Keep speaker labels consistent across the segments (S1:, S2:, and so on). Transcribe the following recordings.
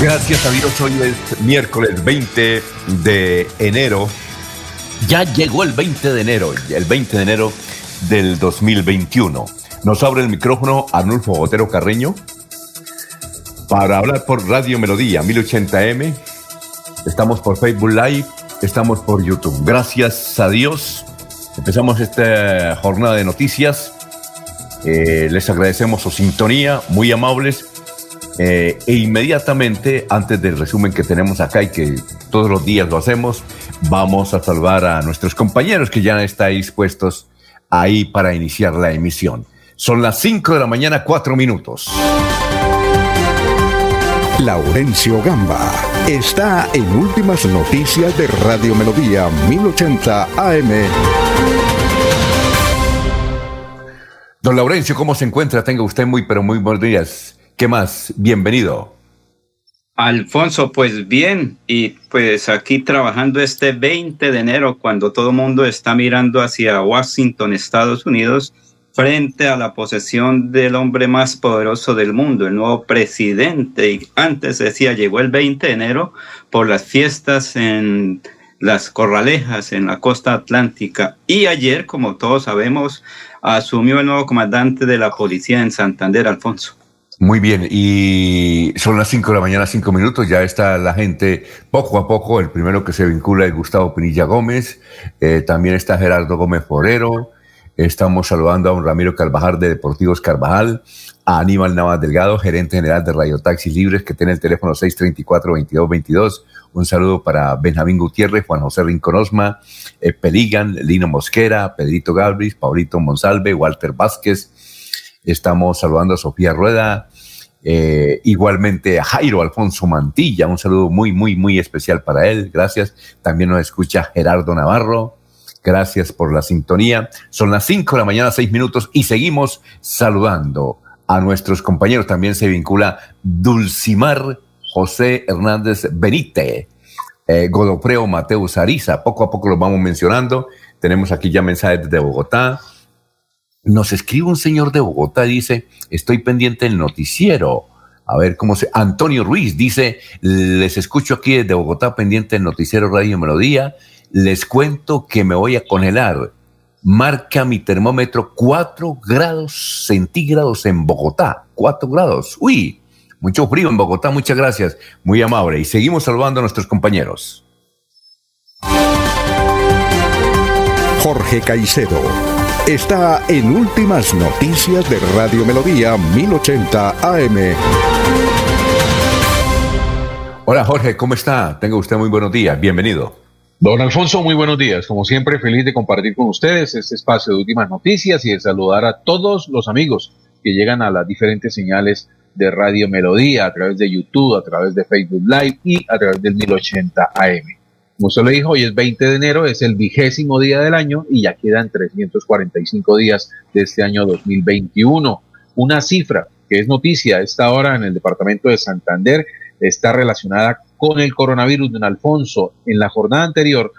S1: Gracias a Dios, hoy es miércoles 20 de enero. Ya llegó el 20 de enero, el 20 de enero del 2021. Nos abre el micrófono Arnulfo Botero Carreño para hablar por Radio Melodía 1080M. Estamos por Facebook Live, estamos por YouTube. Gracias a Dios. Empezamos esta jornada de noticias. Eh, les agradecemos su sintonía, muy amables eh, e inmediatamente, antes del resumen que tenemos acá y que todos los días lo hacemos, vamos a salvar a nuestros compañeros que ya estáis puestos ahí para iniciar la emisión. Son las 5 de la mañana, 4 minutos.
S2: Laurencio Gamba está en Últimas Noticias de Radio Melodía 1080 AM.
S1: Don Laurencio, ¿cómo se encuentra? Tenga usted muy, pero muy buenos días. ¿Qué más? Bienvenido.
S3: Alfonso, pues bien, y pues aquí trabajando este 20 de enero, cuando todo el mundo está mirando hacia Washington, Estados Unidos, frente a la posesión del hombre más poderoso del mundo, el nuevo presidente. Y antes decía, llegó el 20 de enero por las fiestas en las corralejas en la costa atlántica. Y ayer, como todos sabemos, asumió el nuevo comandante de la policía en Santander, Alfonso.
S1: Muy bien, y son las 5 de la mañana, 5 minutos, ya está la gente poco a poco, el primero que se vincula es Gustavo Pinilla Gómez, eh, también está Gerardo Gómez Forero, estamos saludando a un Ramiro Carvajal de Deportivos Carvajal, a Aníbal Navas Delgado, gerente general de Radio Taxis Libres, que tiene el teléfono 634-2222, un saludo para Benjamín Gutiérrez, Juan José Rinconosma, eh, Peligan, Lino Mosquera, Pedrito Galvis, Paulito Monsalve, Walter Vázquez, Estamos saludando a Sofía Rueda, eh, igualmente a Jairo Alfonso Mantilla, un saludo muy, muy, muy especial para él. Gracias. También nos escucha Gerardo Navarro. Gracias por la sintonía. Son las 5 de la mañana, 6 minutos y seguimos saludando a nuestros compañeros. También se vincula Dulcimar José Hernández Benítez, eh, Godopreo Mateus Ariza. Poco a poco los vamos mencionando. Tenemos aquí ya mensajes desde Bogotá. Nos escribe un señor de Bogotá, dice, estoy pendiente del noticiero. A ver cómo se... Antonio Ruiz dice, les escucho aquí desde Bogotá pendiente del noticiero Radio Melodía. Les cuento que me voy a congelar. Marca mi termómetro 4 grados centígrados en Bogotá. 4 grados. Uy, mucho frío en Bogotá. Muchas gracias. Muy amable. Y seguimos saludando a nuestros compañeros.
S2: Jorge Caicedo está en Últimas Noticias de Radio Melodía 1080 AM.
S1: Hola Jorge, ¿cómo está? Tenga usted muy buenos días, bienvenido.
S4: Don Alfonso, muy buenos días. Como siempre, feliz de compartir con ustedes este espacio de últimas noticias y de saludar a todos los amigos que llegan a las diferentes señales de Radio Melodía a través de YouTube, a través de Facebook Live y a través del 1080 AM. Como usted lo dijo, hoy es 20 de enero, es el vigésimo día del año y ya quedan 345 días de este año 2021. Una cifra que es noticia a esta hora en el departamento de Santander está relacionada con el coronavirus, don Alfonso. En la jornada anterior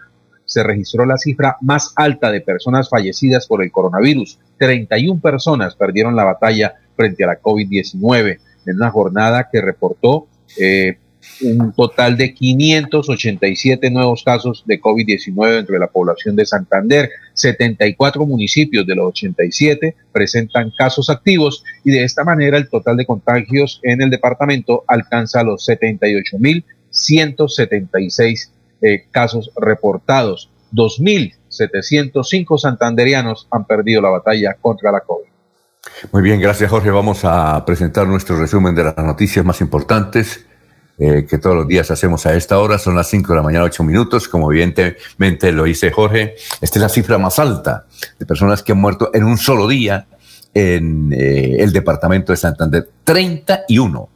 S4: se registró la cifra más alta de personas fallecidas por el coronavirus. 31 personas perdieron la batalla frente a la COVID-19 en una jornada que reportó eh, un total de 587 nuevos casos de COVID-19 dentro de la población de Santander. 74 municipios de los 87 presentan casos activos y de esta manera el total de contagios en el departamento alcanza los 78.176 eh, casos reportados. 2.000 705 santanderianos han perdido la batalla contra la COVID.
S1: Muy bien, gracias Jorge. Vamos a presentar nuestro resumen de las noticias más importantes eh, que todos los días hacemos a esta hora. Son las 5 de la mañana, 8 minutos. Como evidentemente lo dice Jorge, esta es la cifra más alta de personas que han muerto en un solo día en eh, el departamento de Santander. 31.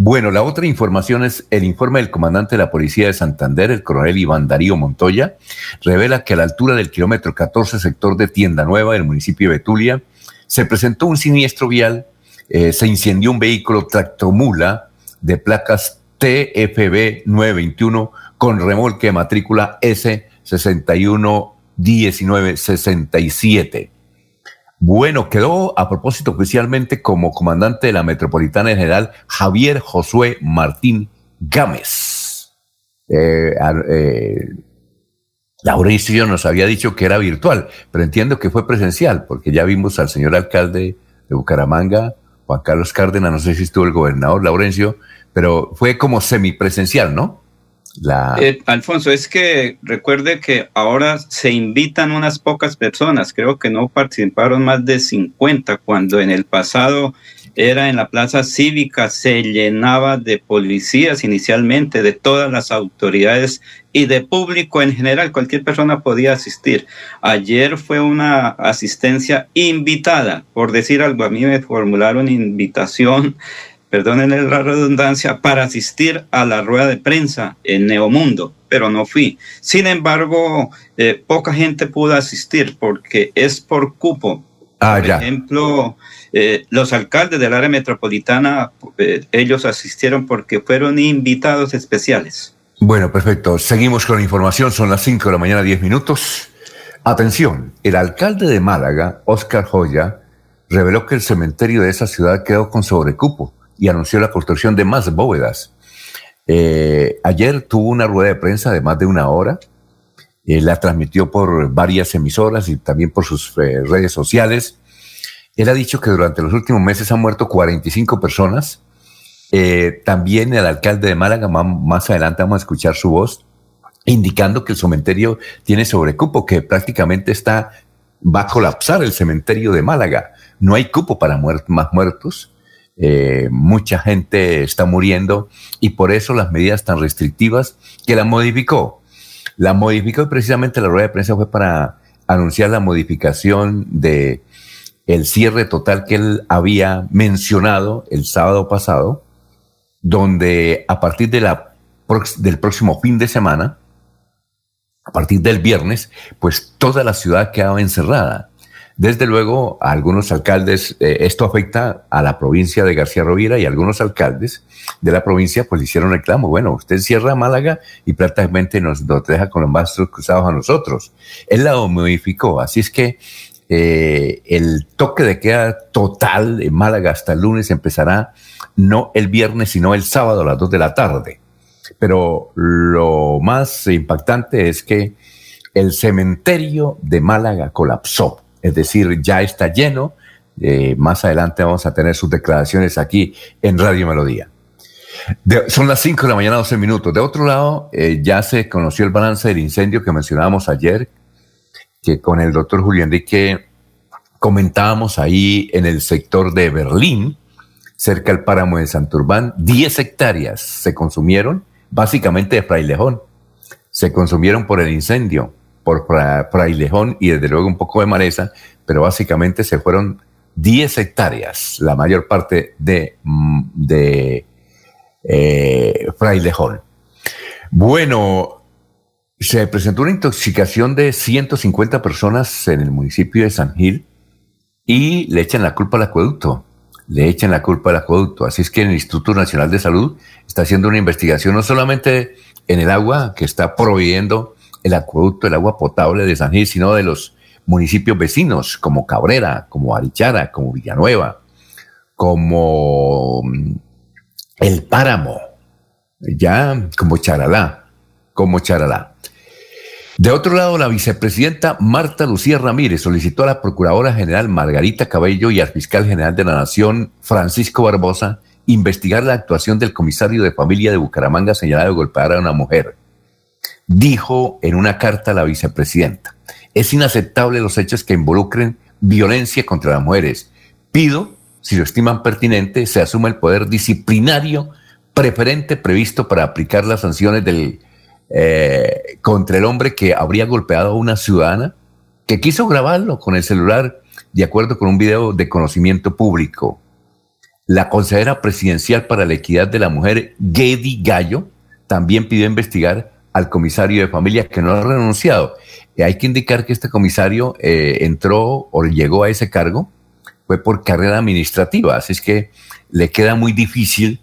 S1: Bueno, la otra información es el informe del comandante de la Policía de Santander, el coronel Iván Darío Montoya, revela que a la altura del kilómetro 14, sector de Tienda Nueva, del municipio de Betulia, se presentó un siniestro vial, eh, se incendió un vehículo tractomula de placas TFB 921 con remolque de matrícula S611967. Bueno, quedó a propósito oficialmente como comandante de la Metropolitana General Javier Josué Martín Gámez. Eh, eh, nos había dicho que era virtual, pero entiendo que fue presencial, porque ya vimos al señor alcalde de Bucaramanga, Juan Carlos Cárdenas, no sé si estuvo el gobernador Laurencio, pero fue como semipresencial, ¿no?
S3: Eh, Alfonso, es que recuerde que ahora se invitan unas pocas personas, creo que no participaron más de 50, cuando en el pasado era en la plaza cívica, se llenaba de policías inicialmente, de todas las autoridades y de público en general, cualquier persona podía asistir. Ayer fue una asistencia invitada, por decir algo, a mí me formularon invitación perdonen la redundancia, para asistir a la rueda de prensa en Neomundo, pero no fui. Sin embargo, eh, poca gente pudo asistir porque es por cupo.
S1: Ah,
S3: por ejemplo, eh, los alcaldes del área metropolitana, eh, ellos asistieron porque fueron invitados especiales.
S1: Bueno, perfecto. Seguimos con la información. Son las 5 de la mañana, 10 minutos. Atención, el alcalde de Málaga, Oscar Joya, reveló que el cementerio de esa ciudad quedó con sobrecupo y anunció la construcción de más bóvedas. Eh, ayer tuvo una rueda de prensa de más de una hora, la transmitió por varias emisoras y también por sus redes sociales. Él ha dicho que durante los últimos meses han muerto 45 personas. también el alcalde de Málaga, más adelante vamos a escuchar su voz, indicando que el cementerio tiene sobrecupo, que prácticamente está, va a colapsar el cementerio de Málaga. No hay cupo para más muertos. Eh, mucha gente está muriendo y por eso las medidas tan restrictivas que la modificó. La modificó precisamente la rueda de prensa fue para anunciar la modificación de el cierre total que él había mencionado el sábado pasado, donde a partir del próximo fin de semana, a partir del viernes, pues toda la ciudad quedaba encerrada. Desde luego, a algunos alcaldes, eh, esto afecta a la provincia de García Rovira y algunos alcaldes de la provincia pues hicieron reclamo. Bueno, usted cierra Málaga y prácticamente nos, deja con los brazos cruzados a nosotros. Él la modificó, así es que eh, el toque de queda total en Málaga hasta el lunes empezará no el viernes, sino el sábado a las 2 de la tarde. Pero lo más impactante es que el cementerio de Málaga colapsó es decir, ya está lleno. Eh, más adelante vamos a tener sus declaraciones aquí en Radio Melodía. son las 5 de la mañana, 12 minutos. De otro lado, eh, ya se conoció el balance del incendio que mencionábamos ayer, que con el doctor Julio Enrique comentábamos ahí en el sector de Berlín, cerca del páramo de Santurbán, 10 hectáreas se consumieron, básicamente de frailejón, se consumieron por el incendio por Frailejón y desde luego un poco de maleza, pero básicamente se fueron 10 hectáreas, la mayor parte de, de eh, Frailejón. Bueno, se presentó una intoxicación de 150 personas en el municipio de San Gil y le echan la culpa al acueducto. Le echan la culpa al acueducto. Así es que el Instituto Nacional de Salud está haciendo una investigación no solamente en el agua que está proveyendo el acueducto, el agua potable de San Gil, sino de los municipios vecinos como Cabrera, como Arichara, como Villanueva, como mm, El Páramo, ya como Charalá, como Charalá. De otro lado, la vicepresidenta Marta Lucía Ramírez solicitó a la Procuradora General Margarita Cabello y al Fiscal General de la Nación Francisco Barbosa investigar la actuación del comisario de familia de Bucaramanga señalado de golpear a una mujer. dijo en una carta a la vicepresidenta, es inaceptable los hechos que involucren violencia contra las mujeres. Pido, si lo estiman pertinente, se asuma el poder disciplinario preferente previsto para aplicar las sanciones del, eh, contra el hombre que habría golpeado a una ciudadana que quiso grabarlo con el celular de acuerdo con un video de conocimiento público. La consejera presidencial para la equidad de la mujer, Gedi Gallo, también pidió investigar al comisario de familia que no ha renunciado. Hay que indicar que este comisario eh, entró o llegó a ese cargo fue por carrera administrativa, así es que le queda muy difícil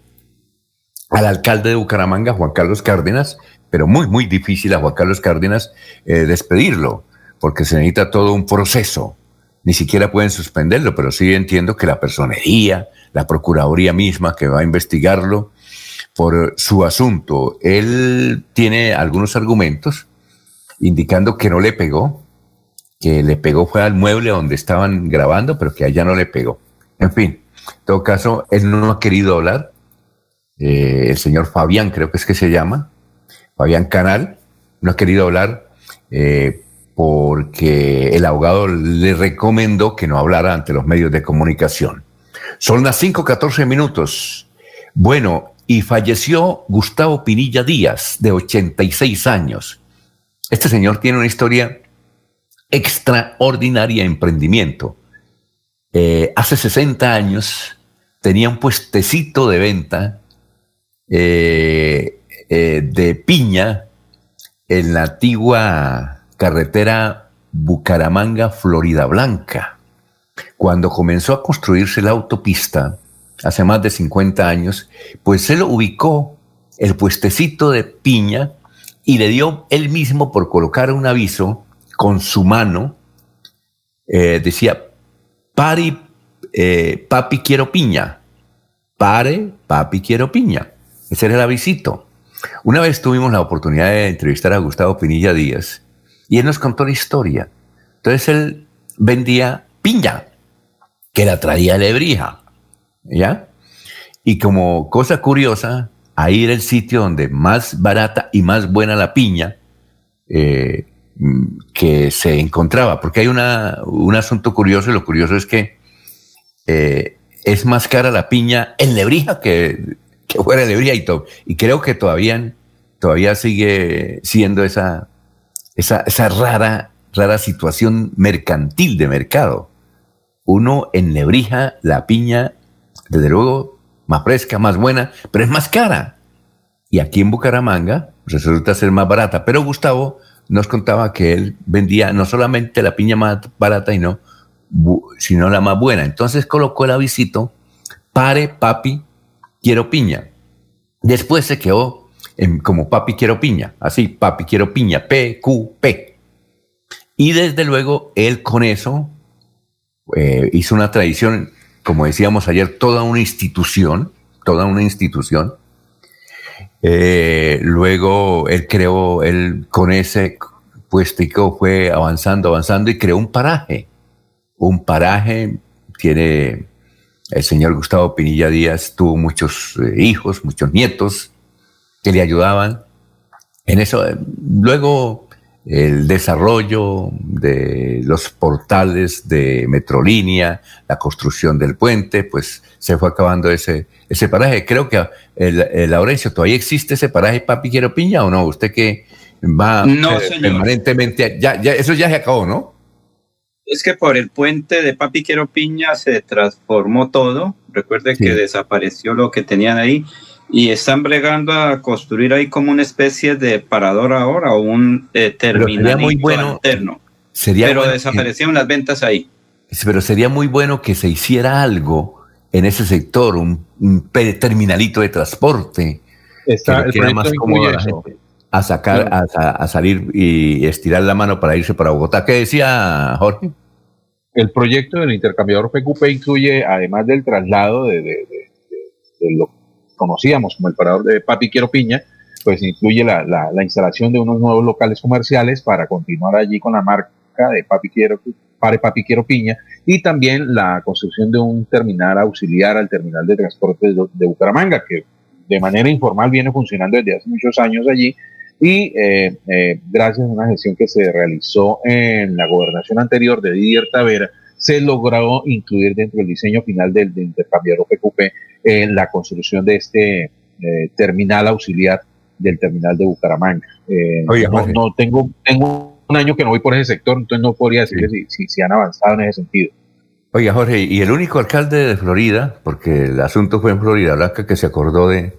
S1: al alcalde de Bucaramanga, Juan Carlos Cárdenas, pero muy, muy difícil a Juan Carlos Cárdenas eh, despedirlo, porque se necesita todo un proceso. Ni siquiera pueden suspenderlo, pero sí entiendo que la personería, la Procuraduría misma que va a investigarlo por su asunto, él tiene algunos argumentos indicando que no le pegó, que le pegó fue al mueble donde estaban grabando, pero que allá no le pegó. En fin, en todo caso, él no ha querido hablar. Eh, el señor Fabián, creo que es que se llama, Fabián Canal, no ha querido hablar eh, porque el abogado le recomendó que no hablara ante los medios de comunicación. Son las 5.14 minutos. Bueno, y falleció Gustavo Pinilla Díaz, de 86 años. Este señor tiene una historia extraordinaria emprendimiento. Eh, hace 60 años tenía un puestecito de venta eh, eh, de piña en la antigua carretera Bucaramanga, Florida Blanca. Cuando comenzó a construirse la autopista, hace más de 50 años, pues él ubicó el puestecito de piña y le dio él mismo por colocar un aviso con su mano, eh, decía, pare, eh, papi quiero piña, pare, papi quiero piña. Ese era el avisito. Una vez tuvimos la oportunidad de entrevistar a Gustavo Pinilla Díaz y él nos contó la historia. Entonces él vendía piña, que la traía Lebrija, ¿ya? Y como cosa curiosa, ahí era el sitio donde más barata y más buena la piña, eh, que se encontraba, porque hay una, un asunto curioso y lo curioso es que eh, es más cara la piña en Lebrija que, fuera de Lebrija y creo que todavía, todavía sigue siendo esa, esa, rara, rara situación mercantil de mercado. Uno en Lebrija, la piña, desde luego, más fresca, más buena, pero es más cara. Y aquí en Bucaramanga resulta ser más barata. Pero Gustavo nos contaba que él vendía no solamente la piña más barata, y no, sino la más buena. Entonces colocó el avisito, pare, papi, quiero piña. Después se quedó en, como papi quiero piña, así, papi quiero piña, P, Q, P. Y desde luego él con eso eh, hizo una tradición, como decíamos ayer, toda una institución, toda una institución, eh, luego él creó, él con ese puestico fue avanzando, avanzando y creó un paraje. Un paraje tiene el señor Gustavo Pinilla Díaz, tuvo muchos eh, hijos, muchos nietos que le ayudaban. En eso, luego el desarrollo de los portales de Metrolínea, la construcción del puente, pues se fue acabando ese, ese paraje. Creo que el, Laurencio, ¿todavía existe ese paraje Papi Quiero Piña o no? Usted que va eh, permanentemente, ya, ya, eso ya se acabó, ¿no?
S3: Es que por el puente de Papi Quiero Piña se transformó todo. Recuerde que desapareció lo que tenían ahí y están bregando a construir ahí como una especie de parador ahora o un eh, terminal
S1: muy bueno,
S3: Sería pero desaparecieron las ventas ahí.
S1: Pero sería muy bueno que se hiciera algo en ese sector, un, terminalito de transporte.
S4: Está, que el más cómodo
S1: a sacar, a, a, salir y estirar la mano para irse para Bogotá. ¿Qué decía Jorge?
S4: El proyecto del intercambiador PQP incluye, además del traslado de, de, de, de lo conocíamos como el parador de Papi Quiero Piña, pues incluye la, la, instalación de unos nuevos locales comerciales para continuar allí con la marca de Papi Quiero, Pare Papi Quiero Piña y también la construcción de un terminal auxiliar al terminal de transporte de, Bucaramanga, que de manera informal viene funcionando desde hace muchos años allí, y eh, eh, gracias a una gestión que se realizó en la gobernación anterior de Didier Tavera, se logró incluir dentro del diseño final del, intercambiador PQP en la construcción de este eh, terminal auxiliar del terminal de Bucaramanga. no, tengo, tengo un año que no voy por ese sector, entonces no podría decir si, si han avanzado en ese sentido.
S1: Oiga, Jorge, y el único alcalde de Florida, porque el asunto fue en Florida Blanca, que se acordó de,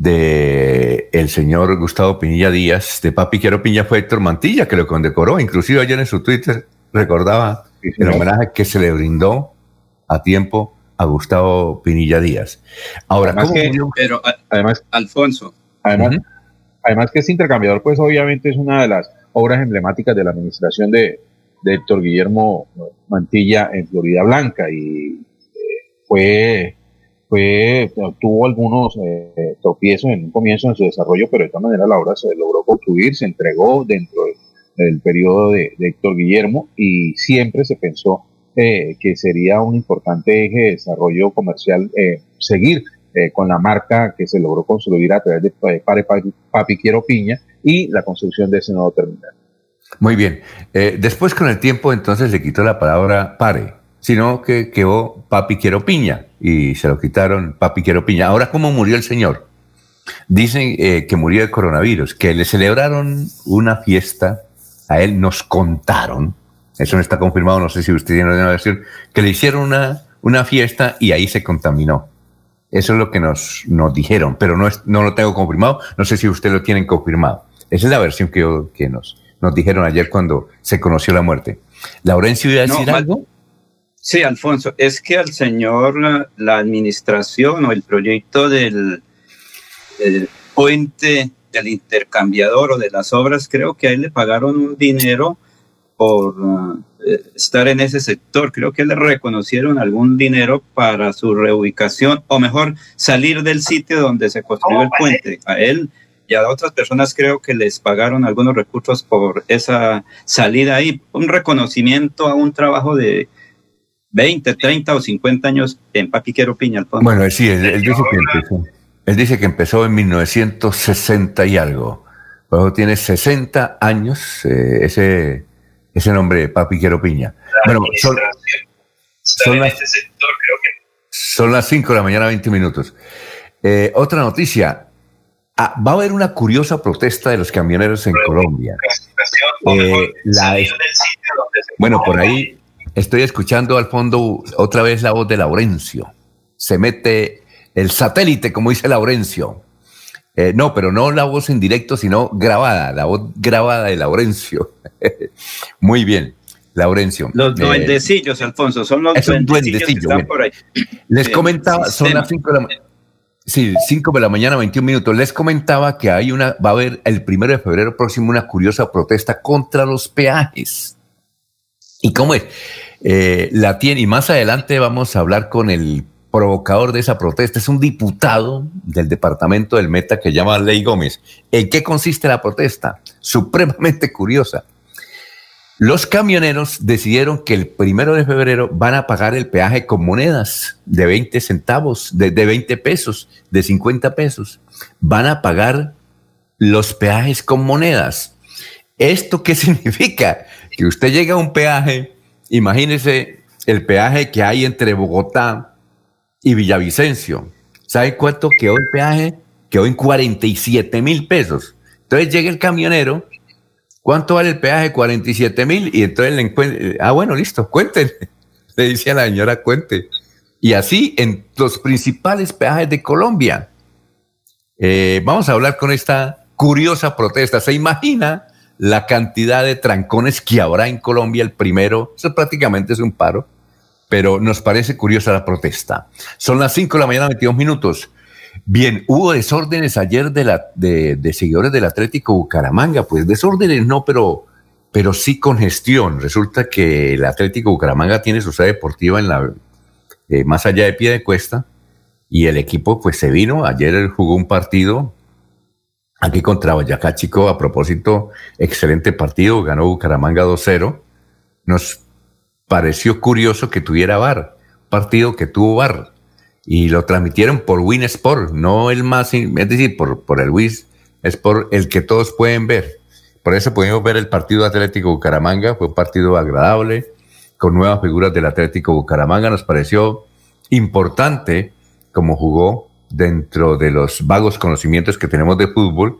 S1: de el señor Gustavo Pinilla Díaz, de Papi Quiero Piña fue Héctor Mantilla, que lo condecoró. Inclusive ayer en su Twitter recordaba el homenaje que se le brindó a tiempo a Gustavo Pinilla Díaz. Ahora,
S3: además pero además, Alfonso.
S4: Además, además que este intercambiador, pues obviamente es una de las obras emblemáticas de la administración de, de Héctor Guillermo Mantilla en Florida Blanca y eh, fue fue, tuvo algunos eh, tropiezos en un comienzo en su desarrollo, pero de esta manera la obra se logró concluir, se entregó dentro del periodo de, Héctor Guillermo y siempre se pensó eh, que sería un importante eje de desarrollo comercial eh, seguir con la marca que se logró construir a través de Pare Papi, Quiero Piña y la construcción de ese nuevo terminal.
S1: Muy bien. después con el tiempo entonces le quitó la palabra pare sino que quedó Papi Quiero Piña y se lo quitaron Papi Quiero Piña. Ahora, ¿cómo murió el señor? Dicen eh, que murió de coronavirus, que le celebraron una fiesta, a él nos contaron, eso no está confirmado, no sé si usted tiene una versión, que le hicieron una, una fiesta y ahí se contaminó. Eso es lo que nos, nos dijeron, pero no, es, no lo tengo confirmado, no sé si usted lo tienen confirmado. Esa es la versión que, que nos, nos dijeron ayer cuando se conoció la muerte. ¿Laurencio iba a decir algo?
S3: Sí, Alfonso, es que al señor la administración o el proyecto del, puente del intercambiador o de las obras, creo que a él le pagaron un dinero por eh, estar en ese sector. Creo que le reconocieron algún dinero para su reubicación, o mejor, salir del sitio donde se construyó el puente. A él y a otras personas creo que les pagaron algunos recursos por esa salida ahí. Un reconocimiento a un trabajo de 20, 30 o 50 años en Papiquero Piña.
S1: Bueno, sí, él, dice que empezó, él dice que empezó en 1960 y algo. Luego tiene 60 años eh, ese, ese nombre, Papiquero Piña. bueno, son, son, las, son las 5 de la mañana, 20 minutos. Eh, otra noticia. Ah, va a haber una curiosa protesta de los camioneros en Colombia. Eh, la, bueno, por ahí Estoy escuchando al fondo otra vez la voz de Laurencio. Se mete el satélite, como dice Laurencio. Eh, no, pero no la voz en directo, sino grabada, la voz grabada de Laurencio. Muy bien, Laurencio.
S3: Los eh, duendecillos, Alfonso, son los duendecillos que están por ahí.
S1: Les comentaba, son las 5 de la mañana. Sí, 5 de la mañana, 21 minutos. Les comentaba que hay una, va a haber el primero de febrero próximo una curiosa protesta contra los peajes. ¿Y cómo es? Eh, la tiene, y más adelante vamos a hablar con el provocador de esa protesta. Es un diputado del departamento del Meta que llama Ley Gómez. ¿En qué consiste la protesta? Supremamente curiosa. Los camioneros decidieron que el primero de febrero van a pagar el peaje con monedas de 20 centavos, de, de 20 pesos, de 50 pesos. Van a pagar los peajes con monedas. ¿Esto qué significa? Que usted llega a un peaje, imagínese el peaje que hay entre Bogotá y Villavicencio. ¿Sabe cuánto quedó el peaje? Quedó en 47 mil pesos. Entonces llega el camionero, ¿cuánto vale el peaje? 47 mil. Y entonces le encuentra, ah, bueno, listo, cuenten. Le dice a la señora, cuente. Y así en los principales peajes de Colombia. Eh, vamos a hablar con esta curiosa protesta. ¿Se imagina la cantidad de trancones que habrá en Colombia el primero, eso prácticamente es un paro, pero nos parece curiosa la protesta. Son las 5 de la mañana, 22 minutos. Bien, hubo desórdenes ayer de, la, de, seguidores del Atlético Bucaramanga, pues desórdenes no, pero, pero sí congestión. Resulta que el Atlético Bucaramanga tiene su sede deportiva en la, eh, más allá de pie de cuesta, y el equipo pues se vino, ayer jugó un partido Aquí contra Boyacá Chico, a propósito, excelente partido, ganó Bucaramanga 2-0. Nos pareció curioso que tuviera VAR, partido que tuvo VAR, y lo transmitieron por Win Sport, no el más, es decir, por, por el Win, es por el que todos pueden ver. Por eso pudimos ver el partido Atlético Bucaramanga, fue un partido agradable, con nuevas figuras del Atlético Bucaramanga. Nos pareció importante como jugó dentro de los vagos conocimientos que tenemos de fútbol,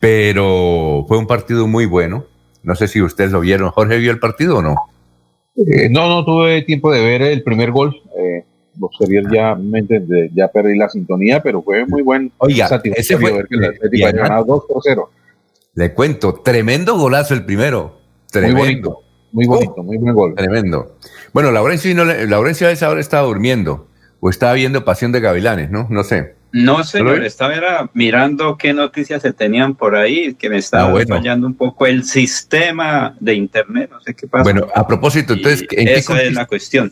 S1: pero fue un partido muy bueno. No sé si ustedes lo vieron. ¿Jorge vio el partido o no?
S4: Eh, no, no tuve tiempo de ver el primer gol. Eh, ya, ya perdí la sintonía, pero fue muy buen.
S1: Oiga, ese fue, ver que el Atlético ganado 2 por 0. Le cuento, tremendo golazo el primero. Tremendo.
S4: Muy bonito, muy bonito, muy buen gol.
S1: Tremendo. Bueno, Laurencio, no, Laurencio a esa hora estaba durmiendo o estaba viendo Pasión de Gavilanes, ¿no? No sé.
S3: No, señor, estaba mirando qué noticias se tenían por ahí, que me estaba ah, fallando un poco el sistema de Internet, no sé qué pasa.
S1: Bueno, a propósito, entonces,
S3: ¿en esa es la cuestión.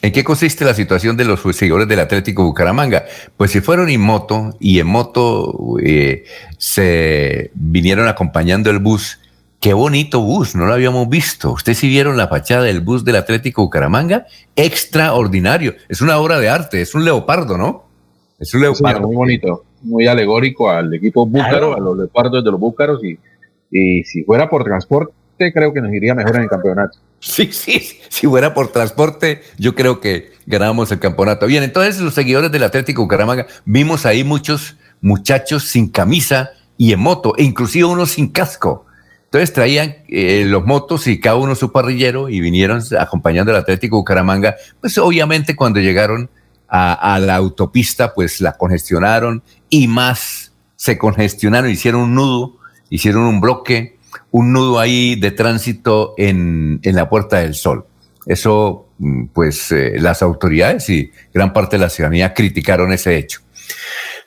S1: ¿En qué consiste la situación de los seguidores del Atlético Bucaramanga? Pues si fueron en moto y en moto eh, se vinieron acompañando el bus, qué bonito bus, no lo habíamos visto. ¿Ustedes sí vieron la fachada del bus del Atlético Bucaramanga? Extraordinario, es una obra de arte, es un leopardo, ¿no?
S4: Es un leopardo. muy bonito, muy alegórico al equipo búcaro, a los leopardos de los búcaros y, y si fuera por transporte creo que nos iría mejor en el campeonato.
S1: Sí, sí, si fuera por transporte, yo creo que ganábamos el campeonato. Bien, entonces los seguidores del Atlético Bucaramanga, vimos ahí muchos muchachos sin camisa y en moto, e inclusive unos sin casco. Entonces traían eh, los motos y cada uno su parrillero y vinieron acompañando al Atlético Bucaramanga. Pues obviamente cuando llegaron a, la autopista, pues la congestionaron y más se congestionaron, hicieron un nudo, hicieron un bloque un nudo ahí de tránsito en, en la Puerta del Sol. Eso, mm, pues, eh, las autoridades y gran parte de la ciudadanía criticaron ese hecho.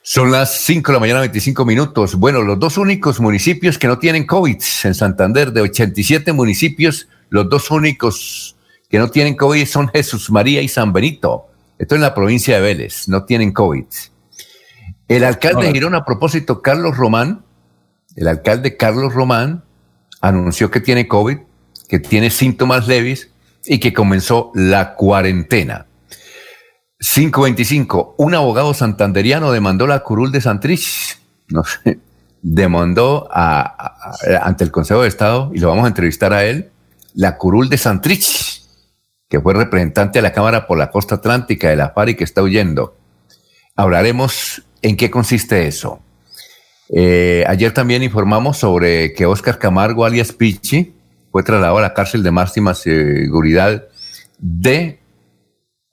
S1: Son las 5 de la mañana, 25 minutos. Bueno, los dos únicos municipios que no tienen COVID en Santander, de 87 municipios, los dos únicos que no tienen COVID son Jesús María y San Benito. Esto en la provincia de Vélez, no tienen COVID. El alcalde de Girón, a propósito, Carlos Román, el alcalde Carlos Román, anunció que tiene COVID, que tiene síntomas leves y que comenzó la cuarentena. 525. Un abogado santanderiano demandó la curul de Santrich. No sé. Demandó ante el Consejo de Estado, y lo vamos a entrevistar a él, la curul de Santrich, que fue representante de la Cámara por la Costa Atlántica de la FARC y que está huyendo. Hablaremos en qué consiste eso. Eh, ayer también informamos sobre que Oscar Camargo, alias Pichi, fue trasladado a la cárcel de máxima seguridad de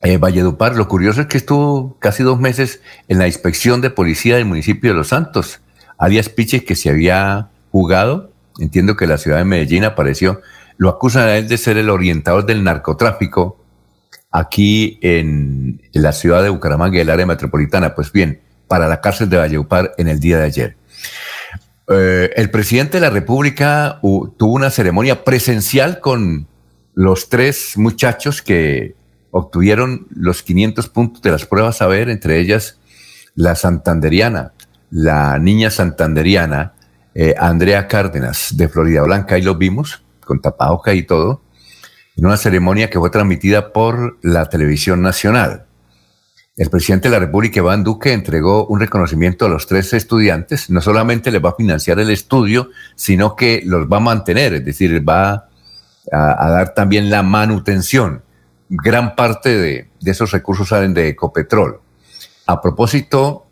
S1: eh, Valledupar. Lo curioso es que estuvo casi dos meses en la inspección de policía del municipio de Los Santos, alias Pichi, que se había jugado. Entiendo que la ciudad de Medellín apareció. Lo acusan a él de ser el orientador del narcotráfico aquí en, la ciudad de Bucaramanga y el área metropolitana. Pues bien, para la cárcel de Valledupar en el día de ayer. Eh, el presidente de la República tuvo una ceremonia presencial con los tres muchachos que obtuvieron los 500 puntos de las pruebas a ver, entre ellas la santanderiana, la niña santanderiana, eh, Andrea Cárdenas de Florida Blanca, ahí lo vimos, con tapauca y todo, en una ceremonia que fue transmitida por la televisión nacional. El presidente de la República, Iván Duque, entregó un reconocimiento a los tres estudiantes. No solamente les va a financiar el estudio, sino que los va a mantener, es decir, va a, dar también la manutención. Gran parte de, esos recursos salen de Ecopetrol. A propósito,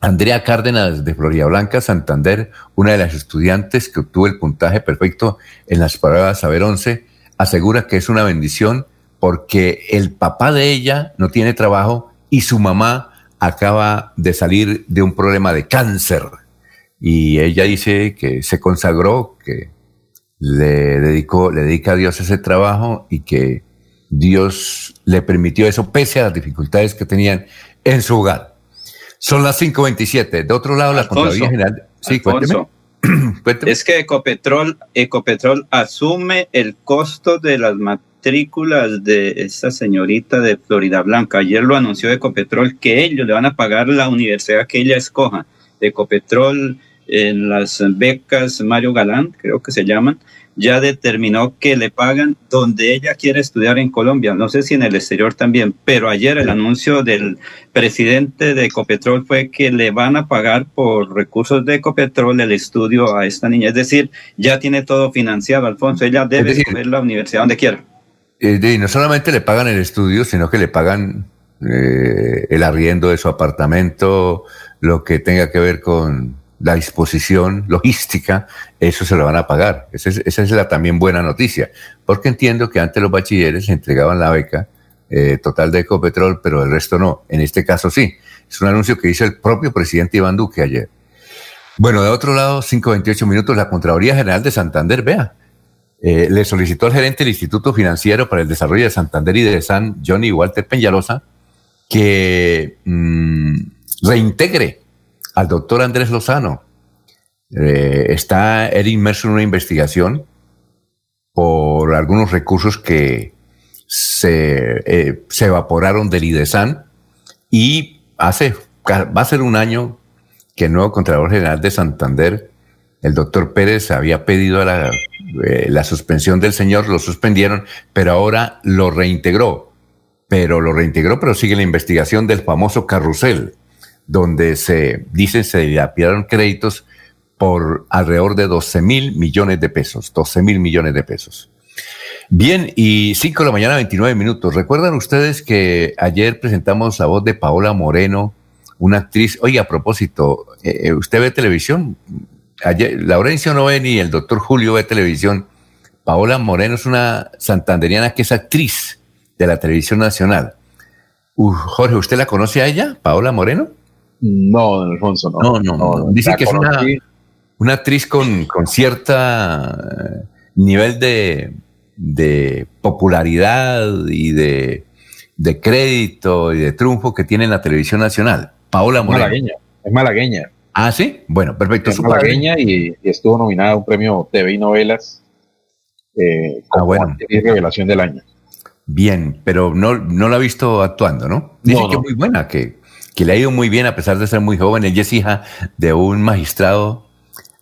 S1: Andrea Cárdenas de Florida Blanca, Santander, una de las estudiantes que obtuvo el puntaje perfecto en las pruebas Saber 11, asegura que es una bendición porque el papá de ella no tiene trabajo y su mamá acaba de salir de un problema de cáncer. Y ella dice que se consagró, que le dedicó, le dedica a Dios ese trabajo y que Dios le permitió eso pese a las dificultades que tenían en su hogar. Son las 5.27. De otro lado, la Contraloría General.
S3: Sí, cuénteme. Es que Ecopetrol, Ecopetrol asume el costo de las matrículas de esta señorita de Florida Blanca. Ayer lo anunció Ecopetrol que ellos le van a pagar la universidad que ella escoja. Ecopetrol en las becas Mario Galán, creo que se llaman, ya determinó que le pagan donde ella quiere estudiar en Colombia, no sé si en el exterior también, pero ayer el anuncio del presidente de Ecopetrol fue que le van a pagar por recursos de Ecopetrol el estudio a esta niña, es decir, ya tiene todo financiado, Alfonso, ella debe escoger la universidad donde quiera.
S1: Eh, y no solamente le pagan el estudio, sino que le pagan eh, el arriendo de su apartamento, lo que tenga que ver con la disposición logística, eso se lo van a pagar. Esa es, la también buena noticia, porque entiendo que antes los bachilleres entregaban la beca eh, total de Ecopetrol, pero el resto no. En este caso sí. Es un anuncio que hizo el propio presidente Iván Duque ayer. Bueno, de otro lado, 5.28 minutos, la Contraloría General de Santander, vea, eh, le solicitó al gerente del Instituto Financiero para el Desarrollo de Santander y de San, Johnny Walter Peñalosa, que mm, reintegre al doctor Andrés Lozano. Eh, está inmerso en una investigación por algunos recursos que se, eh, se evaporaron del IDESAN y hace, va a ser un año que el nuevo Contralor General de Santander, el doctor Pérez, había pedido la, eh, la suspensión del señor, lo suspendieron, pero ahora lo reintegró. Pero lo reintegró, pero sigue la investigación del famoso carrusel donde se dice se dilapidaron créditos por alrededor de 12 mil millones de pesos, 12 mil millones de pesos. Bien, y 5 de la mañana, 29 minutos. ¿Recuerdan ustedes que ayer presentamos la voz de Paola Moreno, una actriz? Oye, a propósito, eh, eh, ¿usted ve televisión? Ayer, Laurencio no ve ni el doctor Julio ve televisión. Paola Moreno es una santanderiana que es actriz de la televisión nacional. Jorge, ¿usted la conoce a ella, Paola Moreno?
S4: No, don Alfonso, no.
S1: No, no, Dice que es una, una, actriz con, con cierta eh, nivel de, de popularidad y de, de, crédito y de triunfo que tiene en la televisión nacional. Paola Moreno.
S4: Malagueña, es malagueña.
S1: Ah, sí. Bueno, perfecto.
S4: Es malagueña y, estuvo nominada a un premio TV y novelas eh, ah, bueno. revelación del año.
S1: Bien, pero no, no la ha visto actuando, ¿no? Dice que es muy buena, que que le ha ido muy bien a pesar de ser muy joven. Ella es hija de un magistrado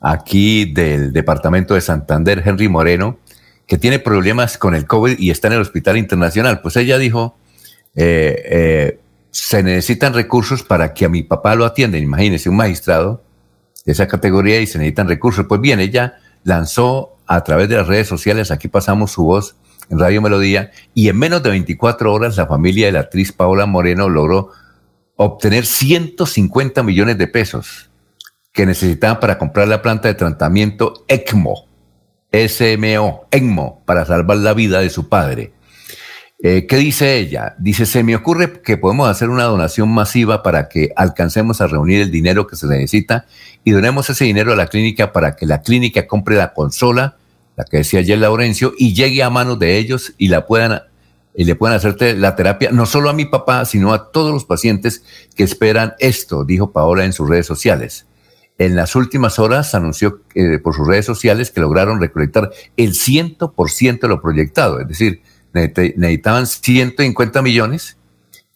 S1: aquí del departamento de Santander, Henry Moreno, que tiene problemas con el COVID y está en el hospital internacional. Pues ella dijo, eh, eh, se necesitan recursos para que a mi papá lo atiendan. Imagínense, un magistrado de esa categoría y se necesitan recursos. Pues bien, ella lanzó a través de las redes sociales, aquí pasamos su voz en Radio Melodía, y en menos de 24 horas la familia de la actriz Paola Moreno logró obtener 150 millones de pesos que necesitaban para comprar la planta de tratamiento ECMO, SMO, ECMO, para salvar la vida de su padre. Eh, ¿Qué dice ella? Dice, se me ocurre que podemos hacer una donación masiva para que alcancemos a reunir el dinero que se necesita y donemos ese dinero a la clínica para que la clínica compre la consola, la que decía ayer Laurencio, y llegue a manos de ellos y la puedan y le pueden hacerte la terapia, no solo a mi papá, sino a todos los pacientes que esperan esto, dijo Paola en sus redes sociales. En las últimas horas anunció eh, por sus redes sociales que lograron recolectar el 100% de lo proyectado, es decir, necesitaban 150 millones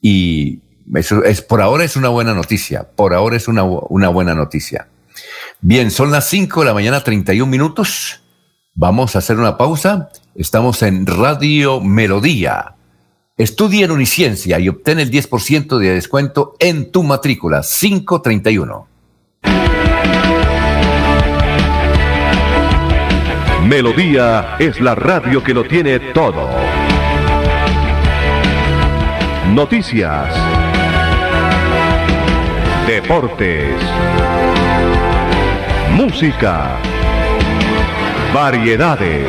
S1: y eso es por ahora es una buena noticia, por ahora es una, una buena noticia. Bien, son las 5 de la mañana, 31 minutos. Vamos a hacer una pausa. Estamos en Radio Melodía. Estudia en Uniciencia y obtén el 10% de descuento en tu matrícula 531.
S2: Melodía es la radio que lo tiene todo. Noticias. Deportes. Música Variedades.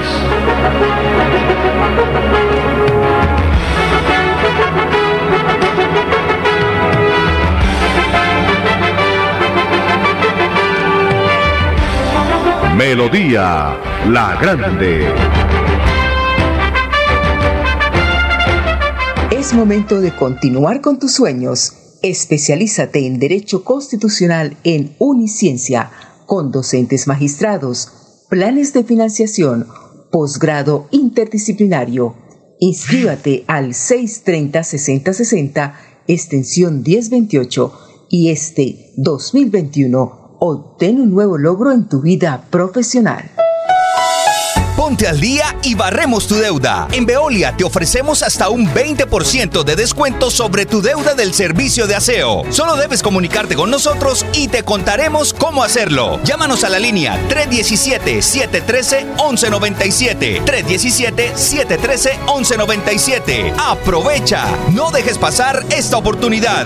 S2: Melodía La Grande.
S5: Es momento de continuar con tus sueños. Especialízate en Derecho Constitucional en Uniciencia, con docentes magistrados planes de financiación, posgrado interdisciplinario. Inscríbate al 630-6060, extensión 1028 y este 2021 Obtén un nuevo logro en tu vida profesional.
S6: Ponte al día y barremos tu deuda. En Veolia te ofrecemos hasta un 20% de descuento sobre tu deuda del servicio de aseo. Solo debes comunicarte con nosotros y te contaremos cómo hacerlo. Llámanos a la línea 317-713-1197. 317-713-1197. Aprovecha. No dejes pasar esta oportunidad.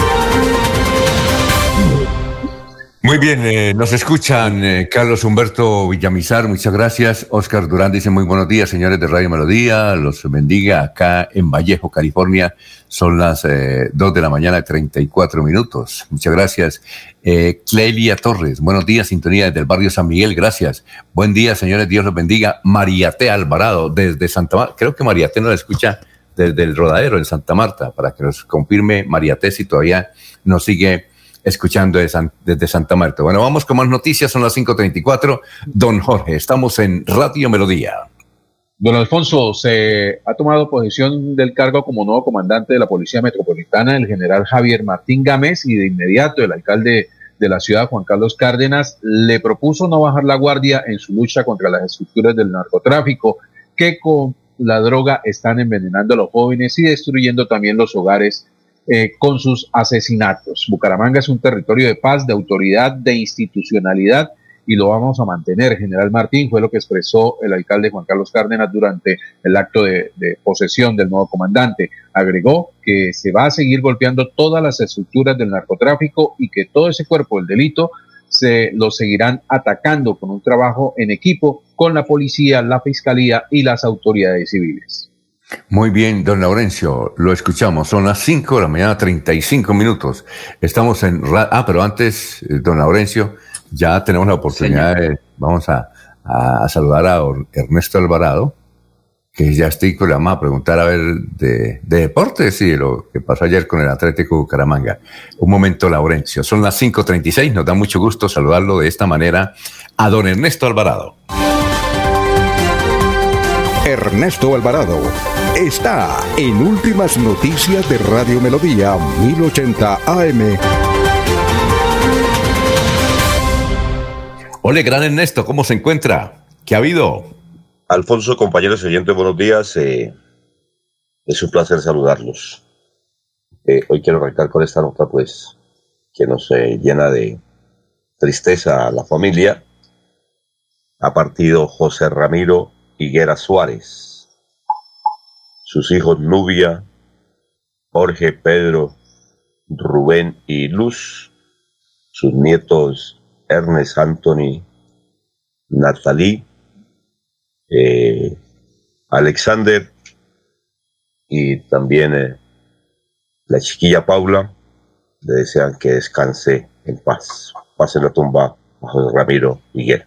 S1: Muy bien, eh, nos escuchan eh, Carlos Humberto Villamizar, muchas gracias. Oscar Durán dice muy buenos días, señores de Radio Melodía, los bendiga acá en Vallejo, California. Son las eh, 2 de la mañana, 34 minutos. Muchas gracias. Eh, Clelia Torres, buenos días, sintonía desde el barrio San Miguel, gracias. Buen día, señores, Dios los bendiga. Mariate Alvarado, desde Santa Marta, creo que Mariate nos escucha desde el rodadero en Santa Marta, para que nos confirme Mariate si todavía nos sigue escuchando desde Santa Marta. Bueno, vamos con más noticias, son las 5.34. Don Jorge, estamos en Radio Melodía.
S4: Don Alfonso, se ha tomado posesión del cargo como nuevo comandante de la Policía Metropolitana el general Javier Martín Gámez y de inmediato el alcalde de la ciudad, Juan Carlos Cárdenas, le propuso no bajar la guardia en su lucha contra las estructuras del narcotráfico que con la droga están envenenando a los jóvenes y destruyendo también los hogares eh, con sus asesinatos. Bucaramanga es un territorio de paz, de autoridad, de institucionalidad y lo vamos a mantener. General Martín fue lo que expresó el alcalde Juan Carlos Cárdenas durante el acto de, de, posesión del nuevo comandante. Agregó que se va a seguir golpeando todas las estructuras del narcotráfico y que todo ese cuerpo del delito se lo seguirán atacando con un trabajo en equipo con la policía, la fiscalía y las autoridades civiles.
S1: Muy bien, don Laurencio, lo escuchamos. Son las 5 de la mañana, 35 minutos. Estamos en... Ah, pero antes, eh, don Laurencio, ya tenemos la oportunidad de... Vamos a, saludar a Ernesto Alvarado, que ya estoy con la mamá a preguntar a ver de, de deportes y lo que pasó ayer con el Atlético Bucaramanga. Un momento, Laurencio. Son las 5.36. Nos da mucho gusto saludarlo de esta manera a don Ernesto Alvarado.
S2: Ernesto Alvarado está en Últimas Noticias de Radio Melodía 1080 AM.
S1: Hola, gran Ernesto, ¿cómo se encuentra? ¿Qué ha habido?
S7: Alfonso, compañeros oyentes, buenos días. Eh, es un placer saludarlos. Eh, hoy quiero arrancar con esta nota, pues, que nos eh, llena de tristeza a la familia. Ha partido José Ramiro Higuera Suárez sus hijos Nubia, Jorge, Pedro, Rubén y Luz, sus nietos Ernest, Anthony, Natalie, eh, Alexander y también eh, la chiquilla Paula, le desean que descanse en paz. Pase la tumba a Ramiro Miguel.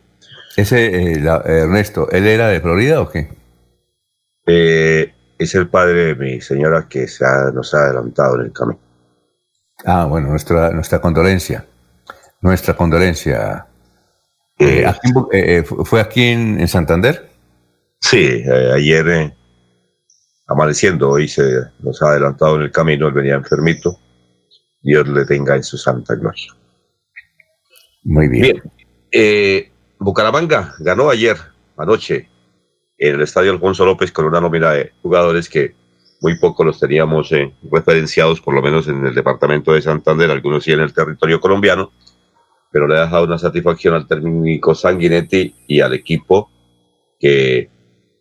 S1: Ese, eh, la, Ernesto, ¿él era de Florida o qué?
S7: Eh, es el padre de mi señora que se ha, nos ha adelantado en el camino.
S1: Ah, bueno, nuestra, nuestra condolencia. Nuestra condolencia. Eh, aquí, eh, ¿Fue aquí en, en, Santander?
S7: Sí, eh, ayer amaneciendo, hoy se nos ha adelantado en el camino, él venía enfermito. Dios le tenga en su santa gloria.
S1: Muy bien.
S7: bien. Bucaramanga ganó ayer, anoche, en el estadio Alfonso López con una nómina de jugadores que muy poco los teníamos eh, referenciados, por lo menos en el departamento de Santander, algunos sí en el territorio colombiano, pero le ha dejado una satisfacción al técnico Sanguinetti y al equipo que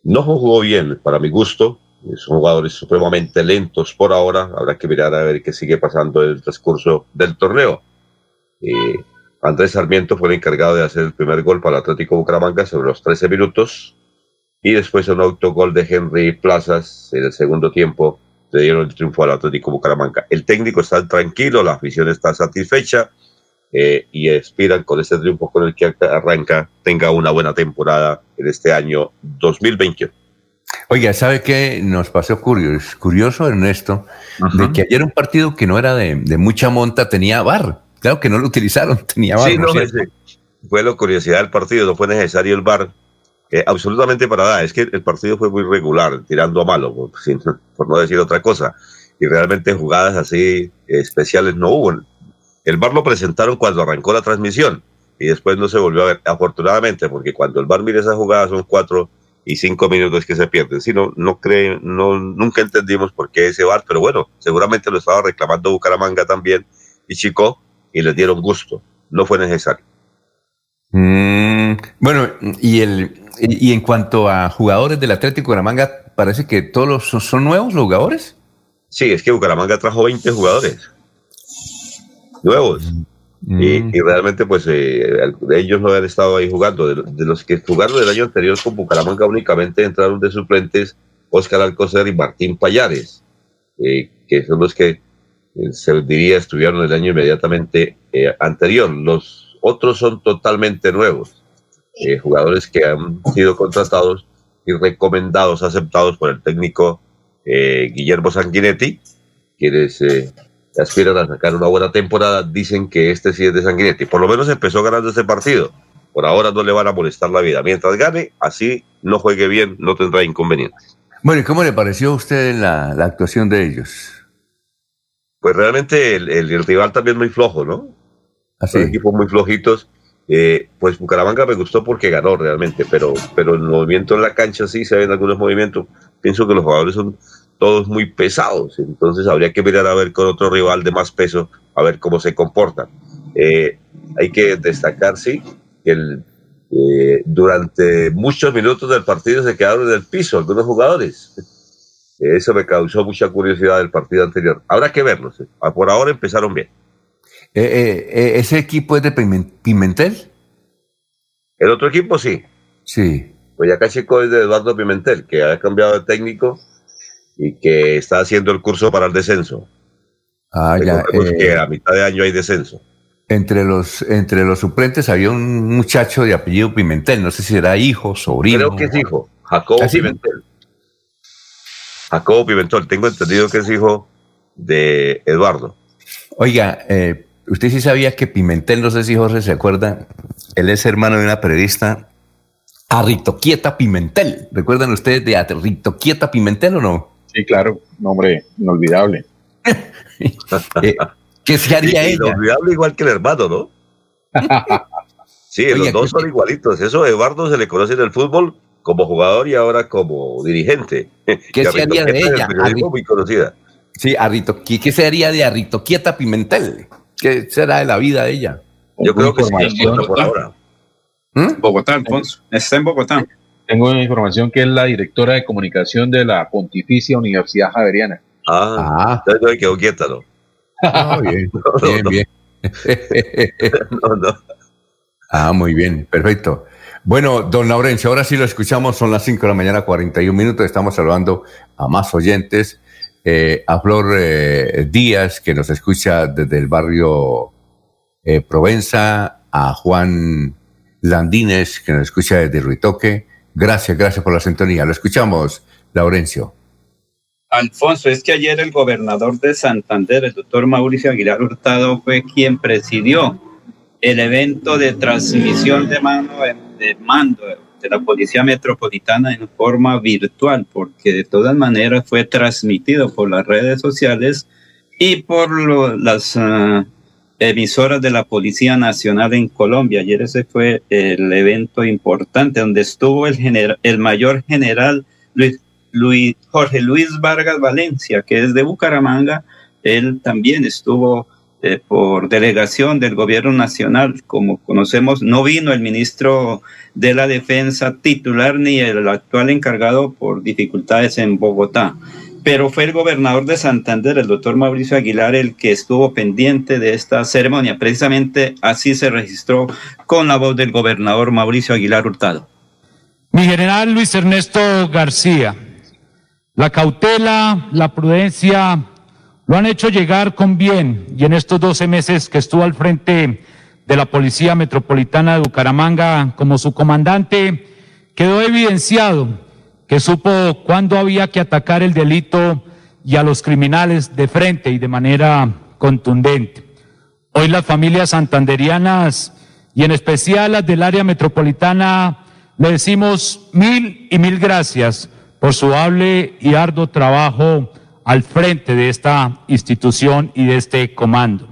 S7: no jugó bien, para mi gusto, son jugadores supremamente lentos por ahora. Habrá que mirar a ver qué sigue pasando en el transcurso del torneo. Eh, Andrés Sarmiento fue el encargado de hacer el primer gol para el Atlético Bucaramanga sobre los 13 minutos. Y después un autogol de Henry Plazas en el segundo tiempo le dieron el triunfo al Atlético Bucaramanga. El técnico está tranquilo, la afición está satisfecha eh, y aspiran con este triunfo con el que arranca tenga una buena temporada en este año 2021.
S1: Oiga, ¿sabe qué nos pasó curioso, curioso Ernesto? De que ayer un partido que no era de, mucha monta tenía bar. Claro que no lo utilizaron, tenía bar. Sí, no,
S7: fue la curiosidad del partido, no fue necesario el bar eh, absolutamente para nada. Es que el partido fue muy regular, tirando a malo, por, no decir otra cosa. Y realmente jugadas así especiales no hubo. El bar lo presentaron cuando arrancó la transmisión y después no se volvió a ver, afortunadamente, porque cuando el bar mira esa jugada son cuatro y cinco minutos que se pierden. Si no, no creen, no, nunca entendimos por qué ese bar, pero bueno, seguramente lo estaba reclamando Bucaramanga también y Chico y les dieron gusto. No fue necesario.
S1: Mm, bueno, y el y, en cuanto a jugadores del Atlético Bucaramanga, parece que todos los, son, nuevos los jugadores.
S7: Sí, es que Bucaramanga trajo 20 jugadores nuevos. Mm. Y, realmente, pues, eh, ellos no habían estado ahí jugando. De, los que jugaron el año anterior con Bucaramanga, únicamente entraron de suplentes Óscar Alcocer y Martín Payares, eh, que son los que eh, se diría estuvieron el año inmediatamente anterior. Los otros son totalmente nuevos. Eh, jugadores que han sido contratados y recomendados, aceptados por el técnico eh, Guillermo Sanguinetti, quienes eh, aspiran a sacar una buena temporada, dicen que este sí es de Sanguinetti. Por lo menos empezó ganando este partido. Por ahora no le van a molestar la vida. Mientras gane, así no juegue bien, no tendrá inconvenientes.
S1: Bueno, ¿y cómo le pareció a usted la, actuación de ellos?
S7: Pues realmente el, rival también muy flojo, ¿no? Así. Equipos muy flojitos eh, pues Bucaramanga me gustó porque ganó realmente, pero, pero el movimiento en la cancha sí se ven algunos movimientos. Pienso que los jugadores son todos muy pesados, entonces habría que mirar a ver con otro rival de más peso, a ver cómo se comportan. Eh, hay que destacar, sí, que eh, durante muchos minutos del partido se quedaron en el piso algunos jugadores. Eso me causó mucha curiosidad del partido anterior. Habrá que verlos. Por ahora empezaron bien.
S1: Eh, eh, eh, ¿Ese equipo es de Pimentel?
S7: El otro equipo sí.
S1: Sí.
S7: Pues acá Chico es de Eduardo Pimentel, que ha cambiado de técnico y que está haciendo el curso para el descenso.
S1: Ah, ya.
S7: que a mitad de año hay descenso.
S1: Entre los, entre los suplentes había un muchacho de apellido Pimentel, no sé si era hijo, sobrino.
S7: Creo que es hijo, Jacobo ¿Ah, Pimentel. Jacobo Pimentel, tengo entendido que es hijo de Eduardo.
S1: Oiga, eh, Usted sí sabía que Pimentel, no sé si Jorge se acuerda, él es hermano de una periodista, Arritoquieta Pimentel. ¿Recuerdan ustedes de Arritoquieta Pimentel o no?
S4: Sí, claro, nombre inolvidable.
S1: Eh, ¿Qué se haría ella?
S7: Inolvidable igual que el hermano, ¿no? sí, los dos son igualitos. Eso a Eduardo se le conoce en el fútbol como jugador y ahora como dirigente.
S1: ¿Qué se haría de ella?
S7: muy conocida.
S1: Sí, Arrito, ¿qué sería de Arritoquieta Pimentel? ¿Qué será de la vida de ella?
S7: Yo creo que sí, por ahora.
S3: ¿Mm? Bogotá, Alfonso. Está en Bogotá.
S4: Tengo una información que es la directora de comunicación de la Pontificia Universidad Javeriana.
S7: Ah, ah. entonces quedó quieta, ¿no?
S1: Ah, bien, bien, bien. no, no. Ah, muy bien, perfecto. Bueno, don Laurencio, ahora sí lo escuchamos, son las 5 de la mañana, 41 minutos, estamos saludando a más oyentes. Eh, a Flor eh, Díaz, que nos escucha desde el barrio eh, Provenza, a Juan Landines, que nos escucha desde Ruitoque. Gracias, gracias por la sintonía. Lo escuchamos, Laurencio.
S3: Alfonso, es que ayer el gobernador de Santander, el doctor Mauricio Aguilar Hurtado, fue quien presidió el evento de transmisión de, mano, de mando de la Policía Metropolitana en forma virtual, porque de todas maneras fue transmitido por las redes sociales y por las ah, emisoras de la Policía Nacional en Colombia. Ayer ese fue el evento importante donde estuvo el, general, el mayor general Luis, Jorge Luis Vargas Valencia, que es de Bucaramanga. Él también estuvo eh, por delegación del gobierno nacional. Como conocemos, no vino el ministro de la Defensa titular ni el actual encargado por dificultades en Bogotá. Pero fue el gobernador de Santander, el doctor Mauricio Aguilar, el que estuvo pendiente de esta ceremonia. Precisamente así se registró con la voz del gobernador Mauricio Aguilar Hurtado.
S8: Mi general Luis Ernesto García, la cautela, la prudencia, lo han hecho llegar con bien y en estos 12 meses que estuvo al frente de la Policía Metropolitana de Bucaramanga como su comandante, quedó evidenciado que supo cuándo había que atacar el delito y a los criminales de frente y de manera contundente. Hoy las familias santanderianas y en especial las del área metropolitana le decimos mil y mil gracias por su hable y arduo trabajo al frente de esta institución y de este comando.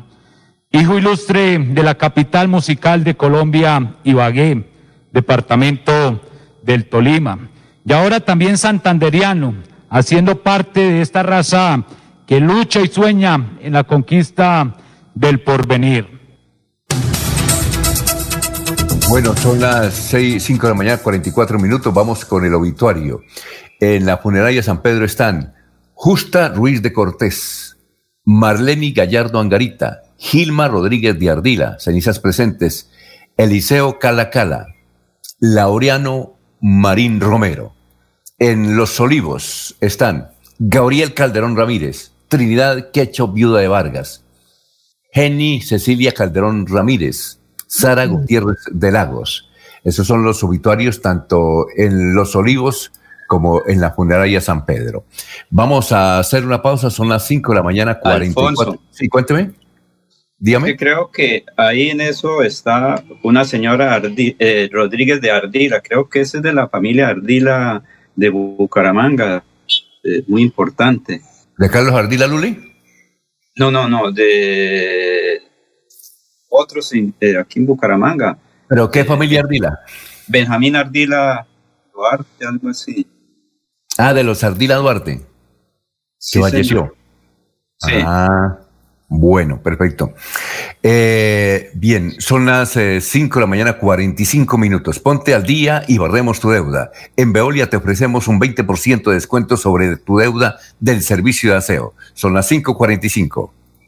S8: Hijo ilustre de la capital musical de Colombia, Ibagué, departamento del Tolima, y ahora también santanderiano, haciendo parte de esta raza que lucha y sueña en la conquista del porvenir.
S1: Bueno, son las 6, 5 de la mañana, 44 minutos. Vamos con el obituario. En la funeraria San Pedro están Justa Ruiz de Cortés, Marleni Gallardo Angarita, Gilma Rodríguez de Ardila, cenizas presentes, Eliseo Cala Cala, Laureano Marín Romero. En Los Olivos están Gabriel Calderón Ramírez, Trinidad Quecho, viuda de Vargas, Jenny Cecilia Calderón Ramírez, Sara Gutiérrez de Lagos. Esos son los obituarios tanto en Los Olivos como en la funeraria San Pedro. Vamos a hacer una pausa, son las 5 de la mañana, 44. Sí, cuénteme. Dígame.
S3: creo que ahí en eso está una señora eh, Rodríguez de Ardila, creo que ese es de la familia Ardila de Bucaramanga, eh, muy importante.
S1: ¿De Carlos Ardila Luli?
S3: No, no, no, de otros eh, aquí en Bucaramanga.
S1: ¿Pero qué familia Ardila?
S3: Benjamín Ardila Duarte, algo así.
S1: Ah, de los Ardila Duarte. Se falleció. Sí. Ah, bueno, perfecto. Eh, bien, son las 5 eh, de la mañana, 45 minutos. Ponte al día y barremos tu deuda. En Veolia te ofrecemos un 20% de descuento sobre tu deuda del servicio de aseo. Son las 5.45.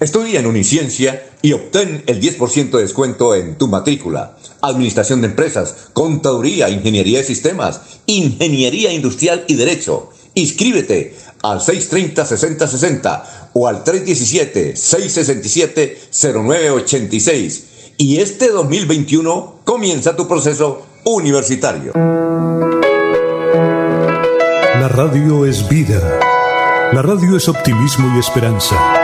S9: Estudia en Uniciencia y obtén el 10% de descuento en tu matrícula. Administración de empresas, contaduría, ingeniería de sistemas, ingeniería industrial y derecho. Inscríbete al 630-6060 o al 317-667-0986. Y este 2021 comienza tu proceso universitario.
S10: La radio es vida. La radio es optimismo y esperanza.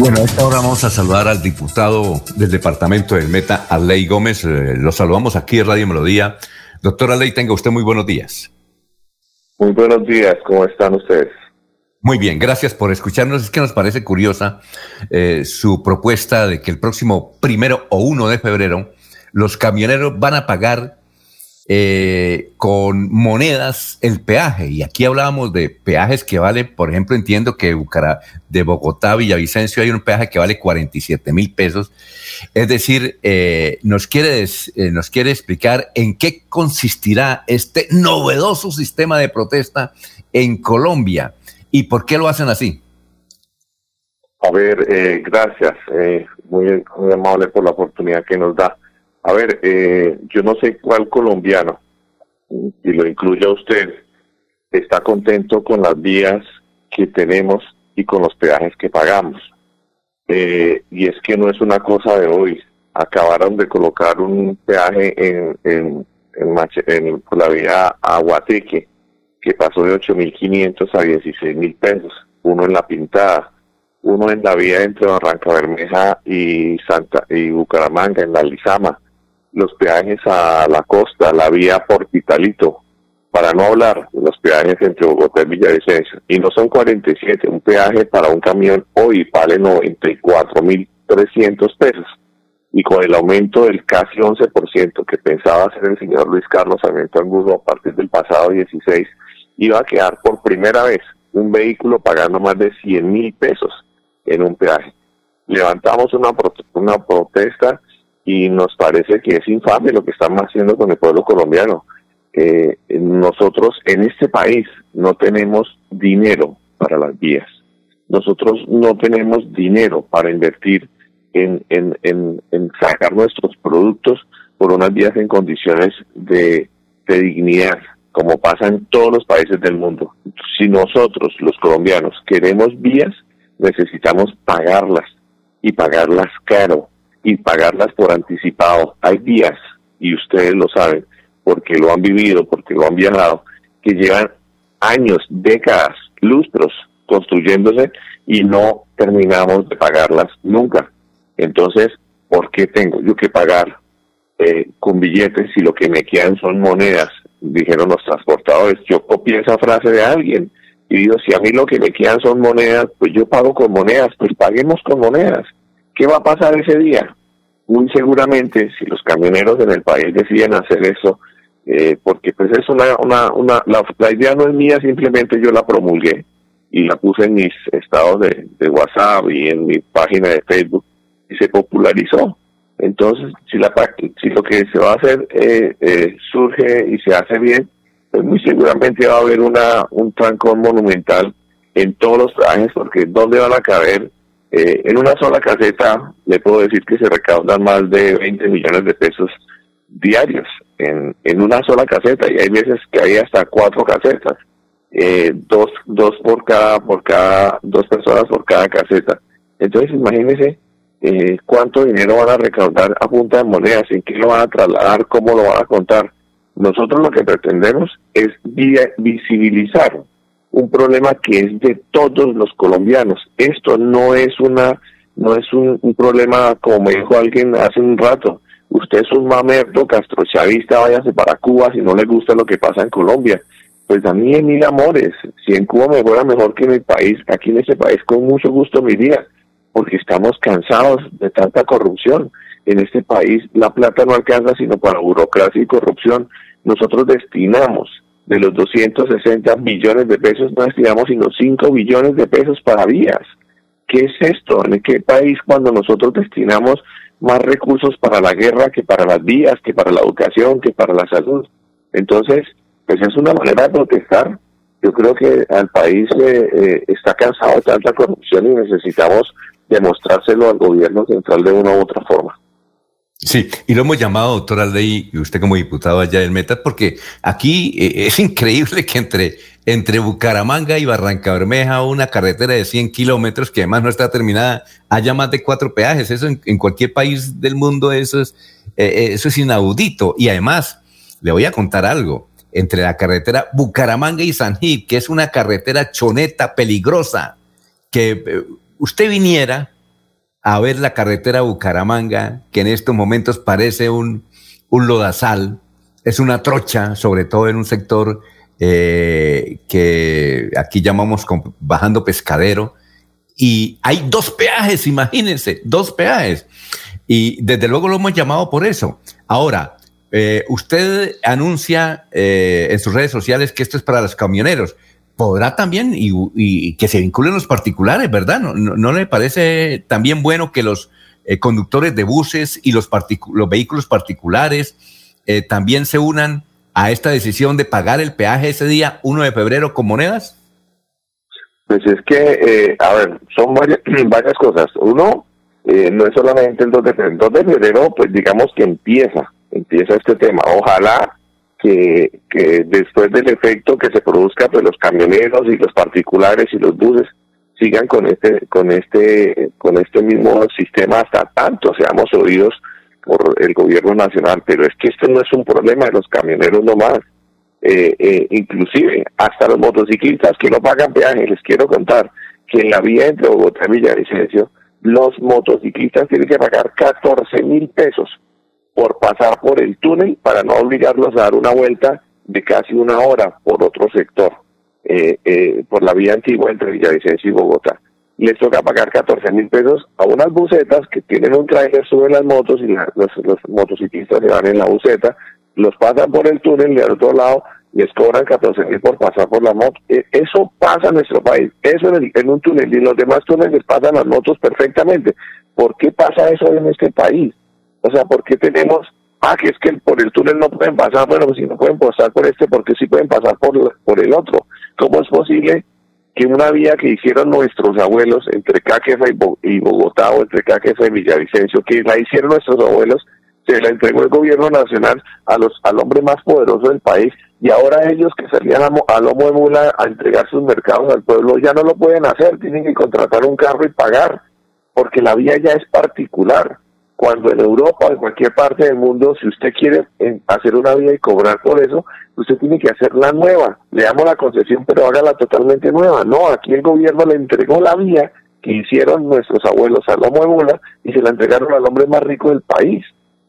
S1: Bueno, a esta hora vamos a saludar al diputado del departamento del Meta, Arley Gómez. Eh, lo saludamos aquí en Radio Melodía. Doctor Arley, tenga usted muy buenos días.
S11: Muy buenos días, ¿cómo están ustedes?
S1: Muy bien, gracias por escucharnos. Es que nos parece curiosa eh, su propuesta de que el próximo primero o uno de febrero los camioneros van a pagar eh, con monedas el peaje. Y aquí hablábamos de peajes que vale, por ejemplo, entiendo que de Bogotá Villavicencio hay un peaje que vale 47 mil pesos. Es decir, eh, nos, quiere, eh, nos quiere explicar en qué consistirá este novedoso sistema de protesta en Colombia y por qué lo hacen así.
S11: A ver, gracias. muy, muy amable por la oportunidad que nos da. A ver, eh, yo no sé cuál colombiano, y lo incluye a usted, está contento con las vías que tenemos y con los peajes que pagamos. Eh, y es que no es una cosa de hoy. Acabaron de colocar un peaje en, en, en, la vía Aguateque, que pasó de 8.500 a 16.000 pesos. Uno en la pintada, uno en la vía entre Barranca Bermeja y Santa y Bucaramanga, en la Lizama. Los peajes a la costa, la vía Portitalito, para no hablar de los peajes entre Bogotá y Villavicencio, y no son 47, un peaje para un camión hoy vale 94.300 pesos, y con el aumento del casi 11% que pensaba hacer el señor Luis Carlos Sarmiento Angulo a partir del pasado 16, iba a quedar por primera vez un vehículo pagando más de 100 mil pesos en un peaje. Levantamos una, una protesta y nos parece que es infame lo que estamos haciendo con el pueblo colombiano eh, nosotros en este país no tenemos dinero para las vías. Nosotros no tenemos dinero para invertir en, en, en, sacar nuestros productos por unas vías en condiciones de, de dignidad, como pasa en todos los países del mundo. Si nosotros, los colombianos, queremos vías, necesitamos pagarlas y pagarlas caro y pagarlas por anticipado. Hay vías, y ustedes lo saben, porque lo han vivido, porque lo han viajado, que llevan años, décadas, lustros construyéndose y no terminamos de pagarlas nunca. Entonces, ¿por qué tengo yo que pagar eh, con billetes si lo que me quedan son monedas? Dijeron los transportadores. Yo copié esa frase de alguien y digo, si a mí lo que me quedan son monedas, pues yo pago con monedas, pues paguemos con monedas. ¿Qué va a pasar ese día? Muy seguramente, si los camioneros en el país deciden hacer eso, eh, porque pues es una, una, una la, idea no es mía, simplemente yo la promulgué y la puse en mis estados de, de WhatsApp y en mi página de Facebook y se popularizó. Entonces, si, la, si lo que se va a hacer eh, eh, surge y se hace bien, pues muy seguramente va a haber una un trancón monumental en todos los trajes, porque ¿dónde van a caber? Eh, en una sola caseta, le puedo decir que se recaudan más de 20 millones de pesos diarios en, en una sola caseta y hay veces que hay hasta cuatro casetas, eh, dos, dos por cada, por cada, dos personas por cada caseta. Entonces imagínense eh, cuánto dinero van a recaudar a punta de monedas, en qué lo van a trasladar, cómo lo van a contar. Nosotros lo que pretendemos es visibilizar un problema que es de todos los colombianos. Esto no es una, no es un, problema como me dijo alguien hace un rato, usted es un mamerto castrochavista, váyase para Cuba si no le gusta lo que pasa en Colombia. Pues a mí en mil amores, si en Cuba me fuera mejor que en mi país, aquí en ese país con mucho gusto me iría, porque estamos cansados de tanta corrupción. En este país la plata no alcanza sino para burocracia y corrupción. Nosotros destinamos de los 260 billones de pesos, no destinamos sino 5 billones de pesos para vías. ¿Qué es esto? ¿En qué país cuando nosotros destinamos más recursos para la guerra que para las vías, que para la educación, que para la salud. Entonces, pues es una manera de protestar. Yo creo que al país eh, eh, está cansado de tanta corrupción y necesitamos demostrárselo al gobierno central de una u otra forma.
S1: Sí, y lo hemos llamado, doctor Aldey, y usted como diputado allá del Meta, porque aquí eh, es increíble que entre, entre Bucaramanga y Barranca Bermeja, una carretera de 100 kilómetros que además no está terminada, haya más de cuatro peajes. Eso en, cualquier país del mundo, eso es, eh, eh, eso es inaudito. Y además, le voy a contar algo. Entre la carretera Bucaramanga y San Gil, que es una carretera choneta, peligrosa, que usted viniera a ver la carretera Bucaramanga, que en estos momentos parece un, un lodazal, es una trocha, sobre todo en un sector eh, que aquí llamamos bajando pescadero, y hay dos peajes, imagínense, dos peajes. Y desde luego lo hemos llamado por eso. Ahora, eh, usted anuncia eh, en sus redes sociales que esto es para los camioneros podrá también y, que se vinculen los particulares, ¿verdad? ¿No, no, le parece también bueno que los eh, conductores de buses y los, los vehículos particulares eh, también se unan a esta decisión de pagar el peaje ese día 1 de febrero con monedas?
S11: Pues es que, eh, a ver, son varias, varias cosas. Uno, eh, no es solamente el 2 de febrero, el 2 de febrero pues digamos que empieza, empieza este tema. Ojalá que, que después del efecto que se produzca, pues los camioneros y los particulares y los buses sigan con este, con este, con este mismo sistema hasta tanto seamos oídos por el gobierno nacional. Pero es que esto no es un problema de los camioneros nomás. Eh, eh, inclusive hasta los motociclistas que no pagan peaje, les quiero contar que en la vía entre Bogotá y Villavicencio, los motociclistas tienen que pagar 14 mil pesos por pasar por el túnel para no obligarlos a dar una vuelta de casi una hora por otro sector, eh, eh, por la vía antigua entre Villavicencio y Bogotá. Les toca pagar 14 mil pesos a unas bucetas que tienen un trailer, suben las motos y los, los motociclistas se van en la buceta, los pasan por el túnel y al otro lado les cobran 14 mil por pasar por la moto. E, eso pasa en nuestro país, eso en, en un túnel y en los demás túneles pasan las motos perfectamente. ¿Por qué pasa eso en este país? O sea, ¿por qué tenemos, ah, que es que por el túnel no pueden pasar? Bueno, pues si no pueden pasar por este, porque sí pueden pasar por, por el otro? ¿Cómo es posible que una vía que hicieron nuestros abuelos entre Caquefa y Bogotá o entre Caquefa y Villavicencio, que la hicieron nuestros abuelos, se la entregó el gobierno nacional a los al hombre más poderoso del país y ahora ellos que salían a, a lomo de mula a entregar sus mercados al pueblo ya no lo pueden hacer, tienen que contratar un carro y pagar, porque la vía ya es particular cuando en Europa o en cualquier parte del mundo, si usted quiere hacer una vía y cobrar por eso, usted tiene que hacerla nueva. Le damos la concesión, pero hágala totalmente nueva. No, aquí el gobierno le entregó la vía que hicieron nuestros abuelos a Lomo de y se la entregaron al hombre más rico del país,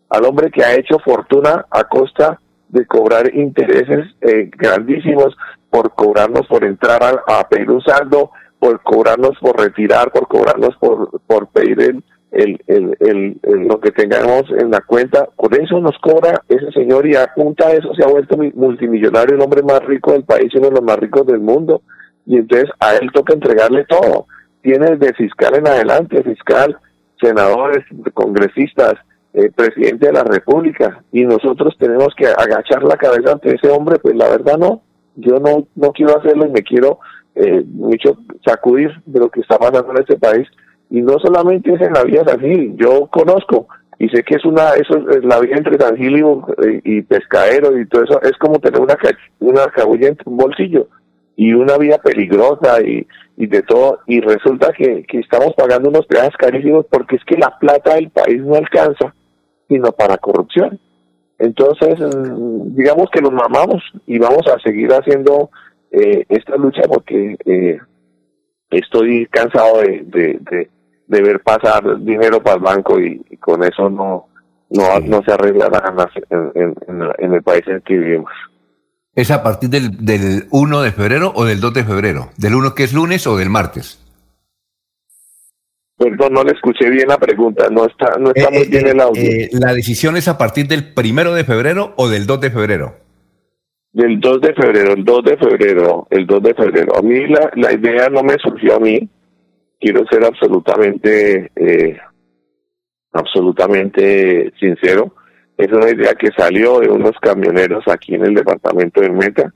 S11: al hombre que ha hecho fortuna a costa de cobrar intereses eh, grandísimos por cobrarnos por entrar a, a, pedir un saldo, por cobrarnos por retirar, por cobrarnos por, por pedir el, el, el, el, lo que tengamos en la cuenta. Por eso nos cobra ese señor y a punta de eso se ha vuelto multimillonario, el hombre más rico del país, uno de los más ricos del mundo. Y entonces a él toca entregarle todo. Tiene de fiscal en adelante, fiscal, senadores, congresistas, eh, presidente de la República. Y nosotros tenemos que agachar la cabeza ante ese hombre. Pues la verdad no, yo no, no quiero hacerlo y me quiero eh, mucho sacudir de lo que está pasando en este país y no solamente es en la vía San Gil, yo conozco y sé que es una, eso es la vía entre San Gil y, Pescadero y todo eso, es como tener una, una cabulla en un bolsillo y una vía peligrosa y, y de todo, y resulta que, que estamos pagando unos peajes carísimos porque es que la plata del país no alcanza, sino para corrupción. Entonces, digamos que nos mamamos y vamos a seguir haciendo eh, esta lucha porque eh, estoy cansado de, de de ver pasar dinero para el banco y, con eso no no, no se arreglará en, en, en, el país en el que vivimos.
S1: ¿Es a partir del, del 1 de febrero o del 2 de febrero? ¿Del 1 que es lunes o del martes?
S11: Perdón, no le escuché bien la pregunta, no está, no está muy eh, bien el eh, audio.
S1: Eh, ¿La decisión es a partir del 1 de febrero o del 2 de febrero?
S11: Del 2 de febrero, el 2 de febrero, el 2 de febrero. A mí la, la idea no me surgió a mí, quiero ser absolutamente, eh, absolutamente sincero. Es una idea que salió de unos camioneros aquí en el departamento del Meta.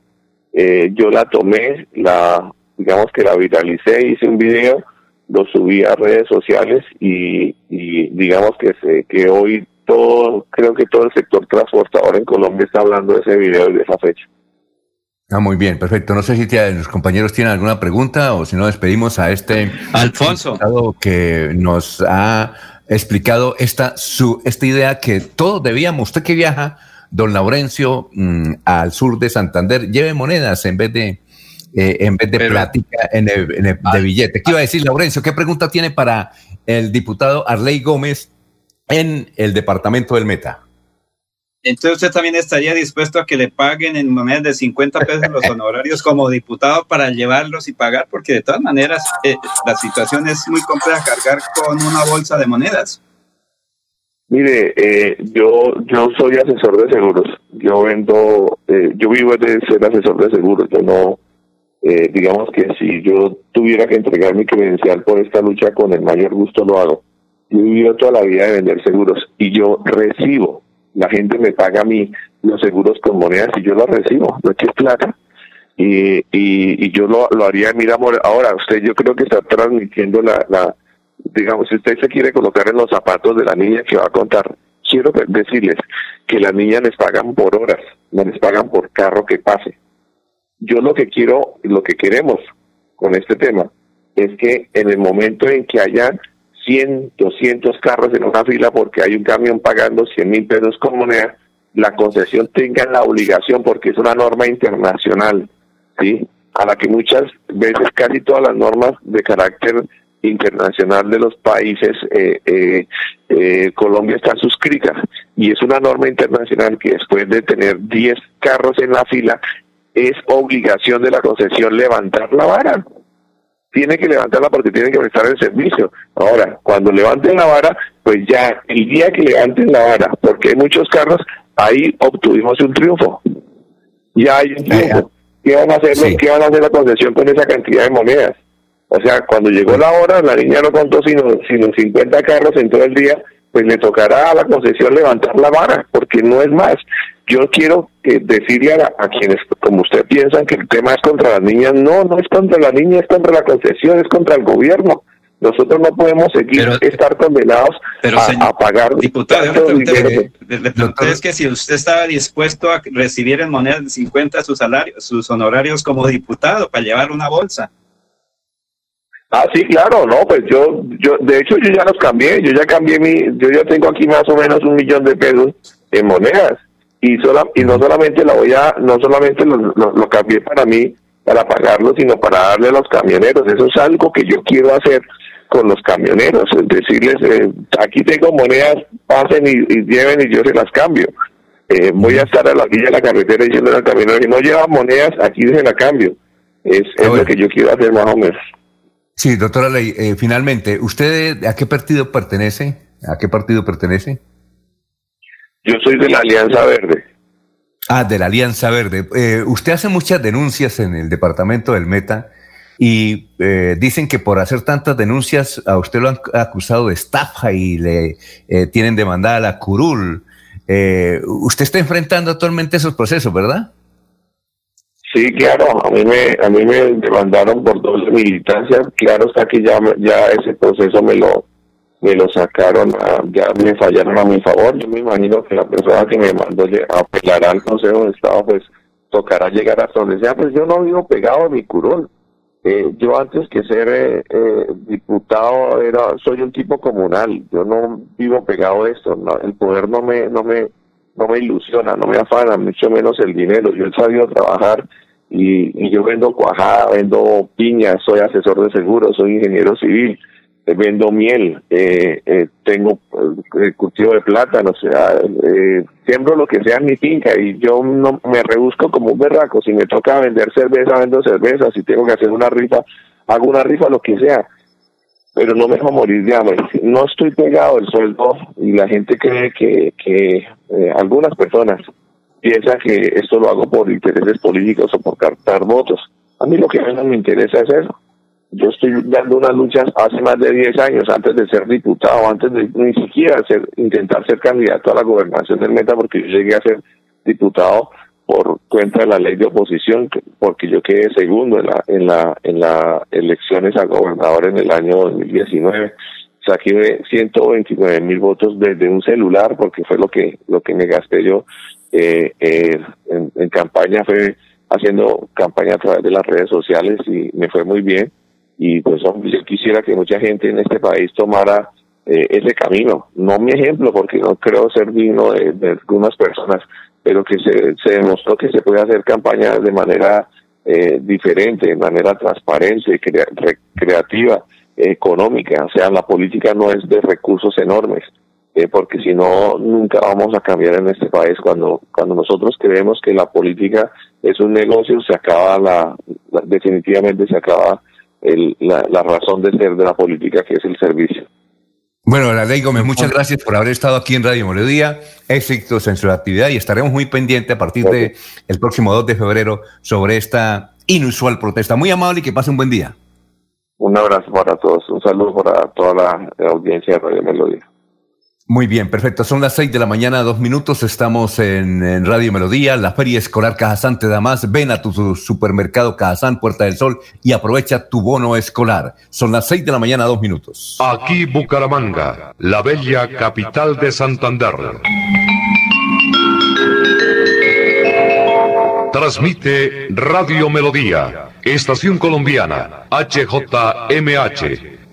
S11: Eh, yo la tomé, la, digamos que la viralicé, hice un video, lo subí a redes sociales y, digamos que, se, que hoy todo, creo que todo el sector transportador en Colombia está hablando de ese video y de esa fecha.
S1: Ah, muy bien, perfecto. No sé si los compañeros tienen alguna pregunta o si no despedimos a este
S3: Alfonso
S1: que nos ha explicado esta su esta idea que todos debíamos. Usted que viaja, don Laurencio, mm, al sur de Santander, lleve monedas en vez de eh, en vez de plática en el, de ah, billete. ¿Qué iba a decir Laurencio? ¿Qué pregunta tiene para el diputado Arley Gómez en el departamento del Meta?
S3: Entonces usted también estaría dispuesto a que le paguen en monedas de 50 pesos los honorarios como diputado para llevarlos y pagar, porque de todas maneras eh, la situación es muy compleja cargar con una bolsa de monedas.
S11: Mire, eh, yo yo soy asesor de seguros. Yo vendo, eh, yo vivo de ser asesor de seguros. Yo no, digamos que si yo tuviera que entregar mi credencial por esta lucha, con el mayor gusto lo hago. Yo he vivido toda la vida de vender seguros y yo recibo la gente me paga a mí los seguros con monedas y yo lo recibo, no es plata. Y, y, y yo lo, lo haría, mira, ahora usted yo creo que está transmitiendo la, la, digamos, si usted se quiere colocar en los zapatos de la niña que va a contar, quiero decirles que las niñas les pagan por horas, no les pagan por carro que pase. Yo lo que quiero, lo que queremos con este tema es que en el momento en que haya 100, 200 carros en una fila porque hay un camión pagando 100 mil pesos con moneda, la concesión tenga la obligación, porque es una norma internacional, ¿sí? a la que muchas veces casi todas las normas de carácter internacional de los países, eh, eh, eh, Colombia está suscrita y es una norma internacional que después de tener 10 carros en la fila, es obligación de la concesión levantar la vara. Tiene que levantarla porque tiene que prestar el servicio. Ahora, cuando levanten la vara, pues ya el día que levanten la vara, porque hay muchos carros, ahí obtuvimos un triunfo. Ya hay un triunfo. ¿Qué van a hacer, ¿qué van a hacer la concesión con esa cantidad de monedas? O sea, cuando llegó la hora, la niña no contó sino, sino 50 carros en todo el día, pues le tocará a la concesión levantar la vara, porque no es más. Yo quiero que decirle a, quienes, como usted piensan que el tema es contra las niñas, no, no es contra la niña, es contra la concesión, es contra el gobierno. Nosotros no podemos seguir estar condenados a, pagar.
S3: Diputado, le, es que si usted estaba dispuesto a recibir en moneda de 50 sus salarios, sus honorarios como diputado para llevar una bolsa.
S11: Ah, sí, claro, no, pues yo, yo, de hecho yo ya los cambié, yo ya cambié mi, yo ya tengo aquí más o menos un millón de pesos en monedas y sola, y no solamente la voy a, no solamente lo, lo, cambié para mí, para pagarlo, sino para darle a los camioneros. Eso es algo que yo quiero hacer con los camioneros, es decirles, eh, aquí tengo monedas, pasen y, lleven y yo se las cambio. Eh, voy a estar a la villa de la carretera diciendo al camionero que no lleva monedas, aquí se la cambio. Es, es lo que yo quiero hacer más o menos.
S1: Sí, doctora Ley, eh, finalmente, ¿usted a qué partido pertenece? ¿A qué partido pertenece?
S11: Yo soy de la Alianza Verde.
S1: Ah, de la Alianza Verde. Eh, usted hace muchas denuncias en el departamento del Meta y eh, dicen que por hacer tantas denuncias a usted lo han acusado de estafa y le tienen demandada la curul. usted está enfrentando actualmente esos procesos, ¿verdad?
S11: Sí, claro, a mí me, a mí me demandaron por doble militancia, claro está que ya, ya ese proceso me lo, me lo sacaron, ya me fallaron a mi favor, yo me imagino que la persona que me mandó a apelar al Consejo de Estado, pues tocará llegar hasta donde sea, pues yo no vivo pegado a mi curón, eh, yo antes que ser eh, eh, diputado era, soy un tipo comunal, yo no vivo pegado a esto, el poder no me, no me, no me ilusiona, no me afana, mucho menos el dinero, yo he sabido trabajar y, yo vendo cuajada, vendo piña, soy asesor de seguros, soy ingeniero civil, vendo miel, eh, eh, tengo cultivo de plátano, o sea, siembro lo que sea en mi finca y yo no me rebusco como un berraco, si me toca vender cerveza, vendo cerveza, si tengo que hacer una rifa, hago una rifa, lo que sea, pero no me dejo morir de hambre. No estoy pegado el sueldo y la gente cree que, que algunas personas piensa que esto lo hago por intereses políticos o por captar votos. A mí lo que menos me interesa es eso. Yo estoy dando unas luchas hace más de 10 años, antes de ser diputado, antes de ni siquiera ser, intentar ser candidato a la gobernación del Meta, porque yo llegué a ser diputado por cuenta de la ley de oposición, porque yo quedé segundo en la en la en las elecciones a gobernador en el año 2019 saqué 129 mil votos desde un celular porque fue lo que lo que me gasté yo eh, eh, en, campaña fue haciendo campaña a través de las redes sociales y me fue muy bien. Y pues yo quisiera que mucha gente en este país tomara eh, ese camino. No mi ejemplo, porque no creo ser digno de, algunas personas, pero que se, se demostró que se puede hacer campaña de manera eh, diferente, de manera transparente, creativa, económica. O sea, la política no es de recursos enormes eh, porque si no, nunca vamos a cambiar en este país. Cuando, cuando nosotros creemos que la política es un negocio, se acaba la, definitivamente se acaba el, la, razón de ser de la política, que es el servicio.
S1: Bueno, la ley Gómez, muchas gracias por haber estado aquí en Radio Melodía. Éxitos en su actividad y estaremos muy pendientes a partir del el próximo 2 de febrero sobre esta inusual protesta. Muy amable y que pase un buen día.
S11: Un abrazo para todos, un saludo para toda la audiencia de Radio Melodía.
S1: Muy bien, perfecto. Son las seis de la mañana, dos minutos. Estamos en, Radio Melodía, la Feria Escolar Cajazán te da más. Ven a tu supermercado Cajazán, Puerta del Sol, y aprovecha tu bono escolar. Son las seis de la mañana, dos minutos.
S12: Aquí Bucaramanga, la bella capital de Santander. Transmite Radio Melodía, Estación Colombiana, HJMH.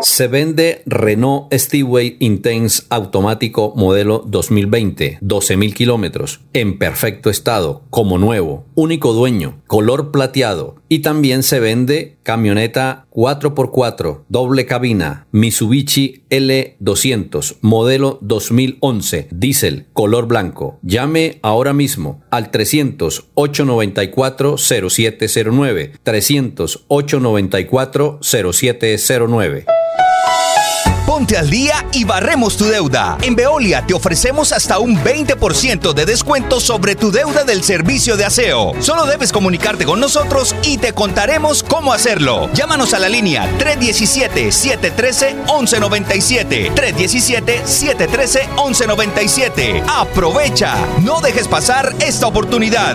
S13: Se vende Renault Steway Intense automático modelo 2020, 12.000 kilómetros, en perfecto estado, como nuevo, único dueño, color plateado. Y también se vende camioneta 4x4, doble cabina, Mitsubishi L200, modelo 2011, diésel, color blanco. Llame ahora mismo al 300 894
S6: Ponte al día y barremos tu deuda. En Veolia te ofrecemos hasta un 20% de descuento sobre tu deuda del servicio de aseo. Solo debes comunicarte con nosotros y te contaremos cómo hacerlo. Llámanos a la línea 317-713-1197. 317-713-1197. Aprovecha. No dejes pasar esta oportunidad.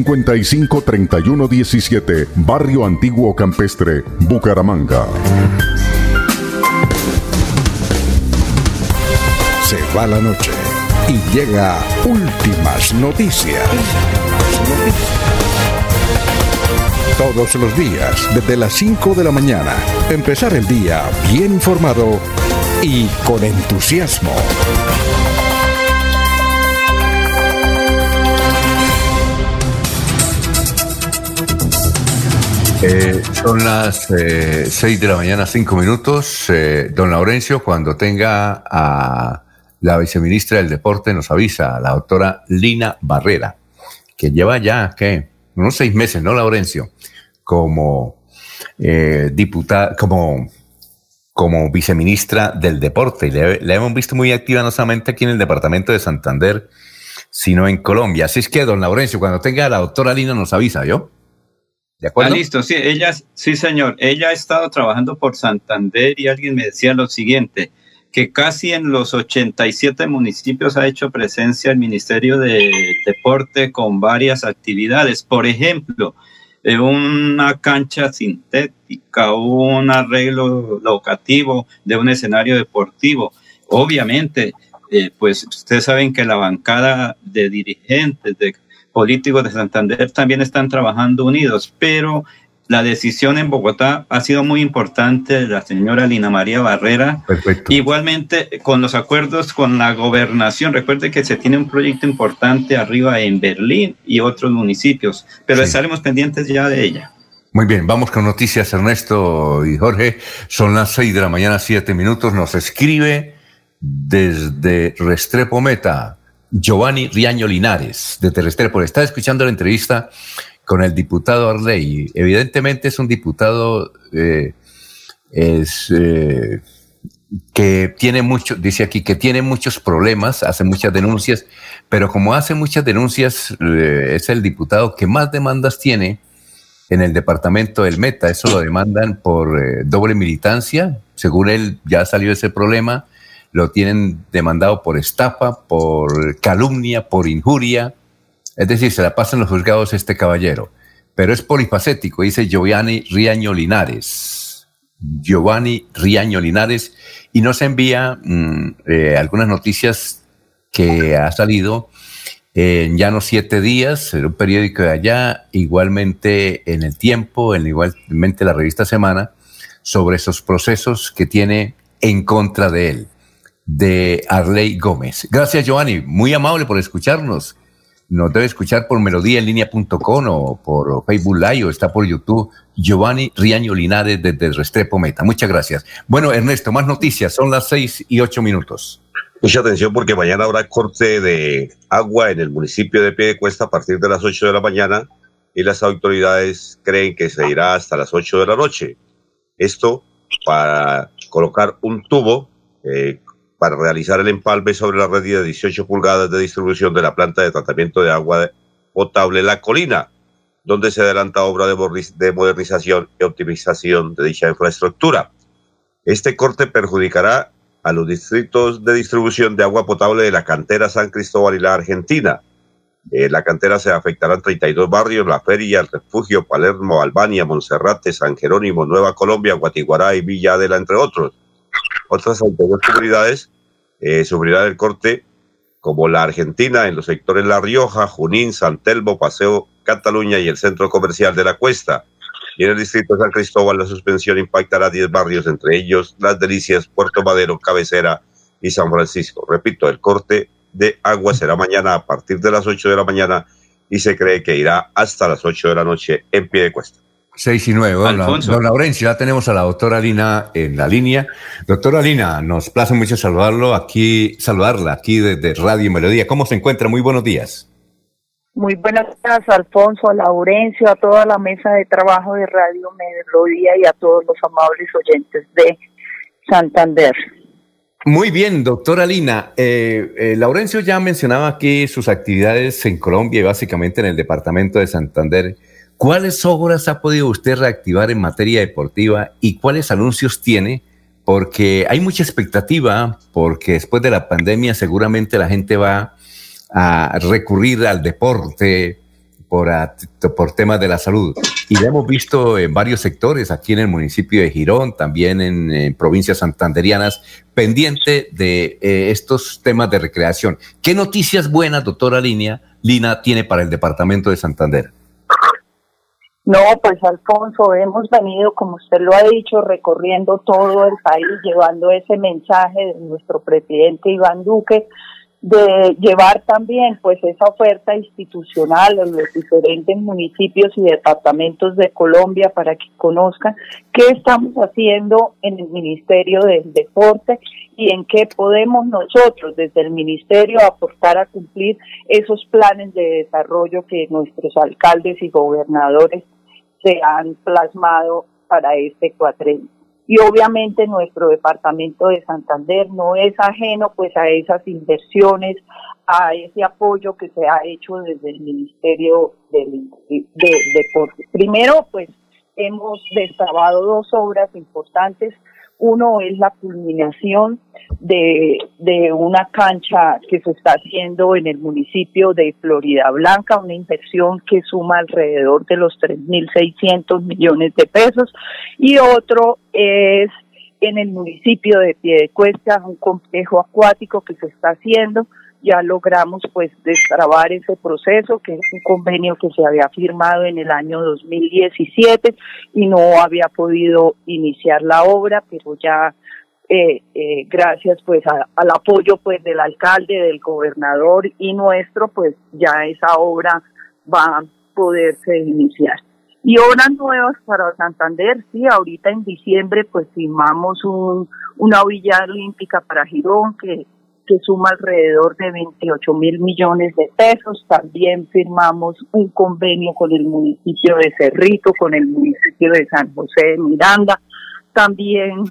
S14: 55 31 17, Barrio Antiguo Campestre, Bucaramanga.
S2: Se va la noche y llega últimas noticias. Todos los días, desde las 5 de la mañana, empezar el día bien informado y con entusiasmo.
S1: Eh, son las eh, 6 de la mañana, 5 minutos. Eh, don Laurencio, cuando tenga a la viceministra del Deporte, nos avisa, la doctora Lina Barrera, que lleva ya, ¿qué? Unos seis meses, ¿no, Laurencio? Como eh, diputada, como, como viceministra del Deporte. Y la hemos visto muy activa no solamente aquí en el departamento de Santander, sino en Colombia. Así es que, don Laurencio, cuando tenga a la doctora Lina, nos avisa, ¿yo?
S3: ¿De acuerdo? Ah, listo, sí, ella, sí, señor. Ella ha estado trabajando por Santander y alguien me decía lo siguiente, que casi en los 87 municipios ha hecho presencia el Ministerio de Deporte con varias actividades. Por ejemplo, eh, una cancha sintética, un arreglo locativo de un escenario deportivo. Obviamente, eh, pues ustedes saben que la bancada de dirigentes, de políticos de Santander también están trabajando unidos, pero la decisión en Bogotá ha sido muy importante de la señora Lina María Barrera.
S1: Perfecto.
S3: Igualmente con los acuerdos con la gobernación. Recuerde que se tiene un proyecto importante arriba en Berlín y otros municipios, pero estaremos pendientes ya de ella.
S1: Muy bien, vamos con noticias, Ernesto y Jorge. Son las seis de la mañana, siete minutos. Nos escribe desde Restrepo Meta Giovanni Riaño Linares, de Restrepo. Está escuchando la entrevista con el diputado Arley. Evidentemente es un diputado, eh, eh, que tiene mucho, dice aquí, que tiene muchos problemas, hace muchas denuncias, pero como hace muchas denuncias, eh, es el diputado que más demandas tiene en el departamento del Meta. Eso lo demandan por eh, doble militancia. Según él, ya salió ese problema. Lo tienen demandado por estafa, por calumnia, por injuria. Es decir, se la pasan los juzgados este caballero. Pero es polifacético, dice Giovanni Riaño Linares. Giovanni Riaño Linares. Y nos envía mm, eh, algunas noticias que ha salido en ya no siete días, en un periódico de allá, igualmente en el tiempo, en igualmente la revista Semana, sobre esos procesos que tiene en contra de él, de Arley Gómez. Gracias, Giovanni, muy amable por escucharnos. Nos debe escuchar por melodíaenlínea.com o por Facebook Live o está por YouTube. Giovanni Riaño Linares desde Restrepo Meta. Muchas gracias. Bueno, Ernesto, más noticias. Son las seis y ocho minutos.
S7: Mucha atención porque mañana habrá corte de agua en el municipio de Piedecuesta a partir de las 8 de la mañana y las autoridades creen que se irá hasta las 8 de la noche. Esto para colocar un tubo eh, para realizar el empalme sobre la red de 18 pulgadas de distribución de la planta de tratamiento de agua potable La Colina, donde se adelanta obra de modernización y optimización de dicha infraestructura. Este corte perjudicará a los distritos de distribución de agua potable de la cantera San Cristóbal y la Argentina. En la cantera se afectarán 32 barrios, La Feria, El Refugio, Palermo, Albania, Monserrate, San Jerónimo, Nueva Colombia, Guatiguará y Villa Adela, entre otros. Otras autoridades eh, sufrirán el corte como la Argentina en los sectores La Rioja, Junín, San Telmo, Paseo Cataluña y el centro comercial de la Cuesta. Y en el distrito de San Cristóbal la suspensión impactará 10 barrios, entre ellos Las Delicias, Puerto Madero, Cabecera y San Francisco. Repito, el corte de agua será mañana a partir de las 8 de la mañana y se cree que irá hasta las 8 de la noche en pie de cuesta.
S1: 6 y 9. don Laurencio, ya tenemos a la doctora Lina en la línea. Doctora Lina, nos place mucho saludarlo aquí, saludarla aquí desde Radio Melodía. ¿Cómo se encuentra? Muy buenos días.
S15: Muy buenas tardes, Alfonso, a Laurencio, a toda la mesa de trabajo de Radio Melodía y a todos los amables oyentes de Santander.
S1: Muy bien, doctora Lina. Eh, eh, Laurencio ya mencionaba aquí sus actividades en Colombia y básicamente en el departamento de Santander. ¿Cuáles obras ha podido usted reactivar en materia deportiva y cuáles anuncios tiene? Porque hay mucha expectativa, porque después de la pandemia seguramente la gente va a recurrir al deporte por, por temas de la salud. Y lo hemos visto en varios sectores, aquí en el municipio de Girón, también en, provincias santanderianas, pendiente de eh, estos temas de recreación. ¿Qué noticias buenas, doctora Línea, Lina, tiene para el departamento de Santander?
S15: No, pues Alfonso, hemos venido, como usted lo ha dicho, recorriendo todo el país, llevando ese mensaje de nuestro presidente Iván Duque de llevar también pues esa oferta institucional a los diferentes municipios y departamentos de Colombia para que conozcan qué estamos haciendo en el Ministerio del Deporte y en qué podemos nosotros desde el Ministerio aportar a cumplir esos planes de desarrollo que nuestros alcaldes y gobernadores se han plasmado para este cuatrenio y obviamente nuestro departamento de Santander no es ajeno pues a esas inversiones, a ese apoyo que se ha hecho desde el Ministerio del de, Deporte. Primero pues hemos destrabado dos obras importantes uno es la culminación de, de una cancha que se está haciendo en el municipio de Florida Blanca, una inversión que suma alrededor de los 3.600 millones de pesos. Y otro es en el municipio de Piedecuesta, un complejo acuático que se está haciendo ya logramos pues destrabar ese proceso, que es un convenio que se había firmado en el año 2017 y no había podido iniciar la obra, pero ya eh, eh, gracias pues al apoyo pues del alcalde, del gobernador y nuestro, pues ya esa obra va a poderse iniciar. Y obras nuevas para Santander, sí, ahorita en diciembre pues firmamos un, una villa olímpica para Girón que que suma alrededor de 28 mil millones de pesos. También firmamos un convenio con el municipio de Cerrito, con el municipio de San José de Miranda. También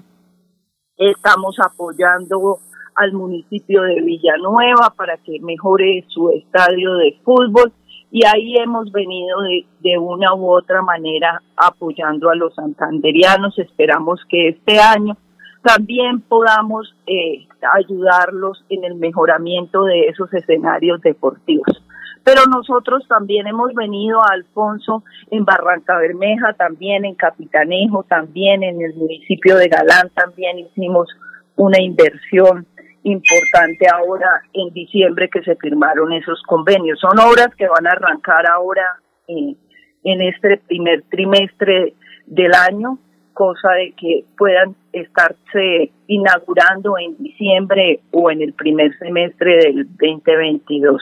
S15: Estamos apoyando al municipio de Villanueva para que mejore su estadio de fútbol y ahí hemos venido de, una u otra manera apoyando a los santanderianos. Esperamos que este año también podamos eh, ayudarlos en el mejoramiento de esos escenarios deportivos. Pero nosotros también hemos venido a Alfonso en Barranca Bermeja, también en Capitanejo, también en el municipio de Galán, también hicimos una inversión importante ahora en diciembre que se firmaron esos convenios. Son obras que van a arrancar ahora eh, en este primer trimestre del año, cosa de que puedan estarse inaugurando en diciembre o en el primer semestre del 2022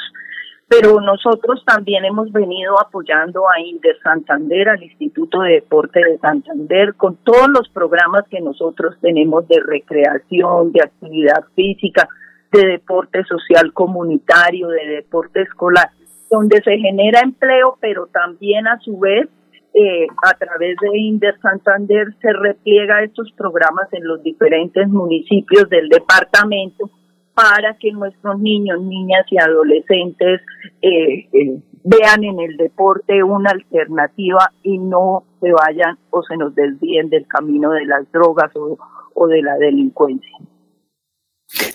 S15: pero nosotros también hemos venido apoyando a Inder Santander, al Instituto de Deporte de Santander, con todos los programas que nosotros tenemos de recreación, de actividad física, de deporte social comunitario, de deporte escolar, donde se genera empleo, pero también a su vez eh, a través de Inder Santander se repliega estos programas en los diferentes municipios del departamento para que nuestros niños, niñas y adolescentes eh, eh, vean en el deporte una alternativa y no se vayan o se nos desvíen del camino de las drogas o, de la delincuencia.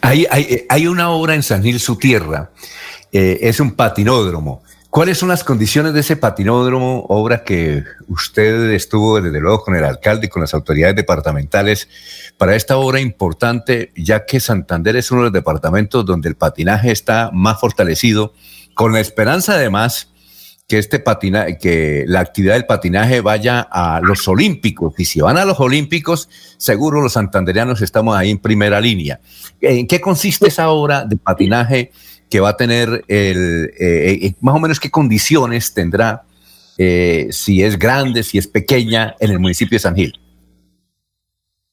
S1: Hay, hay, hay, una obra en San Gil, su tierra, eh, es un patinódromo. ¿Cuáles son las condiciones de ese patinódromo, obra que usted estuvo desde luego con el alcalde y con las autoridades departamentales para esta obra importante, ya que Santander es uno de los departamentos donde el patinaje está más fortalecido, con la esperanza además que este patina, que la actividad del patinaje vaya a los Olímpicos. Y si van a los Olímpicos, seguro los santanderianos estamos ahí en primera línea. ¿En qué consiste esa obra de patinaje? Que va a tener el, eh, eh, más o menos qué condiciones tendrá, eh, si es grande, si es pequeña, en el municipio de San Gil.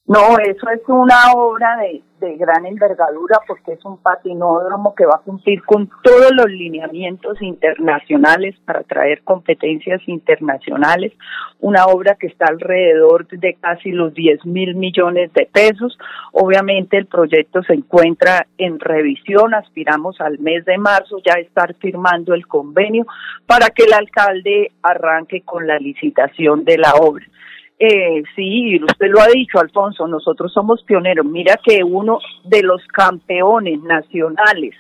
S15: No, eso es una obra de, de gran envergadura porque es un patinódromo que va a cumplir con todos los lineamientos internacionales para traer competencias internacionales, una obra que está alrededor de casi los 10 mil millones de pesos. Obviamente el proyecto se encuentra en revisión, aspiramos al mes de marzo ya estar firmando el convenio para que el alcalde arranque con la licitación de la obra. Eh, sí, usted lo ha dicho, Alfonso, nosotros somos pioneros. Mira que uno de los campeones nacionales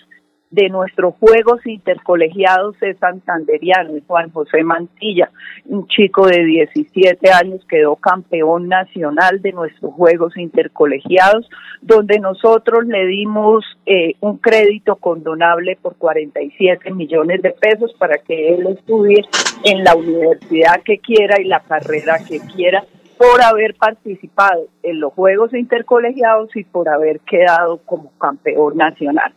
S15: de nuestros Juegos Intercolegiados es santanderiano, Juan José Mantilla, un chico de 17 años, quedó campeón nacional de nuestros Juegos Intercolegiados, donde nosotros le dimos eh, un crédito condonable por 47 millones de pesos para que él estudie en la universidad que quiera y la carrera que quiera por haber participado en los Juegos Intercolegiados y por haber quedado como campeón nacional.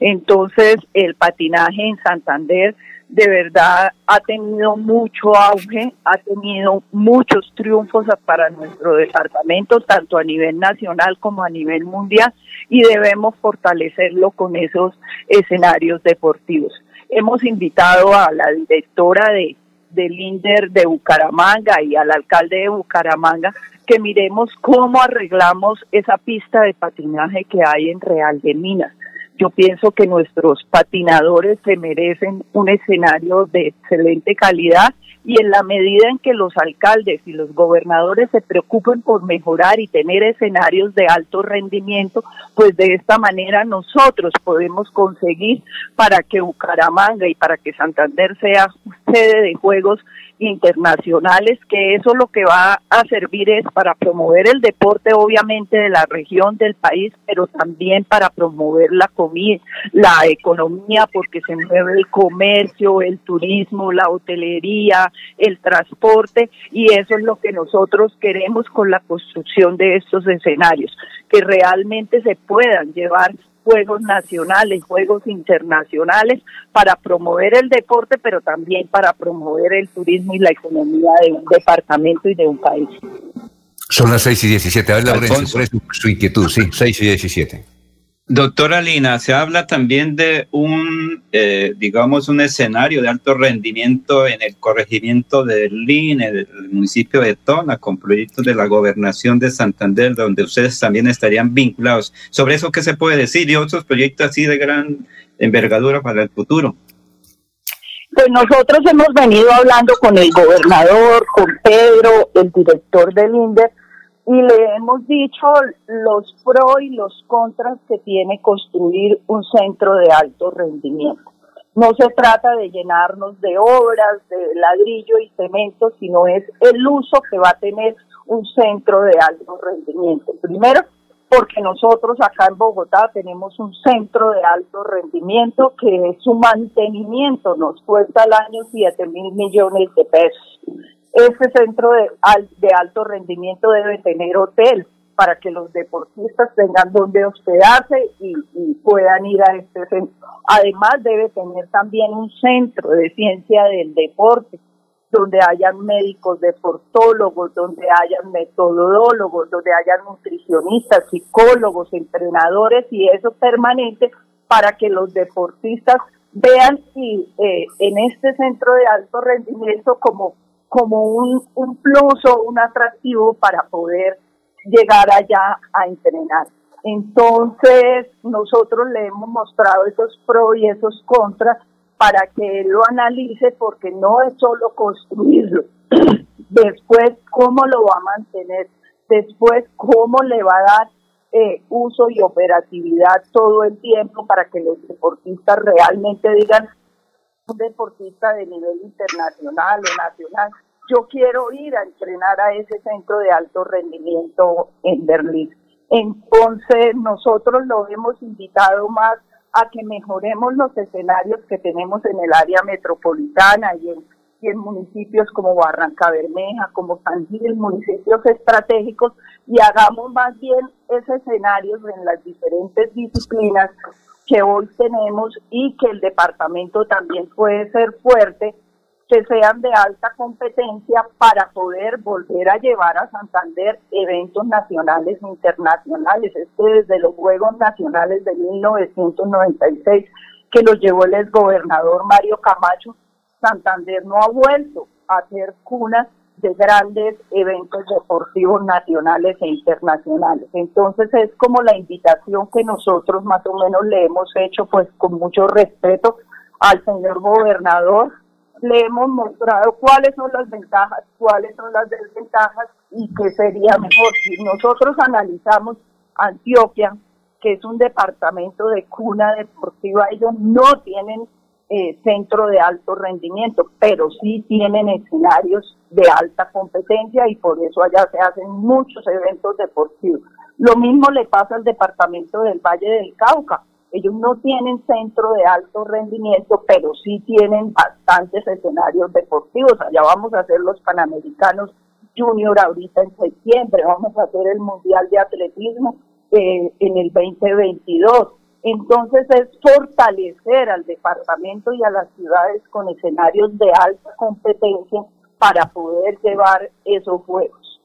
S15: Entonces, el patinaje en Santander de verdad ha tenido mucho auge, ha tenido muchos triunfos para nuestro departamento, tanto a nivel nacional como a nivel mundial, y debemos fortalecerlo con esos escenarios deportivos. Hemos invitado a la directora de del de Bucaramanga y al alcalde de Bucaramanga que miremos cómo arreglamos esa pista de patinaje que hay en Real de Minas. Yo pienso que nuestros patinadores se merecen un escenario de excelente calidad y en la medida en que los alcaldes y los gobernadores se preocupen por mejorar y tener escenarios de alto rendimiento, pues de esta manera nosotros podemos conseguir para que Bucaramanga y para que Santander sea sede de juegos internacionales, que eso lo que va a servir es para promover el deporte obviamente de la región del país, pero también para promover la comida, la economía, porque se mueve el comercio, el turismo, la hotelería, el transporte, y eso es lo que nosotros queremos con la construcción de estos escenarios, que realmente se puedan llevar juegos nacionales, juegos internacionales, para promover el deporte, pero también para promover el turismo y la economía de un departamento y de un país.
S1: Son las 6 y 17. A ver, Laurencio, su, su inquietud? Sí, 6 y 17.
S3: Doctora Lina, se habla también de un, eh, digamos, un escenario de alto rendimiento en el corregimiento del LIN, el municipio de Tona, con proyectos de la gobernación de Santander, donde ustedes también estarían vinculados. ¿Sobre eso qué se puede decir y otros proyectos así de gran envergadura para el futuro?
S15: Pues nosotros hemos venido hablando con el gobernador, con Pedro, el director del INDER, y le hemos dicho los pros y los contras que tiene construir un centro de alto rendimiento. No se trata de llenarnos de obras, de ladrillo y cemento, sino es el uso que va a tener un centro de alto rendimiento. Primero, porque nosotros acá en Bogotá tenemos un centro de alto rendimiento que su mantenimiento nos cuesta al año 7 mil millones de pesos. Este centro de, de alto rendimiento debe tener hotel para que los deportistas tengan donde hospedarse y, puedan ir a este centro. Además debe tener también un centro de ciencia del deporte donde hayan médicos deportólogos, donde hayan metodólogos, donde hayan nutricionistas, psicólogos, entrenadores y eso permanente para que los deportistas vean y, eh, en este centro de alto rendimiento como como un, un plus o un atractivo para poder llegar allá a entrenar. Entonces, nosotros le hemos mostrado esos pros y esos contras para que él lo analice porque no es solo construirlo. Después, cómo lo va a mantener. Después, cómo le va a dar eh, uso y operatividad todo el tiempo para que los deportistas realmente digan, un deportista de nivel internacional o nacional, yo quiero ir a entrenar a ese centro de alto rendimiento en Berlín. Entonces nosotros lo hemos invitado más a que mejoremos los escenarios que tenemos en el área metropolitana y en, municipios como Barranca Bermeja, como San Gil, municipios estratégicos, y hagamos más bien esos escenarios en las diferentes disciplinas que hoy tenemos y que el departamento también puede ser fuerte, que sean de alta competencia para poder volver a llevar a Santander eventos nacionales e internacionales. Este desde los Juegos Nacionales de 1996 que los llevó el exgobernador Mario Camacho, Santander no ha vuelto a ser cuna de grandes eventos deportivos nacionales e internacionales. Entonces es como la invitación que nosotros más o menos le hemos hecho pues con mucho respeto al señor gobernador. Le hemos mostrado cuáles son las ventajas, cuáles son las desventajas y qué sería mejor. Si nosotros analizamos Antioquia, que es un departamento de cuna deportiva, ellos no tienen eh, centro de alto rendimiento, pero sí tienen escenarios de alta competencia y por eso allá se hacen muchos eventos deportivos. Lo mismo le pasa al departamento del Valle del Cauca. Ellos no tienen centro de alto rendimiento, pero sí tienen bastantes escenarios deportivos. Allá vamos a hacer los Panamericanos Junior ahorita en septiembre, vamos a hacer el Mundial de Atletismo eh, en el 2022 entonces es fortalecer al departamento y a las ciudades con escenarios de alta competencia para poder llevar esos juegos.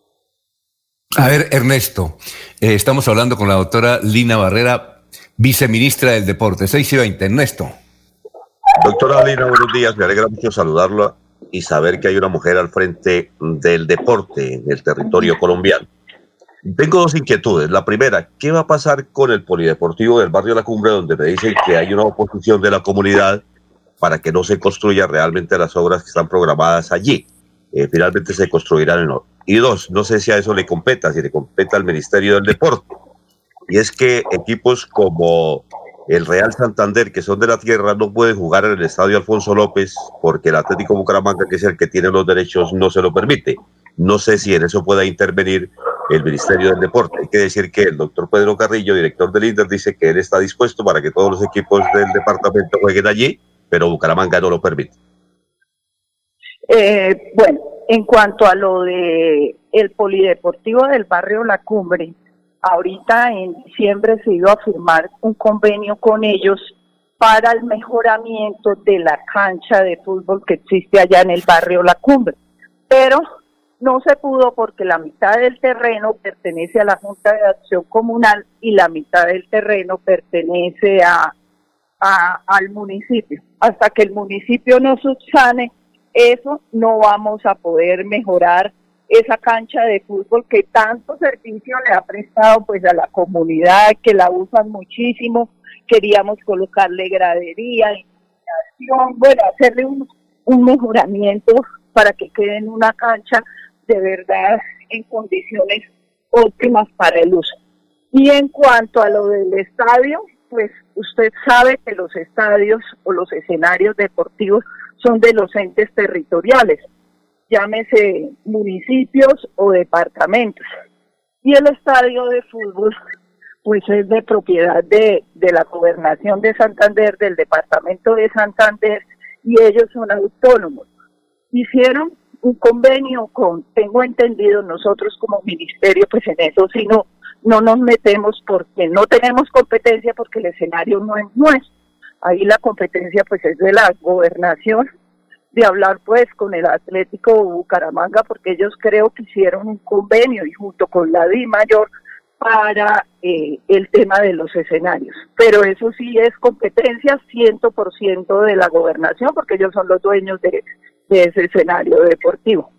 S1: A ver, Ernesto, eh, estamos hablando con la doctora Lina Barrera, viceministra del Deporte. 6 y 20, Ernesto.
S7: Doctora Lina, buenos días. Me alegra mucho saludarla y saber que hay una mujer al frente del deporte en el territorio colombiano. Tengo dos inquietudes. La primera, ¿qué va a pasar con el polideportivo del barrio La Cumbre, donde me dicen que hay una oposición de la comunidad para que no se construyan realmente las obras que están programadas allí? Eh, finalmente se construirán en otro. Y dos, no sé si a eso le competa, si le competa al Ministerio del Deporte. Y es que equipos como el Real Santander, que son de la tierra, no pueden jugar en el estadio Alfonso López porque el Atlético Bucaramanga, que es el que tiene los derechos, no se lo permite. No sé si en eso pueda intervenir el Ministerio del Deporte. Hay que decir que el doctor Pedro Carrillo, director del INDER, dice que él está dispuesto para que todos los equipos del departamento jueguen allí, pero Bucaramanga no lo permite.
S15: Eh, bueno, en cuanto a lo de el polideportivo del barrio La Cumbre, ahorita en diciembre se iba a firmar un convenio con ellos para el mejoramiento de la cancha de fútbol que existe allá en el barrio La Cumbre. Pero No se pudo porque la mitad del terreno pertenece a la Junta de Acción Comunal y la mitad del terreno pertenece a, al municipio. Hasta que el municipio no subsane eso, no vamos a poder mejorar esa cancha de fútbol que tanto servicio le ha prestado pues a la comunidad, que la usan muchísimo. Queríamos colocarle gradería, bueno, hacerle un, un mejoramiento para que quede en una cancha de verdad en condiciones óptimas para el uso. Y en cuanto a lo del estadio, pues usted sabe que los estadios o los escenarios deportivos son de los entes territoriales, llámese municipios o departamentos. Y el estadio de fútbol, pues es de propiedad de, de la gobernación de Santander, del departamento de Santander, y ellos son autónomos. Hicieron un convenio con, tengo entendido, nosotros como ministerio, pues en eso sí no, no nos metemos porque no tenemos competencia, porque el escenario no es nuestro. Ahí la competencia pues es de la gobernación, de hablar pues con el Atlético Bucaramanga, porque ellos creo que hicieron un convenio y junto con la DI Mayor para eh, el tema de los escenarios. Pero eso sí es competencia 100% de la gobernación, porque ellos son los dueños de, ese escenario deportivo.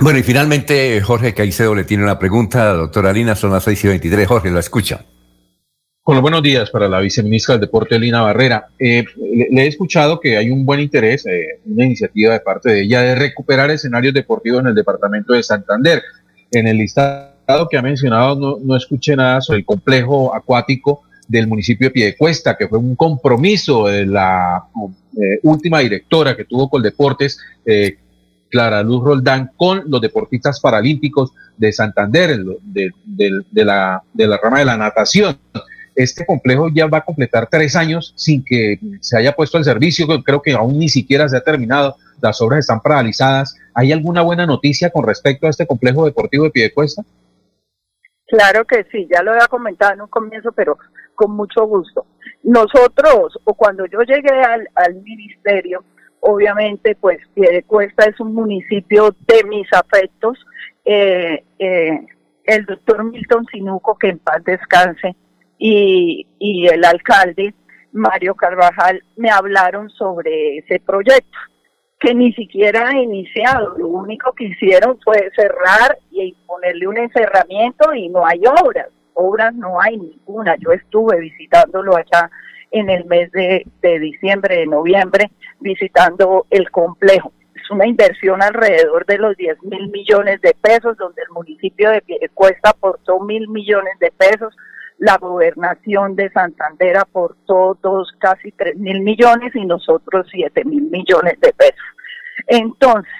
S1: Bueno, y finalmente Jorge Caicedo le tiene una pregunta. Doctora Lina, son las 6 y 23. Jorge, la escucha.
S4: Con los buenos días para la viceministra del Deporte, Lina Barrera. Eh, le, he escuchado que hay un buen interés, eh, una iniciativa de parte de ella de recuperar escenarios deportivos en el departamento de Santander. En el listado que ha mencionado no, no escuché nada sobre el complejo acuático del municipio de Piedecuesta, que fue un compromiso de la eh, última directora que tuvo con Deportes, eh, Clara Luz Roldán, con los deportistas paralímpicos de Santander, de, la, de la rama de la natación. Este complejo ya va a completar tres años sin que se haya puesto al servicio, creo que aún ni siquiera se ha terminado, las obras están paralizadas. ¿Hay alguna buena noticia con respecto a este complejo deportivo de Piedecuesta?
S15: Claro que sí, ya lo había comentado en un comienzo, pero con mucho gusto. Nosotros, o cuando yo llegué al, ministerio, obviamente, pues Piedecuesta es un municipio de mis afectos. Eh, eh, el doctor Milton Sinuco, que en paz descanse, y, y el alcalde Mario Carvajal me hablaron sobre ese proyecto que ni siquiera ha iniciado. Lo único que hicieron fue cerrar y ponerle un encerramiento y no hay obras. Obras no hay ninguna. Yo estuve visitándolo allá en el mes de, diciembre, de noviembre, visitando el complejo. Es una inversión alrededor de los 10 mil millones de pesos, donde el municipio de Piedecuesta aportó mil millones de pesos, la gobernación de Santander aportó dos, casi tres mil millones y nosotros siete mil millones de pesos. Entonces,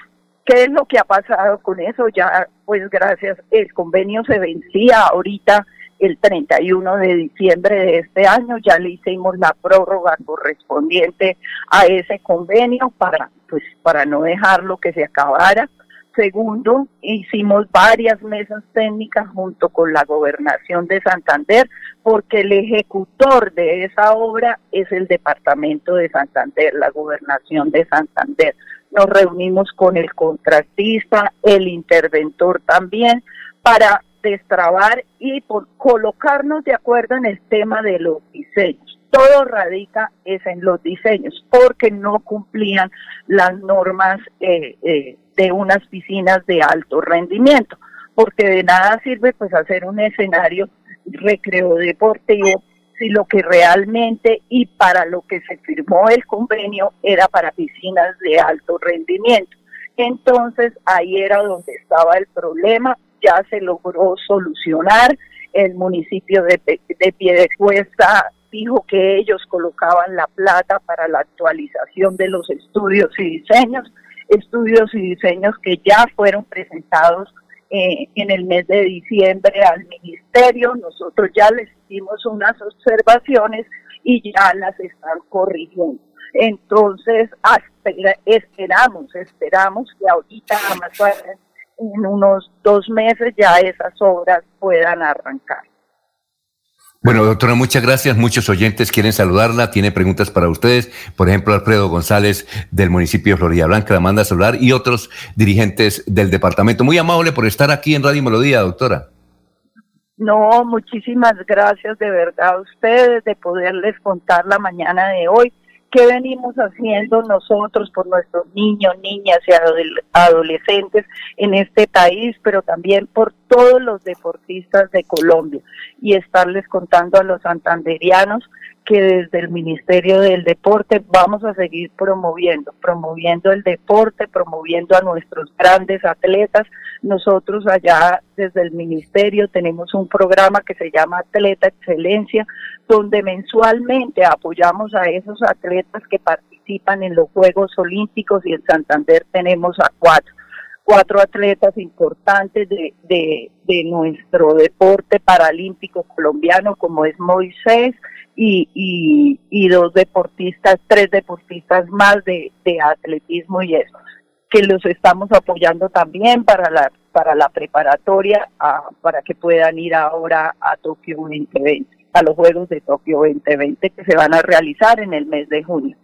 S15: ¿qué es lo que ha pasado con eso? Ya, pues gracias, el convenio se vencía ahorita el 31 de diciembre de este año, ya le hicimos la prórroga correspondiente a ese convenio para, pues, para no dejarlo que se acabara. Segundo, hicimos varias mesas técnicas junto con la gobernación de Santander, porque el ejecutor de esa obra es el departamento de Santander, la gobernación de Santander. Nos reunimos con el contratista, el interventor también, para destrabar y por colocarnos de acuerdo en el tema de los diseños. Todo radica es en los diseños, porque no cumplían las normas eh, eh, de unas piscinas de alto rendimiento, porque de nada sirve pues hacer un escenario recreo deportivo si lo que realmente y para lo que se firmó el convenio era para piscinas de alto rendimiento. Entonces ahí era donde estaba el problema, ya se logró solucionar, el municipio de, de Piedecuesta dijo que ellos colocaban la plata para la actualización de los estudios y diseños, estudios y diseños que ya fueron presentados eh, en el mes de diciembre al ministerio. Nosotros ya les hicimos unas observaciones y ya las están corrigiendo. Entonces, esperamos, esperamos que ahorita, más en unos dos meses, ya esas obras puedan arrancar.
S1: Bueno, doctora, muchas gracias. Muchos oyentes quieren saludarla, tiene preguntas para ustedes. Por ejemplo, Alfredo González del municipio de Florida Blanca la manda a saludar y otros dirigentes del departamento. Muy amable por estar aquí en Radio Melodía, doctora.
S15: No, muchísimas gracias de verdad a ustedes de poderles contar la mañana de hoy qué venimos haciendo nosotros por nuestros niños, niñas y adolescentes en este país, pero también por todos los deportistas de Colombia y estarles contando a los santanderianos que desde el Ministerio del Deporte vamos a seguir promoviendo, promoviendo el deporte, promoviendo a nuestros grandes atletas. Nosotros allá desde el Ministerio tenemos un programa que se llama Atleta Excelencia, donde mensualmente apoyamos a esos atletas que participan en los Juegos Olímpicos y en Santander tenemos a cuatro cuatro atletas importantes de, nuestro deporte paralímpico colombiano, como es Moisés, y, dos deportistas, tres deportistas más de, atletismo y eso, que los estamos apoyando también para la, para la preparatoria, para que puedan ir ahora a Tokio 2020, a los Juegos de Tokio 2020 que se van a realizar en el mes de junio.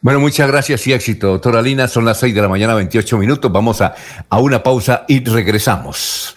S1: Bueno, muchas gracias y éxito, doctora Lina. Son las 6 de la mañana, 28 minutos. Vamos a, a una pausa y regresamos.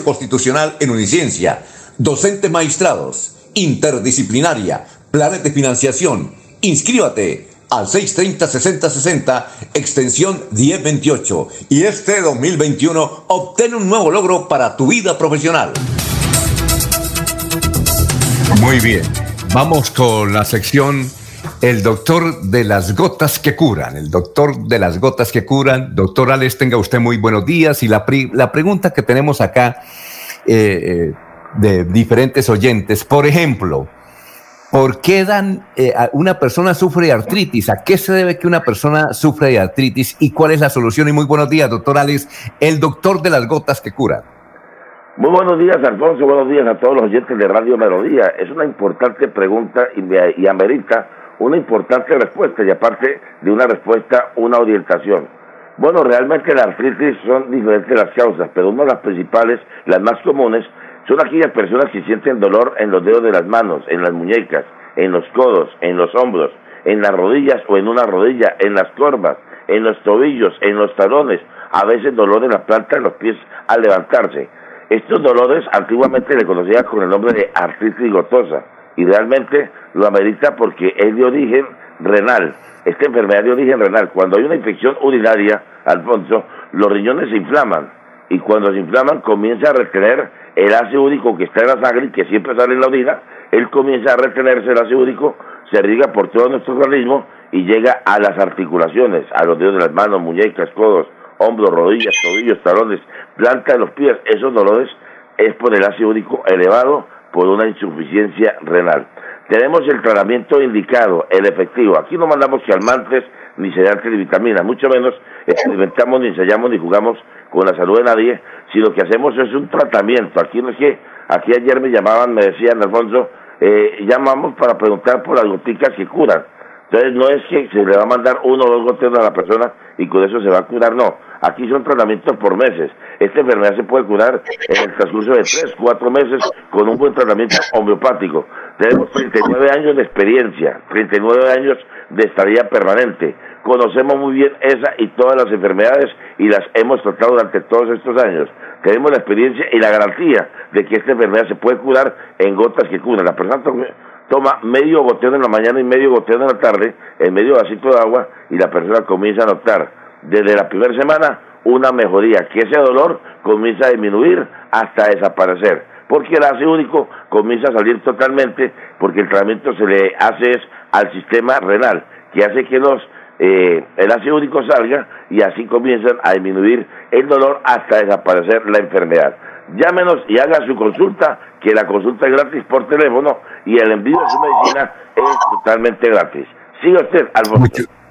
S16: Constitucional en Uniciencia. Docentes maestrados, interdisciplinaria, planes de financiación. Inscríbate al 630-6060, extensión 1028. Y este 2021 obtén un nuevo logro para tu vida profesional.
S1: Muy bien, vamos con la sección El doctor de las gotas que curan. El doctor de las gotas que curan. Doctor Alex, tenga usted muy buenos días. Y la, la pregunta que tenemos acá eh, eh, de diferentes oyentes, por ejemplo, ¿Por qué dan, eh, una persona sufre de artritis? ¿A qué se debe que una persona sufre de artritis? ¿Y cuál es la solución? Y muy buenos días, doctor Alex, el doctor de las gotas que cura.
S17: Muy buenos días, Alfonso. Buenos días a todos los oyentes de Radio Melodía. Es una importante pregunta y, y amerita una importante respuesta y aparte de una respuesta, una orientación. Bueno, realmente la artritis son diferentes las causas, pero una de las principales, las más comunes, son aquellas personas que sienten dolor en los dedos de las manos, en las muñecas, en los codos, en los hombros, en las rodillas o en una rodilla, en las corvas, en los tobillos, en los talones, a veces dolor en la planta de los pies al levantarse. Estos dolores antiguamente le conocían con el nombre de artritis gotosa y realmente lo amerita porque es de origen renal. Esta enfermedad de origen renal, cuando hay una infección urinaria, Alfonso, los riñones se inflaman y cuando se inflaman comienza a retener el ácido úrico que está en la sangre y que siempre sale en la orina, él comienza a retenerse el ácido úrico, se riega por todo nuestro organismo y llega a las articulaciones, a los dedos de las manos, muñecas, codos, hombros, rodillas, tobillos, talones, planta de los pies. Esos dolores es por el ácido úrico elevado por una insuficiencia renal. Tenemos el tratamiento indicado, el efectivo. Aquí no mandamos calmantes ni sedantes ni vitaminas, mucho menos experimentamos, ni ensayamos, ni jugamos con la salud de nadie, si lo que hacemos es un tratamiento. Aquí no es que, aquí ayer me llamaban, me decían, Alfonso, eh, llamamos para preguntar por las goticas que curan. Entonces no es que se le va a mandar uno o dos gotas a la persona y con eso se va a curar, no. Aquí son tratamientos por meses. Esta enfermedad se puede curar en el transcurso de tres, cuatro meses con un buen tratamiento homeopático. Tenemos 39 años de experiencia, 39 años de estadía permanente conocemos muy bien esa y todas las enfermedades y las hemos tratado durante todos estos años. Tenemos la experiencia y la garantía de que esta enfermedad se puede curar en gotas que curan. La persona toma medio goteo en la mañana y medio goteo en la tarde, en medio vasito de agua, y la persona comienza a notar desde la primera semana una mejoría, que ese dolor comienza a disminuir hasta desaparecer, porque el ácido único comienza a salir totalmente, porque el tratamiento se le hace al sistema renal, que hace que los eh, el ácido úrico salga y así comienzan a disminuir el dolor hasta desaparecer la enfermedad. Llámenos y haga su consulta, que la consulta es gratis por teléfono y el envío de su medicina es totalmente gratis. Siga usted, Alfonso.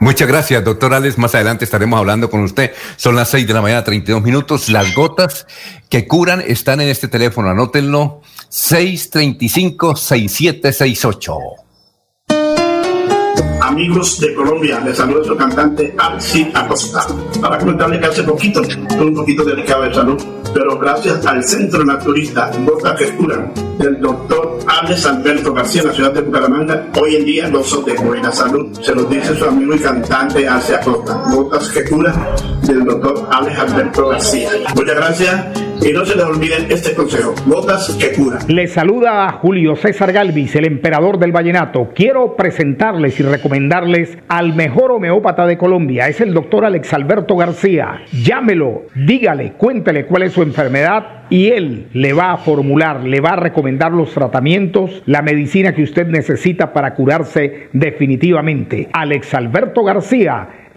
S1: Muchas gracias, doctor Alex. Más adelante estaremos hablando con usted. Son las 6 de la mañana, 32 minutos. Las gotas que curan están en este teléfono. Anótenlo. 635-6768
S18: amigos de Colombia, les saluda su cantante Alci Acosta. Para comentarles que hace poquito un poquito delicado de salud, pero gracias al Centro Naturista Boca que del doctor Alex Alberto García en la ciudad de Bucaramanga, hoy en día gozo de buena salud. Se lo dice su amigo y cantante Alci Acosta. Botas que del doctor Alex Alberto García. Muchas gracias y no se les olviden este consejo, gotas que curan.
S19: Les saluda a Julio César Galvis, el emperador del vallenato. Quiero presentarles y recomendarles al mejor homeópata de Colombia. Es el doctor Alex Alberto García. Llámelo, dígale, cuéntele cuál es su enfermedad y él le va a formular, le va a recomendar los tratamientos, la medicina que usted necesita para curarse definitivamente. Alex Alberto García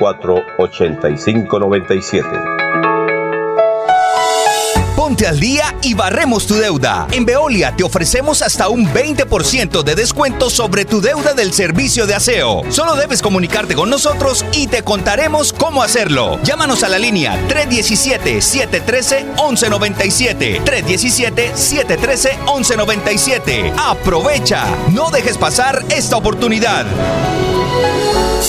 S7: 8597
S6: Ponte al día y barremos tu deuda. En Veolia te ofrecemos hasta un 20% de descuento sobre tu deuda del servicio de aseo. Solo debes comunicarte con nosotros y te contaremos cómo hacerlo. Llámanos a la línea 317-713-1197. 317-713-1197. Aprovecha. No dejes pasar esta oportunidad.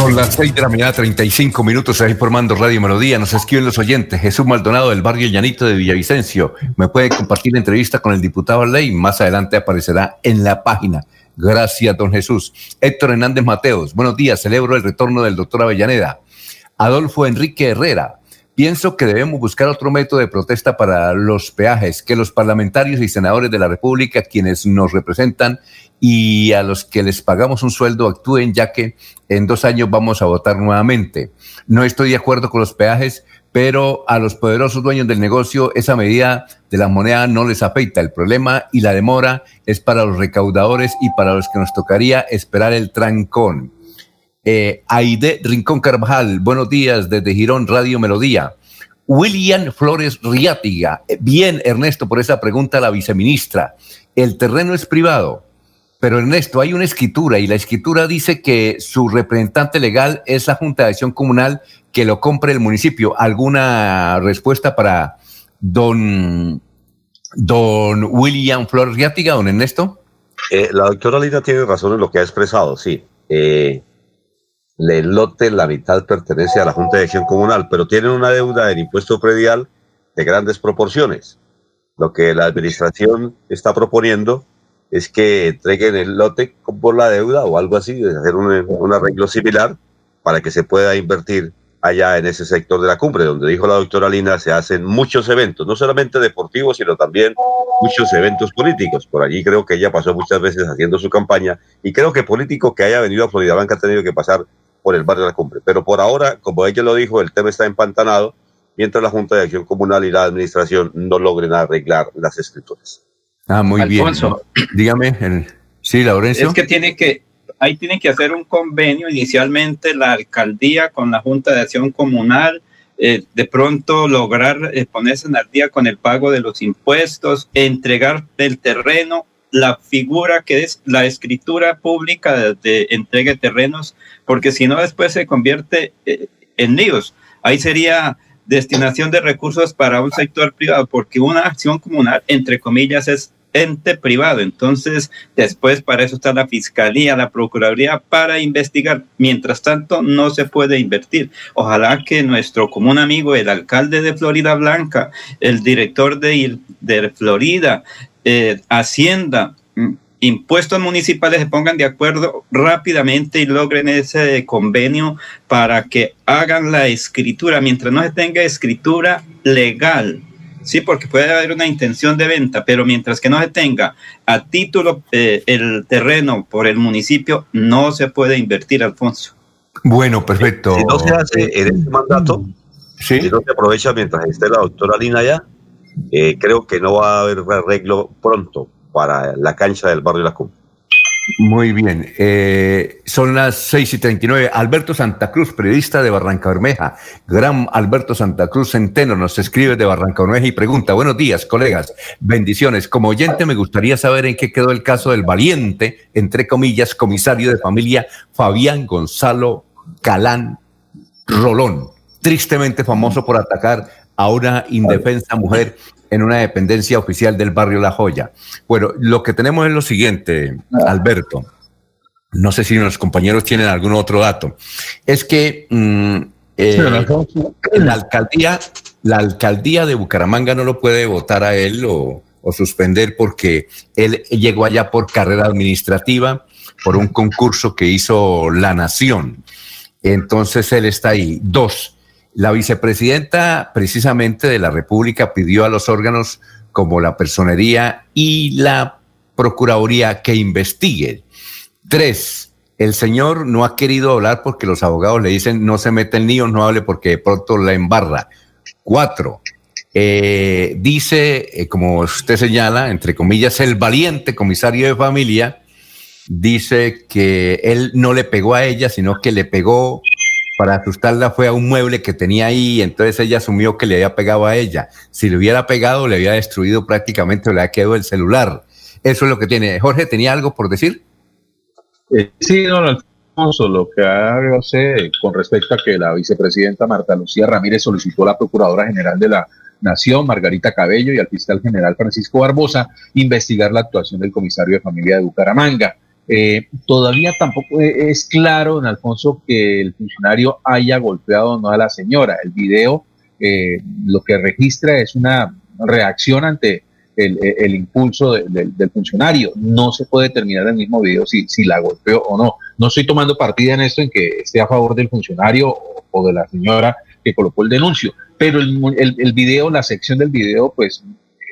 S1: Son las 6 de la mañana, 35 minutos, está informando Radio Melodía. Nos escriben los oyentes. Jesús Maldonado del barrio Llanito de Villavicencio. Me puede compartir la entrevista con el diputado Ley. Más adelante aparecerá en la página. Gracias, don Jesús. Héctor Hernández Mateos. Buenos días. Celebro el retorno del doctor Avellaneda. Adolfo Enrique Herrera. Pienso que debemos buscar otro método de protesta para los peajes, que los parlamentarios y senadores de la República, quienes nos representan y a los que les pagamos un sueldo actúen, ya que en dos años vamos a votar nuevamente. No estoy de acuerdo con los peajes, pero a los poderosos dueños del negocio esa medida de la moneda no les afecta. El problema y la demora es para los recaudadores y para los que nos tocaría esperar el trancón. Eh, Aide Rincón Carvajal, buenos días desde Girón, Radio Melodía. William Flores Riátiga, bien Ernesto por esa pregunta a la viceministra. ¿El terreno es privado? pero Ernesto, hay una escritura y la escritura dice que su representante legal es la Junta de Acción Comunal que lo compre el municipio. ¿Alguna respuesta para don, don William Flores Riátiga, don Ernesto?
S7: Eh, la doctora Lina tiene razón en lo que ha expresado, sí. Eh, el lote, la mitad pertenece a la Junta de Acción Comunal, pero tienen una deuda del impuesto predial de grandes proporciones. Lo que la administración está proponiendo es que entreguen el lote por la deuda o algo así, hacer un, arreglo similar para que se pueda invertir allá en ese sector de la cumbre, donde dijo la doctora Lina, se hacen muchos eventos, no solamente deportivos, sino también muchos eventos políticos. Por allí creo que ella pasó muchas veces haciendo su campaña y creo que político que haya venido a Florida Blanca ha tenido que pasar por el barrio de la cumbre. Pero por ahora, como ella lo dijo, el tema está empantanado mientras la Junta de Acción Comunal y la Administración no logren arreglar las escrituras.
S1: Ah, muy Alfonso, bien. Dígame, sí, Laurencio.
S3: Es que tiene que, ahí tiene que hacer un convenio inicialmente la alcaldía con la Junta de Acción Comunal, eh, de pronto lograr eh, ponerse en al día con el pago de los impuestos, entregar el terreno, la figura que es la escritura pública de, de entrega de terrenos, porque si no después se convierte eh, en líos. Ahí sería destinación de recursos para un sector privado, porque una acción comunal, entre comillas, es ente privado. Entonces, después para eso está la Fiscalía, la Procuraduría para investigar. Mientras tanto, no se puede invertir. Ojalá que nuestro común amigo, el alcalde de Florida Blanca, el director de, de Florida, eh, Hacienda, mm, impuestos municipales se pongan de acuerdo rápidamente y logren ese convenio para que hagan la escritura. Mientras no se tenga escritura legal, Sí, porque puede haber una intención de venta, pero mientras que no se tenga a título eh, el terreno por el municipio, no se puede invertir, Alfonso.
S1: Bueno, perfecto.
S7: Si no se hace en este mandato, si no se aprovecha mientras esté la doctora Lina allá, eh, creo que no va a haber arreglo pronto para la cancha del barrio La Cumbre.
S1: Muy bien. Eh, son las 6 y 39. Alberto Santa Cruz, periodista de Barranca Bermeja. Gran Alberto Santa Cruz Centeno nos escribe de Barranca Bermeja y pregunta: Buenos días, colegas. Bendiciones. Como oyente, me gustaría saber en qué quedó el caso del valiente, entre comillas, comisario de familia Fabián Gonzalo Calán Rolón, tristemente famoso por atacar a una indefensa mujer en una dependencia oficial del barrio La Joya. Bueno, lo que tenemos es lo siguiente, Alberto. No sé si los compañeros tienen algún otro dato. Es que mm, eh, la alcaldía, la alcaldía de Bucaramanga no lo puede votar a él o, o suspender porque él llegó allá por carrera administrativa, por un concurso que hizo la Nación. Entonces él está ahí. Dos, la vicepresidenta precisamente de la República pidió a los órganos como la Personería y la Procuraduría que investiguen. Tres, el señor no ha querido hablar porque los abogados le dicen no se mete el niño, no hable porque de pronto la embarra. Cuatro, eh, dice, eh, como usted señala, entre comillas, el valiente comisario de familia, dice que él no le pegó a ella, sino que le pegó para asustarla fue a un mueble que tenía ahí, entonces ella asumió que le había pegado a ella. Si le hubiera pegado, le había destruido prácticamente, le había quedado el celular. Eso es lo que tiene. Jorge, ¿tenía algo por decir?
S4: Eh, sí, don Alfonso, lo que hace con respecto a que la vicepresidenta Marta Lucía Ramírez solicitó a la Procuradora General de la Nación, Margarita Cabello, y al fiscal general Francisco Barbosa investigar la actuación del comisario de familia de Bucaramanga. Eh, todavía tampoco es claro, don Alfonso, que el funcionario haya golpeado o no a la señora. El video eh, lo que registra es una reacción ante el, impulso del funcionario. No se puede determinar el mismo video si, la golpeó o no. No estoy tomando partida en esto en que esté a favor del funcionario o, de la señora que colocó el denuncio, pero el, el, video, la sección del video, pues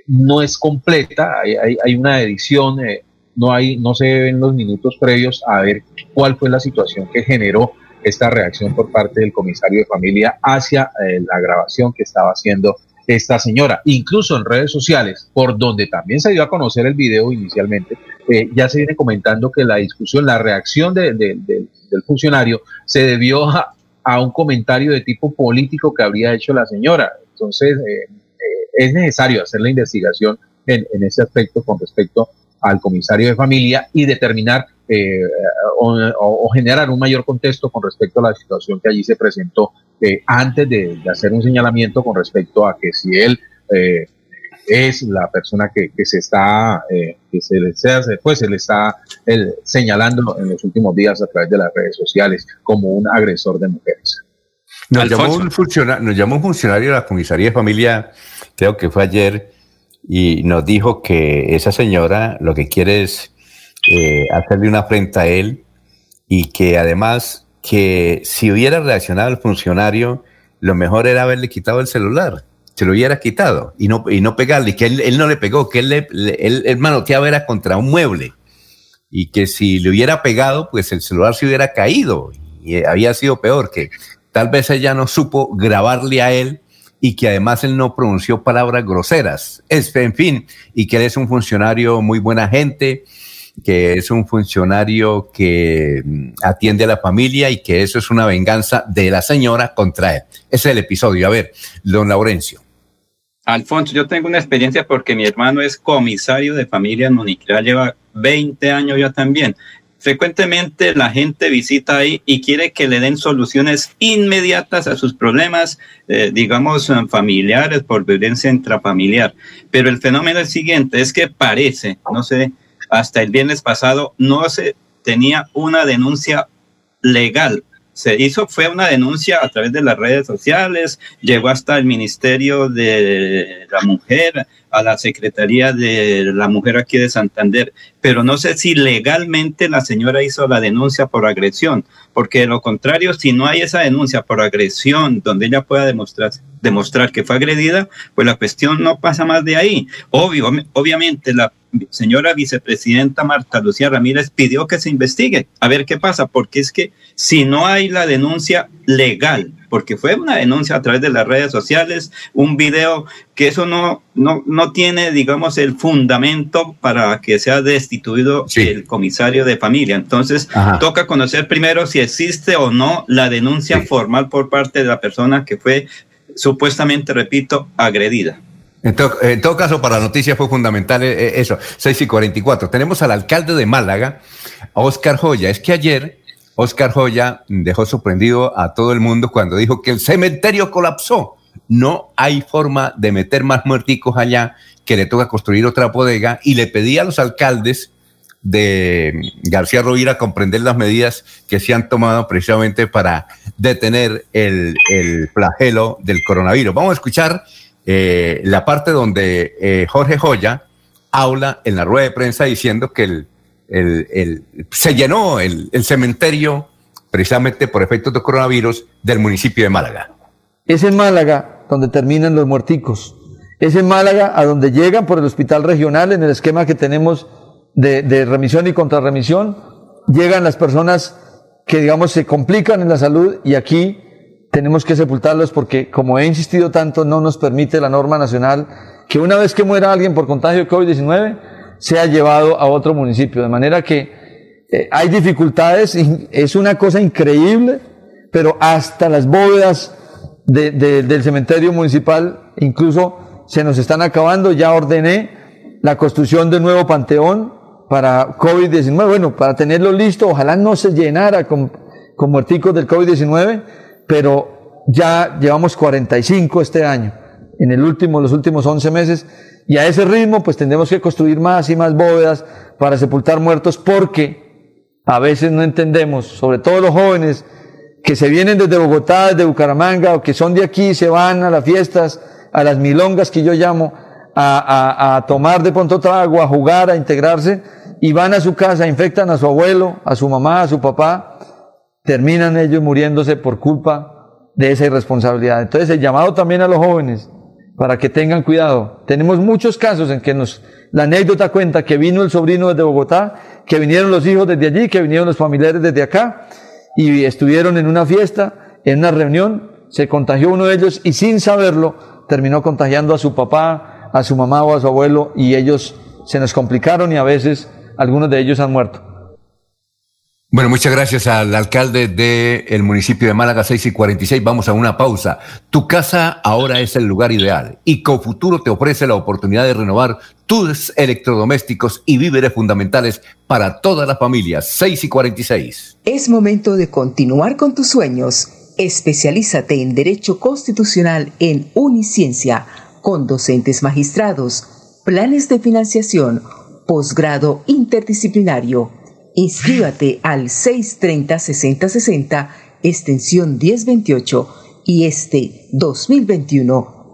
S4: no es completa, hay, hay, una edición eh, no, hay, no se ven los minutos previos a ver cuál fue la situación que generó esta reacción por parte del comisario de familia hacia eh, la grabación que estaba haciendo esta señora. Incluso en redes sociales, por donde también se dio a conocer el video inicialmente, eh, ya se viene comentando que la discusión, la reacción del funcionario se debió a, un comentario de tipo político que habría hecho la señora. Entonces, eh, es necesario hacer la investigación en, en, ese aspecto con respecto al comisario de familia y determinar eh, o, generar un mayor contexto con respecto a la situación que allí se presentó eh, antes de, hacer un señalamiento con respecto a que si él eh, es la persona que, se está, que se le, pues, se le está señalando en los últimos días a través de las redes sociales como un agresor de mujeres.
S1: Nos llamó, un funcionario, nos llamó un funcionario de la comisaría de familia, creo que fue ayer, y nos dijo que esa señora lo que quiere es eh, hacerle una afrenta a él y que además que si hubiera reaccionado el funcionario, lo mejor era haberle quitado el celular, se lo hubiera quitado y no, y no pegarle, que él, no le pegó, que él, le, él, manoteaba era contra un mueble y que si le hubiera pegado, pues el celular se hubiera caído y había sido peor, que tal vez ella no supo grabarle a él y que además él no pronunció palabras groseras. en fin, y que él es un funcionario muy buena gente, que es un funcionario que mm, atiende a la familia y que eso es una venganza de la señora contra él. Ese es el episodio. A ver, don Laurencio.
S3: Alfonso, yo tengo una experiencia porque mi hermano es comisario de familia en Moniquera, lleva 20 años ya también. Frecuentemente la gente visita ahí y quiere que le den soluciones inmediatas a sus problemas, eh, digamos, familiares por violencia intrafamiliar. Pero el fenómeno es el siguiente, es que parece, no sé, hasta el viernes pasado no se tenía una denuncia legal se hizo fue una denuncia a través de las redes sociales, llegó hasta el Ministerio de la Mujer, a la Secretaría de la Mujer aquí de Santander, pero no sé si legalmente la señora hizo la denuncia por agresión, porque de lo contrario, si no hay esa denuncia por agresión donde ella pueda demostrar, demostrar que fue agredida, pues la cuestión no pasa más de ahí. Obvio, obviamente la señora vicepresidenta Marta Lucía Ramírez pidió que se investigue, a ver qué pasa, porque es que si no hay la denuncia legal, porque fue una denuncia a través de las redes sociales, un video que eso no, no, no tiene, digamos, el fundamento para que sea destituido el comisario de familia. Entonces, toca conocer primero si existe o no la denuncia formal por parte de la persona que fue supuestamente, repito, agredida.
S1: En todo, caso, para la noticia fue fundamental eh, eh, eso, 6 y 44. Tenemos al alcalde de Málaga, Oscar Joya. Es que ayer Oscar Joya dejó sorprendido a todo el mundo cuando dijo que el cementerio colapsó. No hay forma de meter más muerticos allá, que le toca construir otra bodega y le pedía a los alcaldes de García Rovira comprender las medidas que se han tomado precisamente para detener el, el flagelo del coronavirus. Vamos a escuchar eh, la parte donde eh, Jorge Joya habla en la rueda de prensa diciendo que el, se llenó el, cementerio precisamente por efectos de coronavirus del municipio de Málaga.
S20: Es en Málaga donde terminan los muerticos. Es en Málaga a donde llegan por el hospital regional en el esquema que tenemos de, de remisión y contrarremisión. Llegan las personas que, digamos, se complican en la salud y aquí tenemos que sepultarlos porque, como he insistido tanto, no nos permite la norma nacional que una vez que muera alguien por contagio de COVID-19 sea llevado a otro municipio. De manera que eh, hay dificultades, es una cosa increíble, pero hasta las bóvedas del cementerio municipal incluso se nos están acabando. Ya ordené la construcción de nuevo panteón para COVID-19. Bueno, para tenerlo listo, ojalá no se llenara con, con muerticos del COVID-19 pero ya llevamos 45 este año, en el último, los últimos 11 meses, y a ese ritmo pues tendremos que construir más y más bóvedas para sepultar muertos porque a veces no entendemos, sobre todo los jóvenes que se vienen desde Bogotá, desde Bucaramanga o que son de aquí, se van a las fiestas, a las milongas que yo llamo, a, a tomar de pronto trago, a jugar, a integrarse y van a su casa, infectan a su abuelo, a su mamá, a su papá terminan ellos muriéndose por culpa de esa irresponsabilidad. Entonces el llamado también a los jóvenes para que tengan cuidado. Tenemos muchos casos en que nos, la anécdota cuenta que vino el sobrino desde Bogotá, que vinieron los hijos desde allí, que vinieron los familiares desde acá y estuvieron en una fiesta, en una reunión, se contagió uno de ellos y sin saberlo terminó contagiando a su papá, a su mamá o a su abuelo y ellos se nos complicaron y a veces algunos de ellos han muerto.
S1: Bueno, muchas gracias al alcalde del municipio de Málaga 6 y 46. Vamos a una pausa. Tu casa ahora es el lugar ideal y Cofuturo te ofrece la oportunidad de renovar tus electrodomésticos y víveres fundamentales para toda la familia. 6 y 46.
S21: Es momento de continuar con tus sueños. Especialízate en Derecho Constitucional en Uniciencia con docentes magistrados, planes de financiación, posgrado interdisciplinario Inscríbate al 630-6060, extensión 1028 y este 2021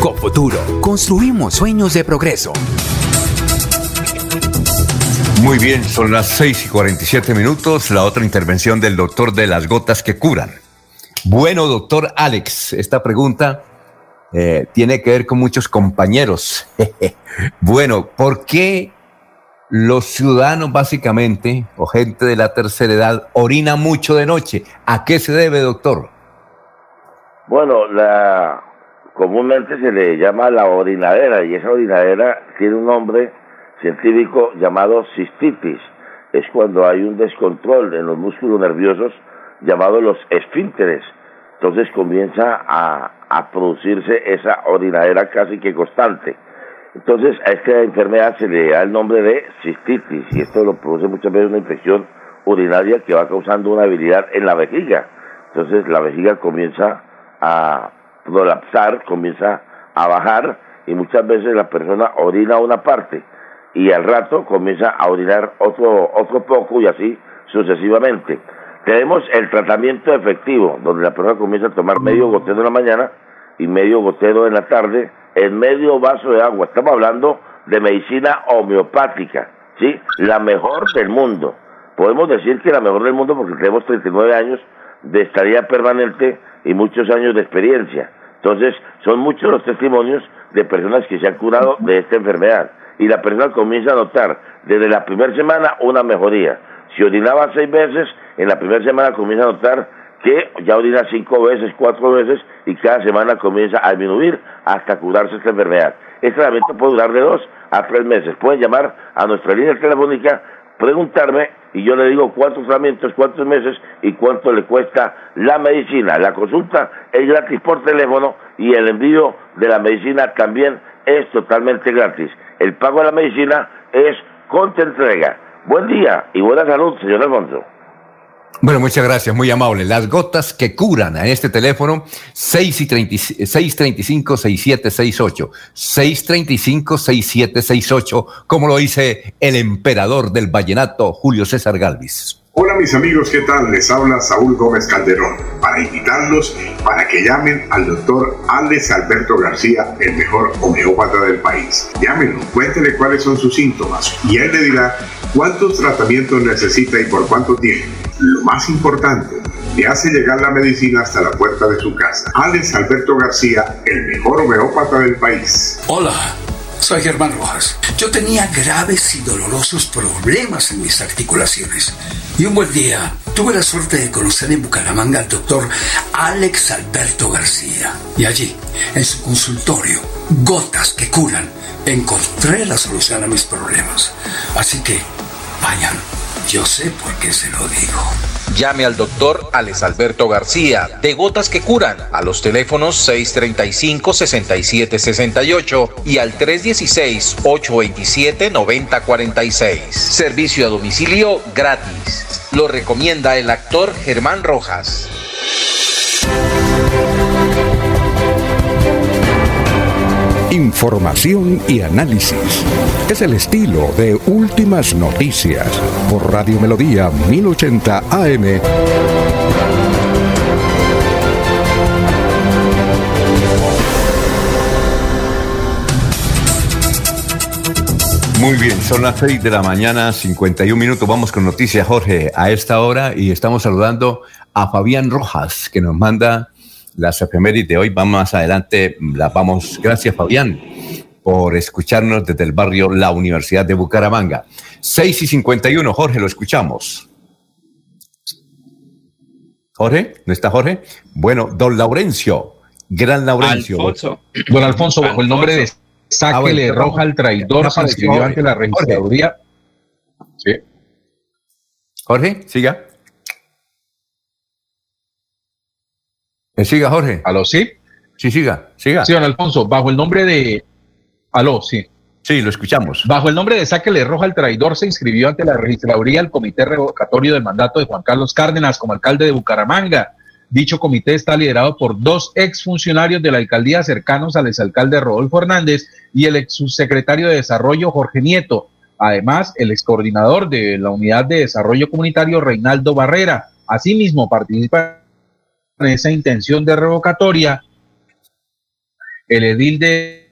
S22: Cofuturo, construimos sueños de progreso.
S1: Muy bien, son las 6 y 47 minutos. La otra intervención del doctor de las gotas que curan. Bueno, doctor Alex, esta pregunta eh, tiene que ver con muchos compañeros. bueno, ¿por qué los ciudadanos básicamente, o gente de la tercera edad, orina mucho de noche? ¿A qué se debe, doctor?
S17: Bueno, la, comúnmente se le llama la orinadera y esa orinadera tiene un nombre científico llamado cistitis. Es cuando hay un descontrol en los músculos nerviosos llamados los esfínteres. Entonces comienza a, a producirse esa orinadera casi que constante. Entonces a esta enfermedad se le da el nombre de cistitis y esto lo produce muchas veces una infección urinaria que va causando una habilidad en la vejiga. Entonces la vejiga comienza a colapsar, comienza a bajar y muchas veces la persona orina una parte y al rato comienza a orinar otro, otro poco y así sucesivamente. Tenemos el tratamiento efectivo, donde la persona comienza a tomar medio gotero en la mañana y medio gotero en la tarde en medio vaso de agua. Estamos hablando de medicina homeopática, ¿sí? La mejor del mundo. Podemos decir que la mejor del mundo porque tenemos 39 años de estadía permanente y muchos años de experiencia. Entonces, son muchos los testimonios de personas que se han curado de esta enfermedad. Y la persona comienza a notar desde la primera semana una mejoría. Si orinaba seis veces, en la primera semana comienza a notar que ya orina cinco veces, cuatro veces, y cada semana comienza a disminuir hasta curarse esta enfermedad. Este tratamiento puede durar de dos a tres meses. Pueden llamar a nuestra línea telefónica, preguntarme y yo le digo cuántos tratamientos, cuántos meses y cuánto le cuesta la medicina. La consulta es gratis por teléfono y el envío de la medicina también es totalmente gratis. El pago de la medicina es con entrega. Buen día y buena salud, señor Alfonso.
S1: Bueno, muchas gracias, muy amable. Las gotas que curan a este teléfono 635-6768. 635-6768, como lo dice el emperador del vallenato, Julio César Galvis.
S23: Hola mis amigos, ¿qué tal? Les habla Saúl Gómez Calderón para invitarlos para que llamen al doctor Alex Alberto García, el mejor homeópata del país. Llámenlo, cuéntele cuáles son sus síntomas y él le dirá cuántos tratamientos necesita y por cuánto tiene. Lo más importante, le hace llegar la medicina hasta la puerta de su casa. Alex Alberto García, el mejor homeópata del país.
S24: Hola. Soy Germán Rojas. Yo tenía graves y dolorosos problemas en mis articulaciones. Y un buen día tuve la suerte de conocer en Bucaramanga al doctor Alex Alberto García. Y allí, en su consultorio, gotas que curan, encontré la solución a mis problemas. Así que, vayan, yo sé por qué se lo digo.
S25: Llame al doctor Alex Alberto García de Gotas que Curan a los teléfonos 635-6768 y al 316-827-9046. Servicio a domicilio gratis. Lo recomienda el actor Germán Rojas.
S2: Información y análisis. Es el estilo de Últimas Noticias por Radio Melodía 1080 AM.
S1: Muy bien, son las 6 de la mañana, 51 minutos. Vamos con noticias, Jorge, a esta hora y estamos saludando a Fabián Rojas, que nos manda las efemérides de hoy. Vamos más adelante, las vamos. Gracias, Fabián, por escucharnos desde el barrio La Universidad de Bucaramanga. 6 y 51, Jorge, lo escuchamos. Jorge, ¿no está Jorge? Bueno, don Laurencio, gran Laurencio.
S4: Alfonso. Don Alfonso, bajo el nombre de Sáquele ah, Roja al traidor, se inscribió ante la registraduría.
S1: Sí. Jorge, siga. Siga, Jorge.
S4: ¿Aló, sí?
S1: Sí, siga, siga.
S4: Sí, don Alfonso, bajo el nombre de... Aló, sí.
S1: Sí, lo escuchamos.
S4: Bajo el nombre de Sáquele Roja al traidor se inscribió ante la registraduría el comité revocatorio del mandato de Juan Carlos Cárdenas como alcalde de Bucaramanga. Dicho comité está liderado por dos exfuncionarios de la alcaldía cercanos al exalcalde Rodolfo Hernández y el ex subsecretario de Desarrollo Jorge Nieto. Además, el excoordinador de la Unidad de Desarrollo Comunitario Reinaldo Barrera. Asimismo, participa esa intención de revocatoria el edil de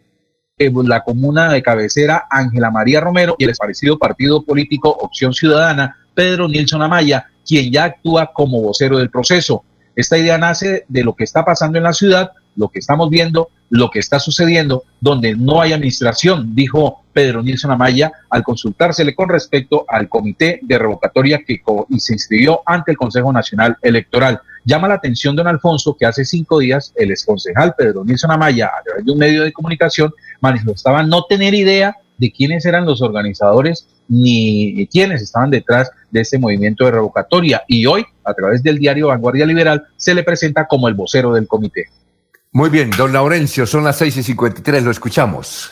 S4: la comuna de cabecera Ángela María Romero y el parecido partido político Opción Ciudadana Pedro Nilsson Amaya, quien ya actúa como vocero del proceso. Esta idea nace de lo que está pasando en la ciudad, lo que estamos viendo, lo que está sucediendo, donde no hay administración, dijo Pedro Nilsson Amaya al consultársele con respecto al comité de revocatoria que se inscribió ante el Consejo Nacional Electoral. Llama la atención, don Alfonso, que hace cinco días el exconcejal Pedro Nilsson Amaya, a través de un medio de comunicación, manifestaba no tener idea de quiénes eran los organizadores ni quiénes estaban detrás de este movimiento de revocatoria. Y hoy, a través del diario Vanguardia Liberal, se le presenta como el vocero del comité.
S1: Muy bien, don Laurencio, son las seis y 53, lo escuchamos.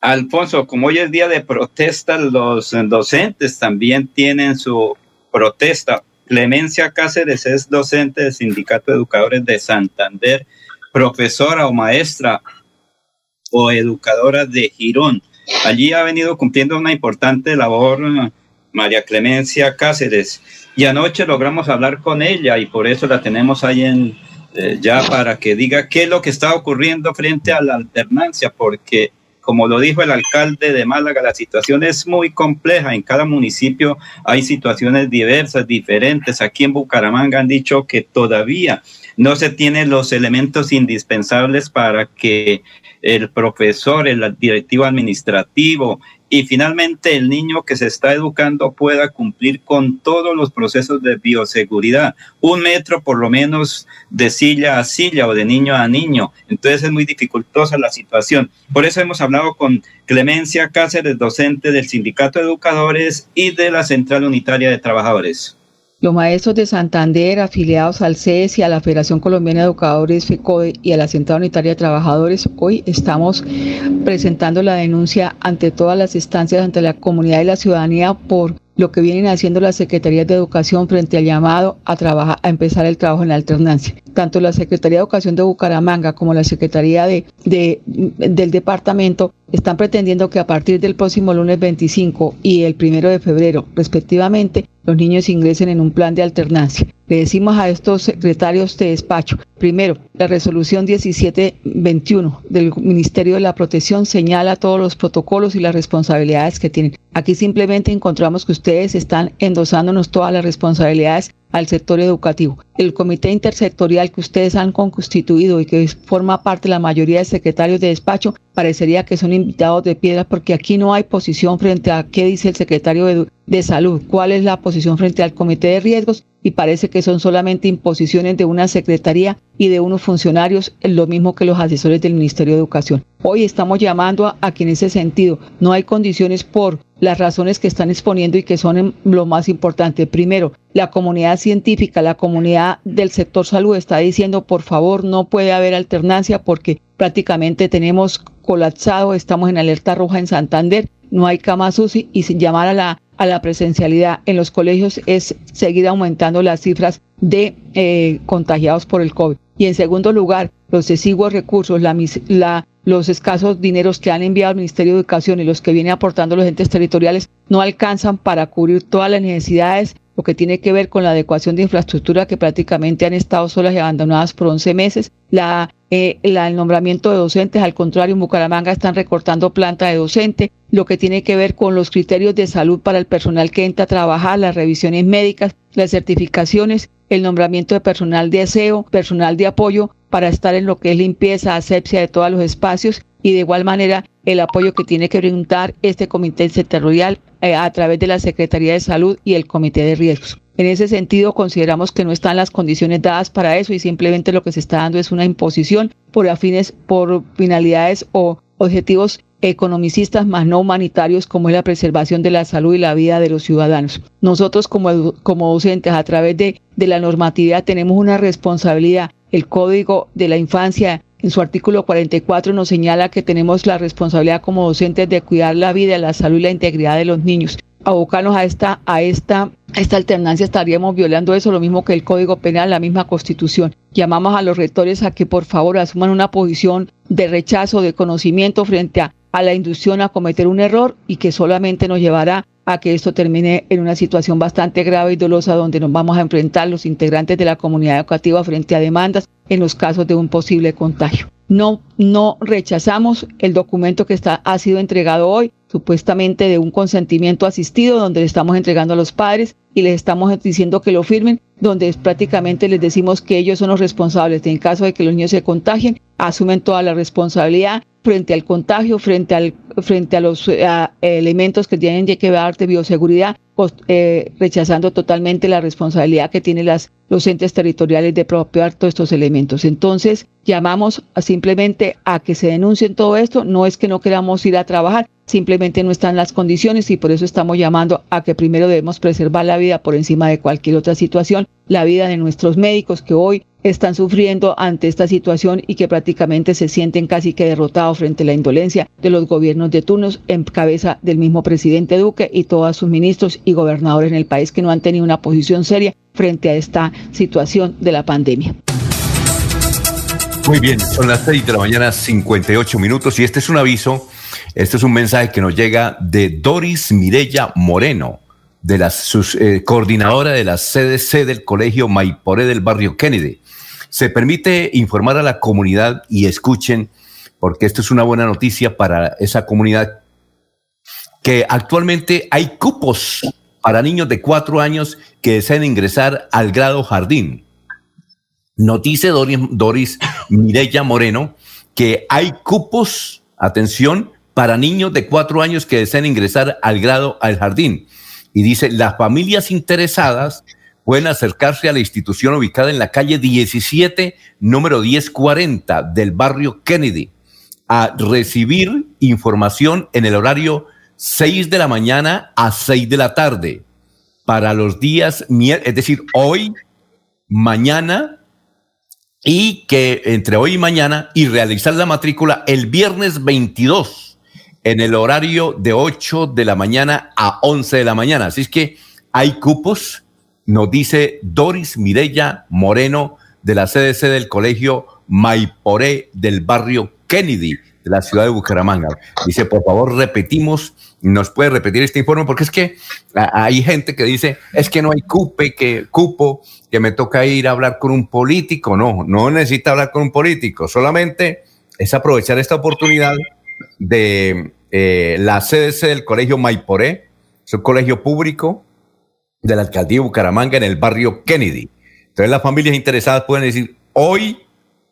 S3: Alfonso, como hoy es día de protesta, los docentes también tienen su protesta. Clemencia Cáceres es docente del Sindicato de Educadores de Santander, profesora o maestra o educadora de Girón. Allí ha venido cumpliendo una importante labor María Clemencia Cáceres y anoche logramos hablar con ella y por eso la tenemos ahí eh, ya para que diga qué es lo que está ocurriendo frente a la alternancia, porque como lo dijo el alcalde de Málaga, la situación es muy compleja. En cada municipio hay situaciones diversas, diferentes. Aquí en Bucaramanga han dicho que todavía no se tienen los elementos indispensables para que el profesor, el directivo administrativo y finalmente el niño que se está educando pueda cumplir con todos los procesos de bioseguridad. Un metro por lo menos de silla a silla o de niño a niño. Entonces es muy dificultosa la situación. Por eso hemos hablado con Clemencia Cáceres, docente del Sindicato de Educadores y de la Central Unitaria de Trabajadores.
S26: Los maestros de Santander, afiliados al CES y a la Federación Colombiana de Educadores, FECODE y a la Central Unitaria de Trabajadores, hoy estamos presentando la denuncia ante todas las instancias, ante la comunidad y la ciudadanía por lo que vienen haciendo las secretarías de educación frente al llamado a, trabajar, a empezar el trabajo en la alternancia. Tanto la Secretaría de Educación de Bucaramanga como la Secretaría de, del Departamento están pretendiendo que a partir del próximo lunes 25 y el primero de febrero, respectivamente, los niños ingresen en un plan de alternancia. Le decimos a estos secretarios de despacho, primero, la resolución 1721 del Ministerio de la Protección señala todos los protocolos y las responsabilidades que tienen. Aquí simplemente encontramos que ustedes están endosándonos todas las responsabilidades al sector educativo. El comité intersectorial que ustedes han constituido y que forma parte de la mayoría de secretarios de despacho, parecería que son invitados de piedra porque aquí no hay posición frente a qué dice el secretario de, de salud, cuál es la posición frente al comité de riesgos y parece que son solamente imposiciones de una secretaría y de unos funcionarios, lo mismo que los asesores del Ministerio de Educación. Hoy estamos llamando a, a que en ese sentido no hay condiciones por las razones que están exponiendo y que son lo más importante. Primero, la comunidad científica, la comunidad del sector salud está diciendo, por favor, no puede haber alternancia porque prácticamente tenemos colapsado, estamos en alerta roja en Santander, no hay camas UCI y sin llamar a la a la presencialidad en los colegios es seguir aumentando las cifras de eh, contagiados por el COVID. Y en segundo lugar, los exiguos recursos, la, los escasos dineros que han enviado el Ministerio de Educación y los que vienen aportando los entes territoriales no alcanzan para cubrir todas las necesidades lo que tiene que ver con la adecuación de infraestructura que prácticamente han estado solas y abandonadas por 11 meses, la, eh, el nombramiento de docentes, al contrario, en Bucaramanga están recortando planta de docente, lo que tiene que ver con los criterios de salud para el personal que entra a trabajar, las revisiones médicas, las certificaciones, el nombramiento de personal de aseo, personal de apoyo para estar en lo que es limpieza, asepsia de todos los espacios y de igual manera el apoyo que tiene que brindar este comité sectorial eh, a través de la Secretaría de Salud y el Comité de Riesgos. En ese sentido, consideramos que no están las condiciones dadas para eso y simplemente lo que se está dando es una imposición por afines, por finalidades o objetivos economicistas más no humanitarios como es la preservación de la salud y la vida de los ciudadanos. Nosotros como, como docentes a través de, de la normatividad tenemos una responsabilidad. El Código de la Infancia en su artículo 44 nos señala que tenemos la responsabilidad como docentes de cuidar la vida, la salud y la integridad de los niños. Abocarnos a esta, a esta, esta alternancia estaríamos violando eso, lo mismo que el Código Penal, la misma Constitución. Llamamos a los rectores a que por favor asuman una posición de rechazo, de conocimiento frente a, a la inducción a cometer un error y que solamente nos llevará a que esto termine en una situación bastante grave y dolosa donde nos vamos a enfrentar los integrantes de la comunidad educativa frente a demandas en los casos de un posible contagio. No, no rechazamos el documento que está, ha sido entregado hoy, supuestamente de un consentimiento asistido, donde le estamos entregando a los padres y les estamos diciendo que lo firmen, donde prácticamente les decimos que ellos son los responsables. En caso de que los niños se contagien, asumen toda la responsabilidad frente al contagio, frente, al, frente a los eh, elementos que tienen que ver de bioseguridad, eh, rechazando totalmente la responsabilidad que tienen las, los entes territoriales de apropiar todos estos elementos. Entonces, llamamos simplemente a que se denuncien todo esto. No es que no queramos ir a trabajar, simplemente no están las condiciones y por eso estamos llamando a que primero debemos preservar la vida por encima de cualquier otra situación, la vida de nuestros médicos que hoy están sufriendo ante esta situación y que prácticamente se sienten casi que derrotados frente a la indolencia de los gobiernos de turnos en cabeza del mismo presidente Duque y todos sus ministros y gobernadores en el país que no han tenido una posición seria frente a esta situación de la pandemia.
S1: Muy bien, son las 6 de la mañana, 58 minutos y este es un aviso, este es un mensaje que nos llega de Doris Mirella Moreno de la eh, coordinadora de la CDC del Colegio Maiporé del barrio Kennedy. Se permite informar a la comunidad y escuchen, porque esto es una buena noticia para esa comunidad, que actualmente hay cupos para niños de cuatro años que desean ingresar al grado jardín. Nos dice Doris, Doris Moreno que hay cupos, atención, para niños de cuatro años que desean ingresar al grado al jardín. Y dice, las familias interesadas pueden acercarse a la institución ubicada en la calle 17, número 1040 del barrio Kennedy, a recibir información en el horario 6 de la mañana a 6 de la tarde para los días, es decir, hoy, mañana y que entre hoy y mañana y realizar la matrícula el viernes 22 en el horario de 8 de la mañana a 11 de la mañana. Así es que hay cupos nos dice Doris Mirella Moreno de la CDC del Colegio Maiporé del barrio Kennedy de la ciudad de Bucaramanga. Dice, por favor, repetimos, nos puede repetir este informe, porque es que hay gente que dice, es que no hay cupe, que cupo, que me toca ir a hablar con un político. No, no necesita hablar con un político, solamente es aprovechar esta oportunidad de eh, la CDC del Colegio Maiporé, es un colegio público de la alcaldía de Bucaramanga en el barrio Kennedy. Entonces las familias interesadas pueden decir hoy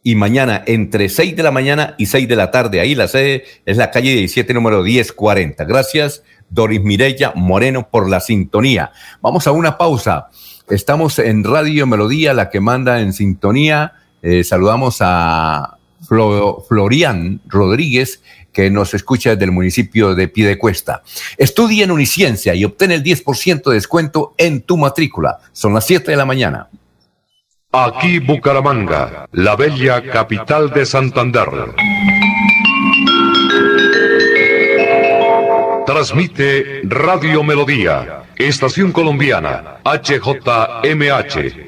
S1: y mañana entre 6 de la mañana y 6 de la tarde. Ahí la sede es la calle 17, número 1040. Gracias, Doris Mirella Moreno, por la sintonía. Vamos a una pausa. Estamos en Radio Melodía, la que manda en sintonía. Eh, saludamos a Florian Rodríguez, que nos escucha desde el municipio de Piedecuesta. Estudia en Uniciencia y obtén el 10% de descuento en tu matrícula. Son las 7 de la mañana.
S27: Aquí Bucaramanga, la bella capital de Santander. Transmite Radio Melodía, Estación Colombiana, HJMH.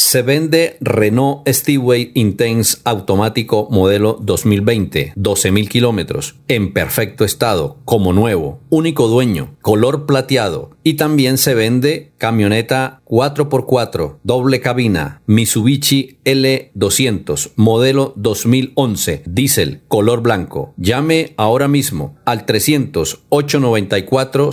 S13: Se vende Renault Steway Intense automático modelo 2020, 12.000 kilómetros, en perfecto estado, como nuevo, único dueño, color plateado. Y también se vende camioneta 4x4, doble cabina, Mitsubishi L200, modelo 2011, diésel, color blanco. Llame ahora mismo al 300 894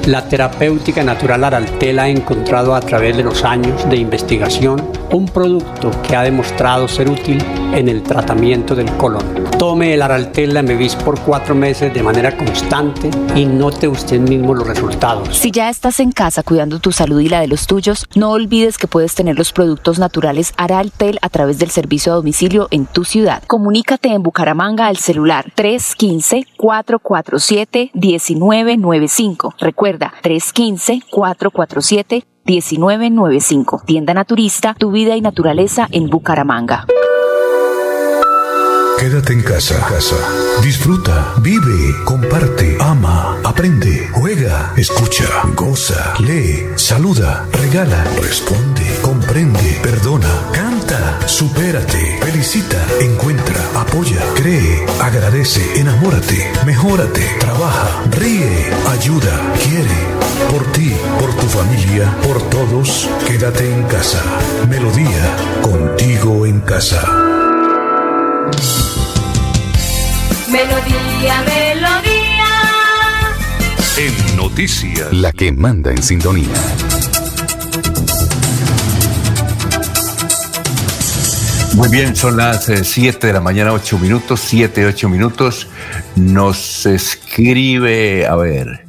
S28: La terapéutica natural Araltela ha encontrado a través de los años de investigación un producto que ha demostrado ser útil en el tratamiento del colon. Tome el Araltela Mevis por cuatro meses de manera constante y note usted mismo los resultados.
S29: Si ya estás en casa cuidando tu salud y la de los tuyos, no olvides que puedes tener los productos naturales Araltel a través del servicio a domicilio en tu ciudad. Comunícate en Bucaramanga al celular 315-447-1995. Recuerda, 315-447-1995. Tienda Naturista, tu vida y naturaleza en Bucaramanga.
S24: Quédate en casa, casa. Disfruta, vive, comparte, ama, aprende, juega, escucha, goza, lee, saluda, regala, responde, comprende, perdona, canta, supérate, felicita, encuentra, apoya, cree, agradece, enamórate, mejórate, trabaja, ríe, ayuda, quiere. Por ti, por tu familia, por todos, quédate en casa. Melodía, contigo en casa.
S30: Melodía, melodía.
S27: En noticias.
S2: La que manda en sintonía.
S1: Muy bien, son las 7 de la mañana, 8 minutos, 7, 8 minutos. Nos escribe, a ver,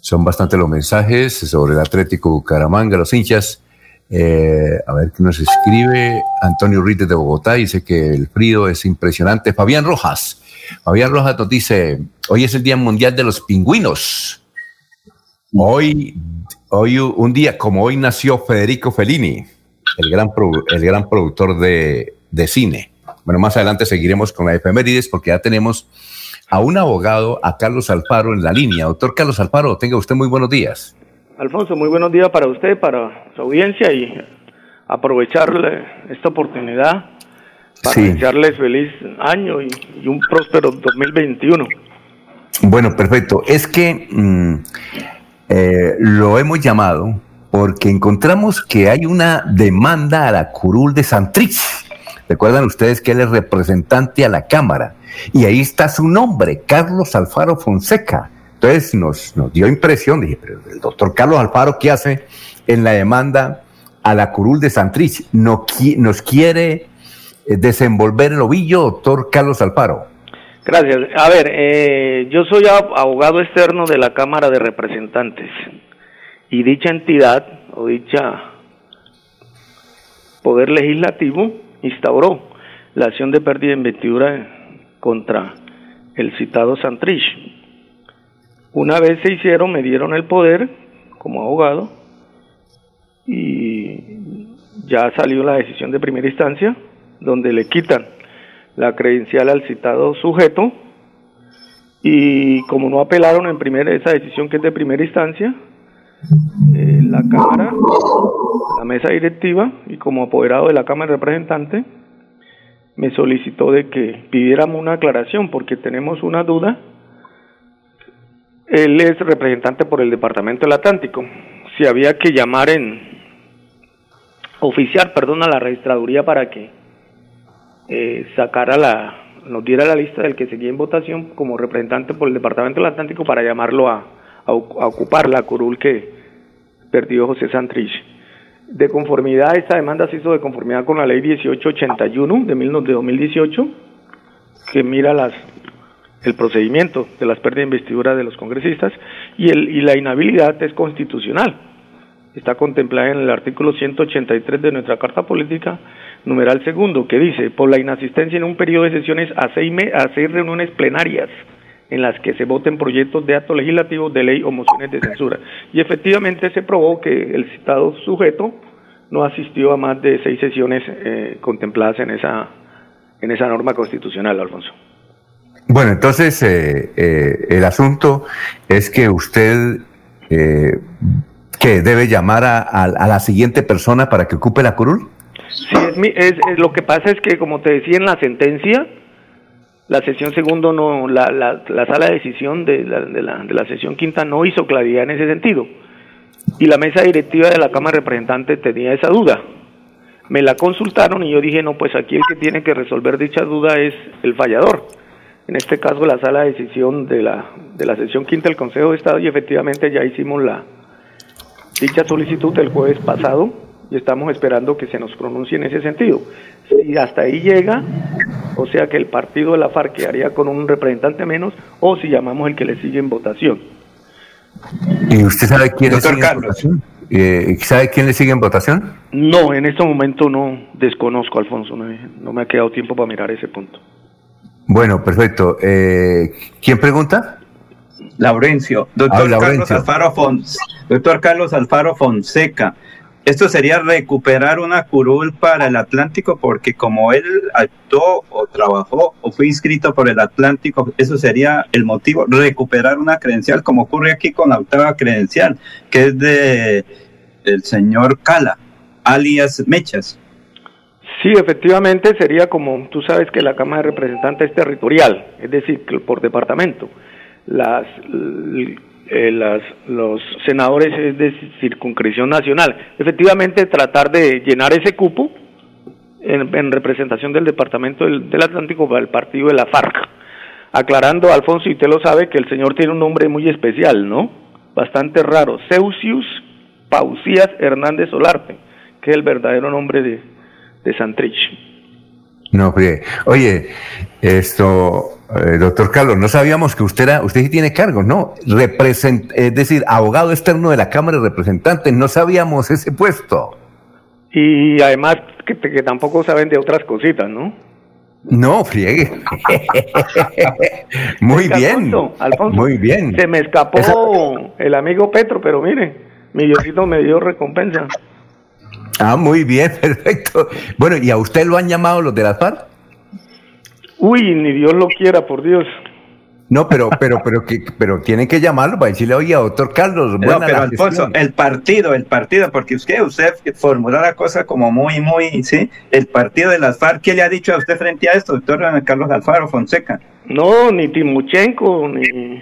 S1: son bastante los mensajes sobre el Atlético Bucaramanga, los hinchas. Eh, a ver qué nos escribe. Antonio Ruiz de Bogotá dice que el frío es impresionante. Fabián Rojas. Fabián Rojas nos dice, hoy es el Día Mundial de los Pingüinos. Hoy, hoy un día como hoy nació Federico Fellini, el gran, el gran productor de, de cine. Bueno, más adelante seguiremos con la efemérides porque ya tenemos a un abogado, a Carlos Alfaro, en la línea. Doctor Carlos Alfaro, tenga usted muy buenos días.
S31: Alfonso, muy buenos días para usted, para su audiencia y aprovecharle esta oportunidad para
S1: Sí.
S31: desearles feliz año y, y un próspero 2021.
S1: Bueno, perfecto. Es que mm, eh, lo hemos llamado porque encontramos que hay una demanda a la curul de Santrich. Recuerdan ustedes que él es representante a la Cámara y ahí está su nombre, Carlos Alfaro Fonseca. Entonces nos, dio impresión, dije, pero el doctor Carlos Alfaro, ¿qué hace en la demanda a la curul de Santrich? ¿No qui- ¿Nos quiere eh, desenvolver el ovillo, doctor Carlos Alfaro?
S31: Gracias. A ver, eh, yo soy ab- abogado externo de la Cámara de Representantes y dicha entidad o dicha poder legislativo instauró la acción de pérdida de investidura contra el citado Santrich. Una vez se hicieron, me dieron el poder como abogado y ya salió la decisión de primera instancia donde le quitan la credencial al citado sujeto y como no apelaron en primera esa decisión que es de primera instancia, eh, la Cámara, la mesa directiva y como apoderado de la Cámara de Representantes me solicitó de que pidiéramos una aclaración porque tenemos una duda. Él es representante por el Departamento del Atlántico. Si había que llamar en oficiar, perdón, a la registraduría para que eh, sacara la, nos diera la lista del que seguía en votación como representante por el Departamento del Atlántico para llamarlo a, a oc- a ocupar la curul que perdió José Santrich. De conformidad, esta demanda se hizo de conformidad con la ley 1881 de, mil- de 2018, que mira las, el procedimiento de las pérdidas de investidura de los congresistas y, el, y la inhabilidad es constitucional. Está contemplada en el artículo 183 de nuestra Carta Política, numeral segundo, que dice, por la inasistencia en un periodo de sesiones a seis, a seis reuniones plenarias en las que se voten proyectos de actos legislativos, de ley o mociones de censura. Y efectivamente se probó que el citado sujeto no asistió a más de seis sesiones eh, contempladas en esa, en esa norma constitucional, Alfonso.
S1: Bueno, entonces eh, eh, el asunto es que usted que debe llamar a, la siguiente persona para que ocupe la curul.
S31: Sí, es, lo que pasa es que, como te decía en la sentencia, la sesión segundo no, la, la, la sala de decisión de la, de, la, de la sesión quinta no hizo claridad en ese sentido. Y la mesa directiva de la Cámara de Representantes tenía esa duda. Me la consultaron y yo dije, no, pues aquí el que tiene que resolver dicha duda es el fallador. En este caso, la sala de decisión de la, de la sesión quinta del Consejo de Estado y efectivamente ya hicimos la dicha solicitud el jueves pasado y estamos esperando que se nos pronuncie en ese sentido. Si hasta ahí llega, o sea que el partido de la FARC quedaría con un representante menos, o si llamamos el que le sigue en votación.
S1: ¿Y usted sabe quién le sigue en votación? Eh, ¿Sabe quién le sigue en votación?
S31: No, en este momento no desconozco, Alfonso. No me ha quedado tiempo para mirar ese punto.
S1: Bueno, perfecto. Eh, ¿Quién pregunta?
S3: Laurencio. Doctor, Carlos Alfaro Doctor Carlos Alfaro Fonseca. Esto sería recuperar una curul para el Atlántico porque como él actuó o trabajó o fue inscrito por el Atlántico, eso sería el motivo, recuperar una credencial como ocurre aquí con la octava credencial, que es de el señor Cala, alias Mechas.
S31: Sí, efectivamente sería como tú sabes que la Cámara de Representantes es territorial, es decir, por departamento. Las eh, las, los senadores es de circunscripción nacional. Efectivamente, tratar de llenar ese cupo en, representación del Departamento del, Atlántico para el partido de la FARC. Aclarando, Alfonso, y usted lo sabe, que el señor tiene un nombre muy especial, ¿no? Bastante raro. Ceusius Pausías Hernández Solarte, que es el verdadero nombre de, de Santrich.
S1: No, oye, esto, eh, doctor Carlos, no sabíamos que usted era, usted sí tiene cargos, ¿no? Represent, es decir, abogado externo de la Cámara de Representantes, no sabíamos ese puesto.
S31: Y además que, tampoco saben de otras cositas, ¿no?
S1: No, friegue. muy bien. muy bien.
S31: Se me escapó el amigo Petro, pero mire, mi Diosito me dio recompensa.
S1: Ah, muy bien, perfecto. Bueno, ¿y a usted lo han llamado los de la FARC?
S31: Uy, ni Dios lo quiera, por Dios.
S1: No, pero, pero, pero, que, pero tienen que llamarlo para decirle, oye, doctor Carlos,
S3: buena no, pero Alfonso, el partido, el partido, porque usted, usted formuló la cosa como muy, muy, sí, el partido de las FARC, ¿qué le ha dicho a usted frente a esto, doctor Carlos Alfaro Fonseca?
S31: No, ni Timuchenko, ni,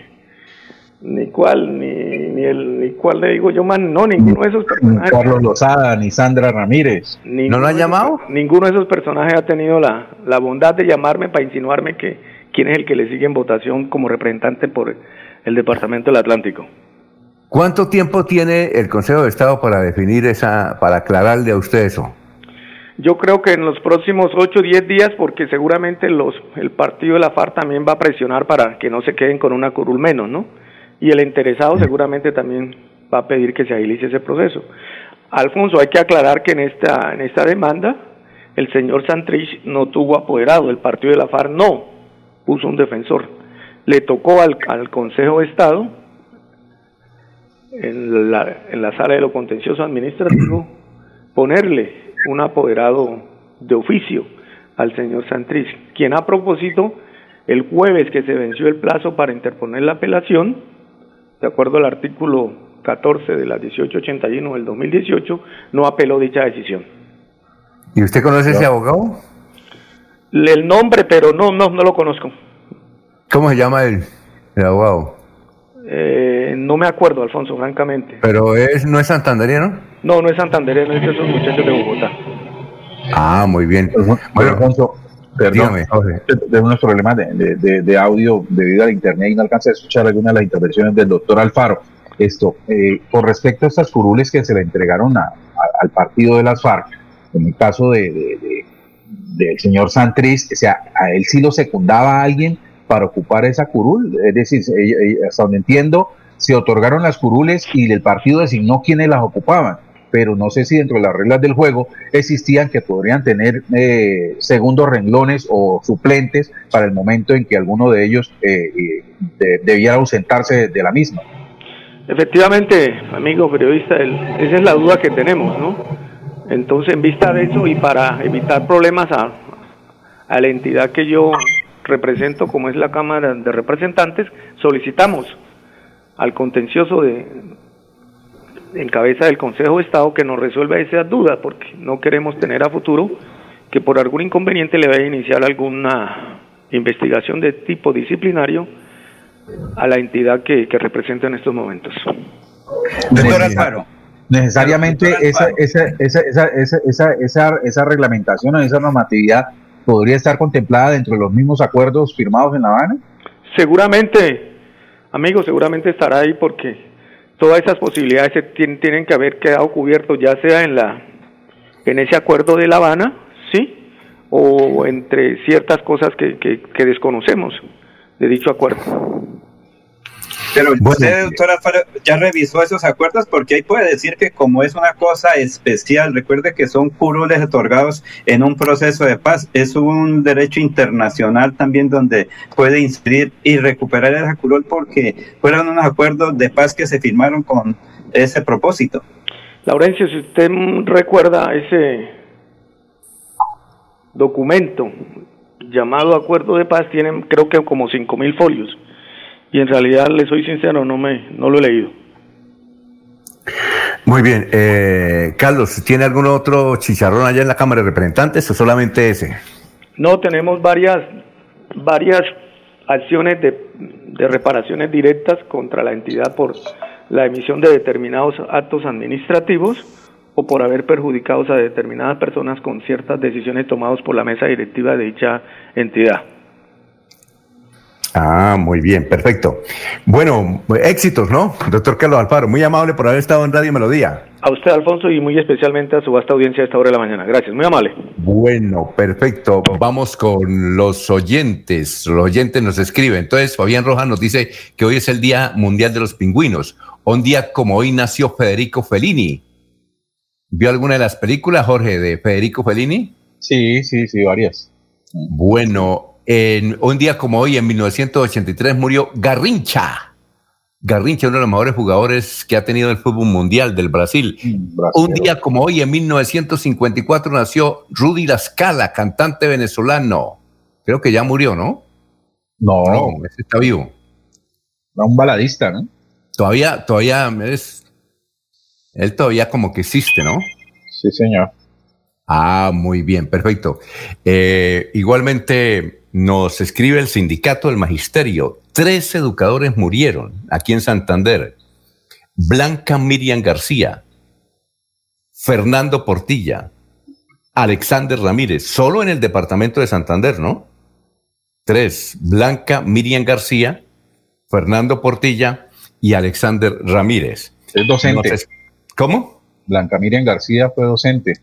S31: ni cuál, ni, ni, el, ni cuál le digo yo, man, no, ninguno de esos personajes.
S4: Ni Carlos Lozada, ni Sandra Ramírez.
S1: ¿No lo han llamado?
S31: ninguno de esos personajes ha tenido la, la bondad de llamarme para insinuarme que quién es el que le sigue en votación como representante por el Departamento del Atlántico.
S1: ¿Cuánto tiempo tiene el Consejo de Estado para definir esa, para aclararle a usted eso?
S31: Yo creo que en los próximos 8 o 10 días, porque seguramente los, el partido de la FARC también va a presionar para que no se queden con una curul menos, ¿no? Y el interesado seguramente también va a pedir que se agilice ese proceso. Alfonso, hay que aclarar que en esta, en esta demanda el señor Santrich no tuvo apoderado, el partido de la FARC no puso un defensor. Le tocó al, al Consejo de Estado, en la, en la sala de lo contencioso administrativo, ponerle un apoderado de oficio al señor Santrich, quien a propósito, el jueves que se venció el plazo para interponer la apelación, de acuerdo al artículo 14 de la 1881 del 2018, no apeló dicha decisión.
S1: ¿Y usted conoce ese abogado?
S31: El nombre, pero no, no, no lo conozco.
S1: ¿Cómo se llama el, el abogado?
S31: Eh, no me acuerdo, Alfonso, francamente.
S1: ¿Pero es, no es santanderiano?
S31: No, no es santanderiano, es de esos muchachos de Bogotá.
S1: Ah, muy bien.
S4: Bueno, Alfonso, Perdón, de unos problemas de, de, audio debido al internet y no alcancé a escuchar algunas de las intervenciones del doctor Alfaro. Esto, eh, con respecto a estas curules que se le entregaron al partido de las FARC, en el caso de, del señor Santriz, o sea, a él sí lo secundaba a alguien para ocupar esa curul, es decir, hasta donde entiendo, se otorgaron las curules y el partido designó quienes las ocupaban pero no sé si dentro de las reglas del juego existían que podrían tener eh, segundos renglones o suplentes para el momento en que alguno de ellos eh, debiera ausentarse de la misma.
S31: Efectivamente, amigo periodista, esa es la duda que tenemos, ¿no? Entonces, en vista de eso y para evitar problemas a, a la entidad que yo represento, como es la Cámara de Representantes, solicitamos al contencioso de en cabeza del Consejo de Estado que nos resuelva esa duda, porque no queremos tener a futuro que por algún inconveniente le vaya a iniciar alguna investigación de tipo disciplinario a la entidad que, que representa en estos momentos.
S4: Doctor Alfaro. Necesariamente esa, esa, esa, esa, esa, esa, esa reglamentación o esa normatividad podría estar contemplada dentro de los mismos acuerdos firmados en La Habana.
S31: Seguramente, amigo, seguramente estará ahí porque todas esas posibilidades tienen, tienen que haber quedado cubiertos ya sea en la en ese acuerdo de La Habana, sí, o entre ciertas cosas que, que desconocemos de dicho acuerdo.
S3: Pero usted, doctora, ya revisó esos acuerdos porque ahí puede decir que como es una cosa especial, recuerde que son curules otorgados en un proceso de paz, es un derecho internacional también donde puede incidir y recuperar esa curul porque fueron unos acuerdos de paz que se firmaron con ese propósito.
S31: Laurencio, si usted recuerda ese documento llamado Acuerdo de Paz, tienen creo que como cinco mil folios y en realidad, le soy sincero, no, me, no lo he leído.
S1: Muy bien. Eh, Carlos, ¿tiene algún otro chicharrón allá en la Cámara de Representantes o solamente ese?
S31: No, tenemos varias, varias acciones de, de reparaciones directas contra la entidad por la emisión de determinados actos administrativos o por haber perjudicado a determinadas personas con ciertas decisiones tomadas por la mesa directiva de dicha entidad.
S1: Ah, muy bien, perfecto. Bueno, éxitos, ¿no? Doctor Carlos Alfaro, muy amable por haber estado en Radio Melodía.
S31: A usted, Alfonso, y muy especialmente a su vasta audiencia a esta hora de la mañana. Gracias, muy amable.
S1: Bueno, perfecto. Vamos con los oyentes. Los oyentes nos escriben. Entonces, Fabián Rojas nos dice que hoy es el Día Mundial de los Pingüinos. Un día como hoy nació Federico Fellini. ¿Vio alguna de las películas, Jorge, de Federico Fellini?
S4: Sí, sí, sí, varias.
S1: Bueno, en, un día como hoy, en 1983, murió Garrincha. Garrincha, uno de los mejores jugadores que ha tenido el fútbol mundial del Brasil. Un día como hoy, en 1954, nació Rudy Lascala, cantante venezolano. Creo que ya murió, ¿no?
S4: No. No,
S1: ese está vivo.
S4: Era un baladista, ¿no?
S1: Todavía, todavía es. Él todavía como que existe, ¿no?
S4: Sí, señor.
S1: Ah, muy bien, perfecto. Eh, igualmente, nos escribe el sindicato del magisterio. Tres educadores murieron aquí en Santander. Blanca Miriam García, Fernando Portilla, Alexander Ramírez, solo en el departamento de Santander, ¿no? Tres, Blanca Miriam García, Fernando Portilla y Alexander Ramírez.
S4: Es docente.
S1: ¿Cómo?
S4: Blanca Miriam García fue docente.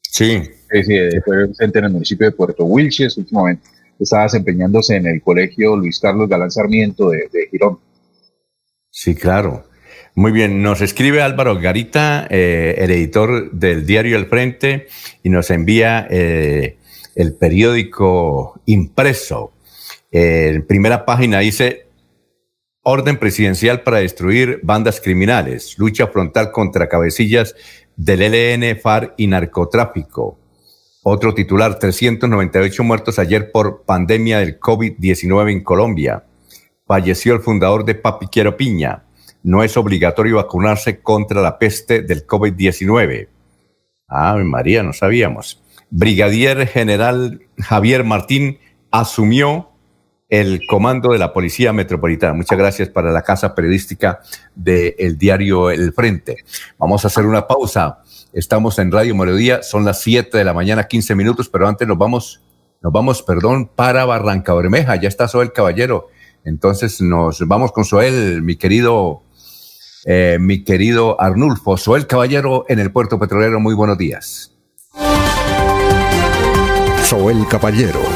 S1: Sí.
S4: sí, sí fue docente en el municipio de Puerto Wilches últimamente estaba desempeñándose en el colegio Luis Carlos Galán Sarmiento de, Girón.
S1: Sí, claro. Muy bien, nos escribe Álvaro Garita, eh, el editor del diario El Frente, y nos envía eh, el periódico impreso. en primera página dice, orden presidencial para destruir bandas criminales, lucha frontal contra cabecillas del ELN, FAR y narcotráfico. Otro titular, 398 muertos ayer por pandemia del COVID-19 en Colombia. Falleció el fundador de Papi Quiero Piña. No es obligatorio vacunarse contra la peste del COVID-19. Ah, María, no sabíamos. Brigadier General Javier Martín asumió el comando de la Policía Metropolitana. Muchas gracias para la casa periodística del diario El Frente. Vamos a hacer una pausa. Estamos en Radio Melodía, son las 7 de la mañana, 15 minutos, pero antes nos vamos, nos vamos, perdón, para Barranca Bermeja. Ya está Soel Caballero. Entonces nos vamos con Soel, mi querido, eh, mi querido Arnulfo. Soel Caballero en el puerto petrolero. Muy buenos días.
S2: Soel Caballero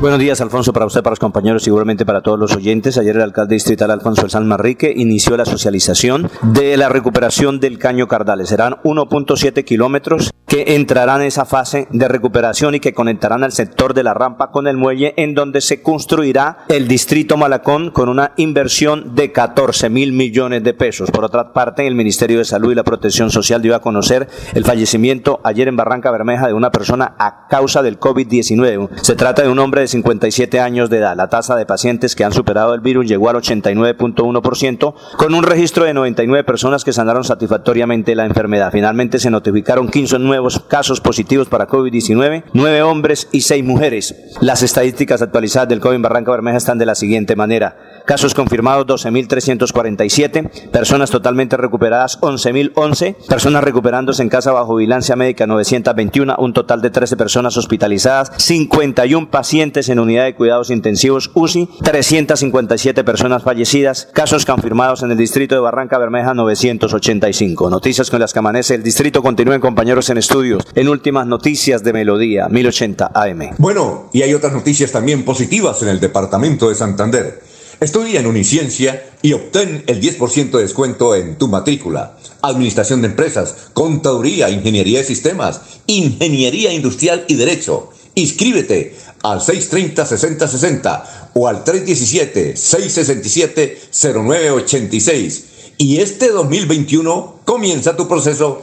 S32: Buenos días, Alfonso, para usted, para los compañeros, seguramente para todos los oyentes. Ayer el alcalde distrital Alfonso El San Marrique inició la socialización de la recuperación del Caño Cardales. Serán 1.7 kilómetros que entrarán en esa fase de recuperación y que conectarán al sector de la rampa con el muelle en donde se construirá el distrito Malacón con una inversión de 14 mil millones de pesos. Por otra parte, el Ministerio de Salud y la Protección Social dio a conocer el fallecimiento ayer en Barranca Bermeja de una persona a causa del COVID-19. Se trata de un hombre de 57 años de edad. La tasa de pacientes que han superado el virus llegó al 89.1%, con un registro de 99 personas que sanaron satisfactoriamente la enfermedad. Finalmente se notificaron 15 nuevos casos positivos para COVID-19, 9 hombres y 6 mujeres. Las estadísticas actualizadas del COVID Barranca Bermeja están de la siguiente manera. Casos confirmados 12.347, personas totalmente recuperadas 11.011, personas recuperándose en casa bajo vigilancia médica 921, un total de 13 personas hospitalizadas, 51 pacientes en unidad de cuidados intensivos UCI, 357 personas fallecidas, casos confirmados en el distrito de Barranca Bermeja 985. Noticias con las que amanece el distrito. Continúen compañeros en estudios. En últimas noticias de Melodía 1080 AM.
S33: Bueno, y hay otras noticias también positivas en el departamento de Santander. Estudia en Uniciencia y obtén el 10% de descuento en tu matrícula. Administración de empresas, contaduría, ingeniería de sistemas, ingeniería industrial y derecho. Inscríbete al 630-6060 o al 317-667-0986. Y este 2021 comienza tu proceso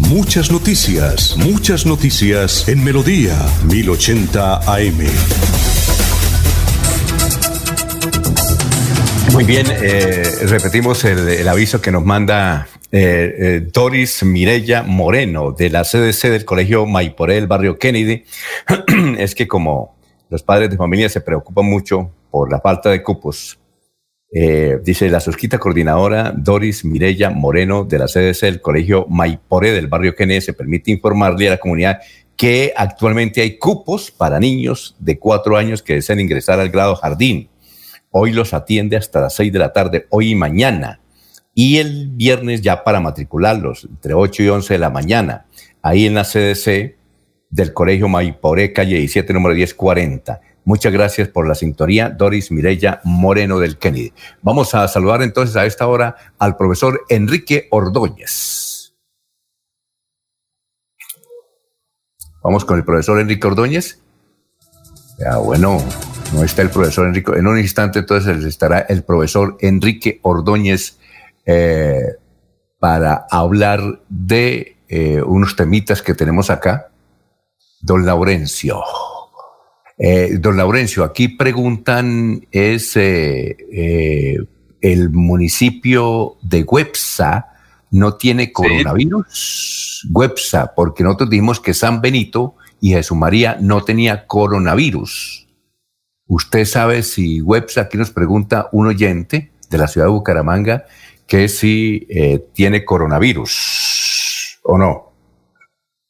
S2: Muchas noticias, muchas noticias en Melodía 1080 AM.
S1: Muy bien, eh, repetimos el, aviso que nos manda eh, eh, Doris Mirella Moreno de la CDC del Colegio Maiporé del barrio Kennedy. es que como los padres de familia se preocupan mucho por la falta de cupos eh, dice la susquita coordinadora Doris Mirella Moreno de la CDC del Colegio Maipore del barrio Kennedy se permite informarle a la comunidad que actualmente hay cupos para niños de cuatro años que desean ingresar al grado jardín. Hoy los atiende hasta las seis de la tarde, hoy y mañana. Y el viernes ya para matricularlos, entre 8 y 11 de la mañana, ahí en la CDC del Colegio Maiporé, calle 17, número 1040. Muchas gracias por la sintonía, Doris Mireya Moreno del Kennedy. Vamos a saludar entonces a esta hora al profesor Enrique Ordóñez. Vamos con el profesor Enrique Ordóñez. Ya, bueno, no está el profesor Enrique. En un instante entonces estará el profesor Enrique Ordóñez eh, para hablar de eh, unos temitas que tenemos acá. Don Laurencio. Eh, don Laurencio, aquí preguntan, ¿es eh, eh, el municipio de Websa no tiene coronavirus? Websa, porque nosotros dijimos que San Benito y Jesús María no tenía coronavirus. ¿Usted sabe si Websa, aquí nos pregunta un oyente de la ciudad de Bucaramanga, que si tiene coronavirus o no?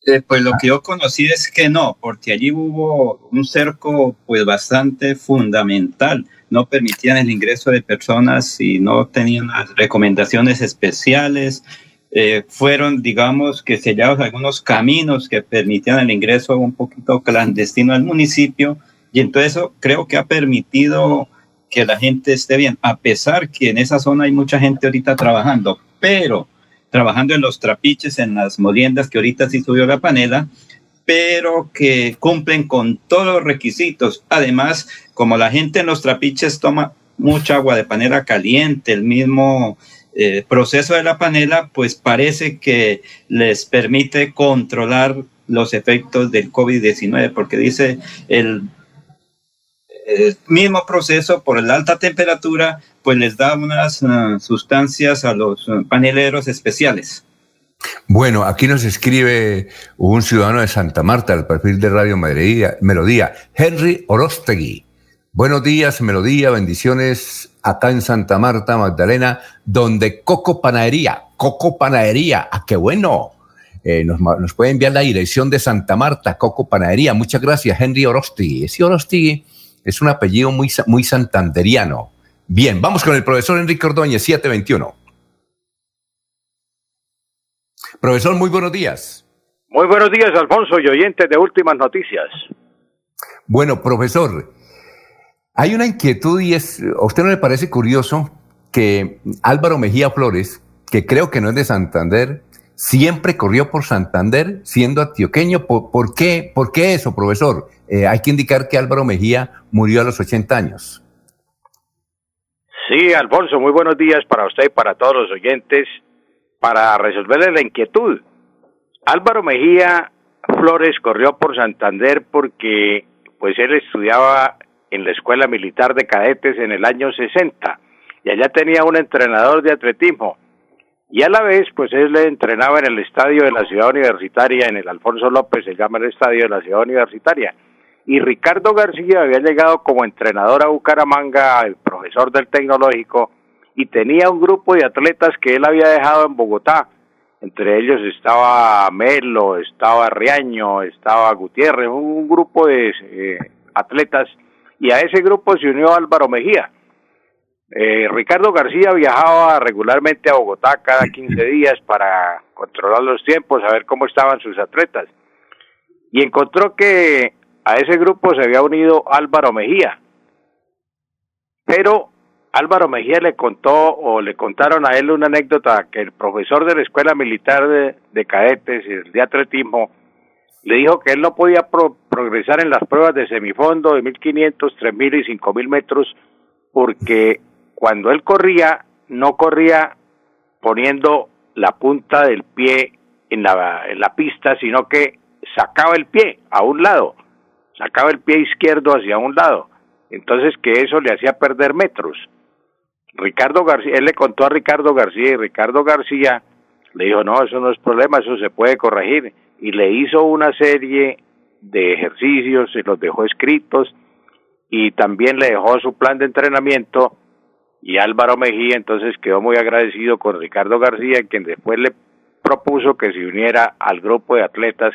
S3: Eh, pues lo que yo conocí es que no, porque allí hubo un cerco pues bastante fundamental. No permitían el ingreso de personas y no tenían las recomendaciones especiales. Eh, fueron, digamos, que sellados algunos caminos que permitían el ingreso un poquito clandestino al municipio. Y entonces eso creo que ha permitido que la gente esté bien, a pesar que en esa zona hay mucha gente ahorita trabajando. Pero trabajando en los trapiches, en las moliendas que ahorita sí subió la panela, pero que cumplen con todos los requisitos. Además, como la gente en los trapiches toma mucha agua de panela caliente, el mismo eh, proceso de la panela, pues parece que les permite controlar los efectos del COVID-19, porque dice el el mismo proceso por la alta temperatura, pues les da unas uh, sustancias a los uh, paneleros especiales.
S1: Bueno, aquí nos escribe un ciudadano de Santa Marta, el perfil de Radio Melodía, Melodía Henry Orostegui. Buenos días, Melodía, bendiciones acá en Santa Marta, Magdalena, donde Coco Panadería, Coco Panadería, ¡ah, qué bueno! Eh, nos, nos, puede enviar la dirección de Santa Marta, Coco Panadería. Muchas gracias, Henry Orostigui. Ese Orostigui es un apellido muy, muy santanderiano. Bien, vamos con el profesor Enrique Ordóñez, 721. Profesor, muy buenos días.
S8: Muy buenos días, Alfonso y oyentes de Últimas Noticias.
S1: Bueno, profesor, hay una inquietud y es, ¿a usted no le parece curioso que Álvaro Mejía Flores, que creo que no es de Santander, siempre corrió por Santander siendo antioqueño? ¿Por, qué, ¿Por qué eso, profesor? Eh, hay que indicar que Álvaro Mejía murió a los 80 años.
S8: Sí, Alfonso, muy buenos días para usted y para todos los oyentes. Para resolverle la inquietud, Álvaro Mejía Flores corrió por Santander porque pues él estudiaba en la Escuela Militar de Cadetes en el año 60 y allá tenía un entrenador de atletismo y a la vez pues él le entrenaba en el estadio de la ciudad universitaria, en el Alfonso López se llama el estadio de la ciudad universitaria y Ricardo García había llegado como entrenador a Bucaramanga, el profesor del tecnológico y tenía un grupo de atletas que él había dejado en Bogotá entre ellos estaba Melo, estaba Riaño, estaba Gutiérrez, un grupo de eh, atletas, y a ese grupo se unió Álvaro Mejía. Eh, Ricardo García viajaba regularmente a Bogotá cada 15 días para controlar los tiempos, saber cómo estaban sus atletas, y encontró que a ese grupo se había unido Álvaro Mejía, pero Álvaro Mejía le contó o le contaron a él una anécdota que el profesor de la Escuela Militar de, Cadetes, el de atletismo, le dijo que él no podía progresar en las pruebas de semifondo de 1500, 3000 y 5000 metros porque cuando él corría, no corría poniendo la punta del pie en la, en la pista, sino que sacaba el pie a un lado, sacaba el pie izquierdo hacia un lado. Entonces que eso le hacía perder metros. Ricardo García, él le contó a Ricardo García y Ricardo García le dijo, no, eso no es problema, eso se puede corregir. Y le hizo una serie de ejercicios, se los dejó escritos y también le dejó su plan de entrenamiento y Álvaro Mejía entonces quedó muy agradecido con Ricardo García, quien después le propuso que se uniera al grupo de atletas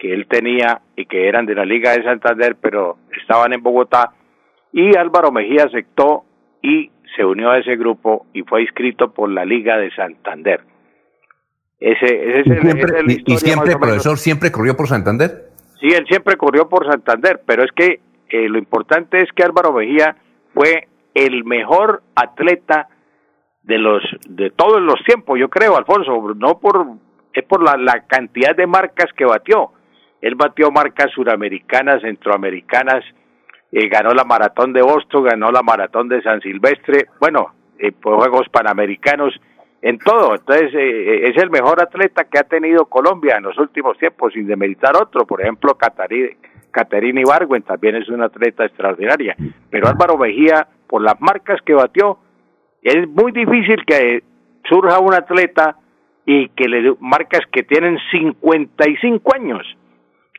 S8: que él tenía y que eran de la Liga de Santander, pero estaban en Bogotá, y Álvaro Mejía aceptó y se unió a ese grupo y fue inscrito por la Liga de Santander.
S1: Ese, ese es el, siempre, ¿Y siempre, profesor, siempre corrió por Santander?
S8: Sí, él siempre corrió por Santander, pero es que eh, lo importante es que Álvaro Mejía fue el mejor atleta de los de todos los tiempos, yo creo, Alfonso, no por es por la, la cantidad de marcas que batió. Él batió marcas suramericanas, centroamericanas, eh, ganó la maratón de Boston, ganó la maratón de San Silvestre, bueno, eh, Juegos Panamericanos, en todo. Entonces, eh, es el mejor atleta que ha tenido Colombia en los últimos tiempos, sin demeritar otro. Por ejemplo, Caterina Ibargüen también es una atleta extraordinaria. Pero Álvaro Mejía, por las marcas que batió, es muy difícil que surja un atleta y que le marcas que tienen 55 años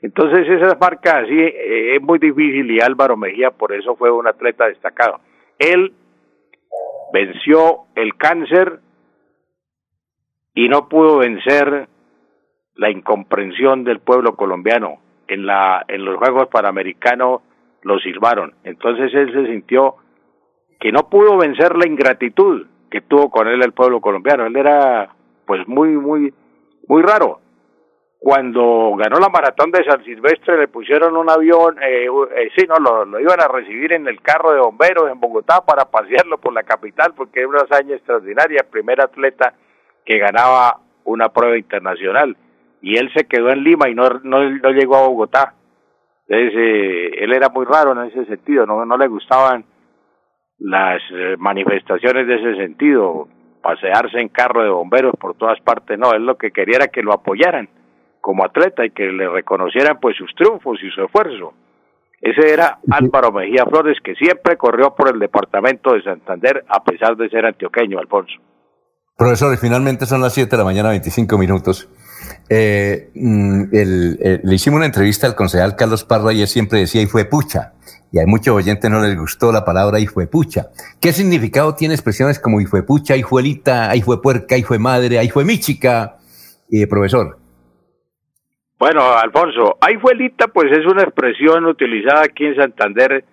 S8: entonces esas marcas así eh, es muy difícil y Álvaro Mejía por eso fue un atleta destacado. Él venció el cáncer y no pudo vencer la incomprensión del pueblo colombiano. En la en los Juegos Panamericanos lo silbaron. Entonces él se sintió que no pudo vencer la ingratitud que tuvo con él el pueblo colombiano. Él era pues muy muy muy raro cuando ganó la maratón de San Silvestre le pusieron un avión, eh, eh, sí, no, lo, iban a recibir en el carro de bomberos en Bogotá para pasearlo por la capital porque era una hazaña extraordinaria, primer atleta que ganaba una prueba internacional y él se quedó en Lima y no, no, llegó a Bogotá. Entonces, eh, él era muy raro en ese sentido, no, no le gustaban las eh, manifestaciones de ese sentido, pasearse en carro de bomberos por todas partes, no, él lo que quería era que lo apoyaran como atleta y que le reconocieran pues sus triunfos y su esfuerzo. Ese era Álvaro Mejía Flores, que siempre corrió por el departamento de Santander, a pesar de ser antioqueño, Alfonso.
S1: Profesor, finalmente son las 7 de la mañana, 25 minutos. Eh, mm, le hicimos una entrevista al concejal Carlos Parra y él siempre decía, y fue pucha, y a muchos oyentes no les gustó la palabra hijuepucha. ¿Qué significado tiene expresiones como hijuepucha, hijuelita, hijuepuerca, hijuemadre, hijuemichica, eh, profesor?
S8: Bueno, Alfonso, hijuelita pues es una expresión utilizada aquí en Santander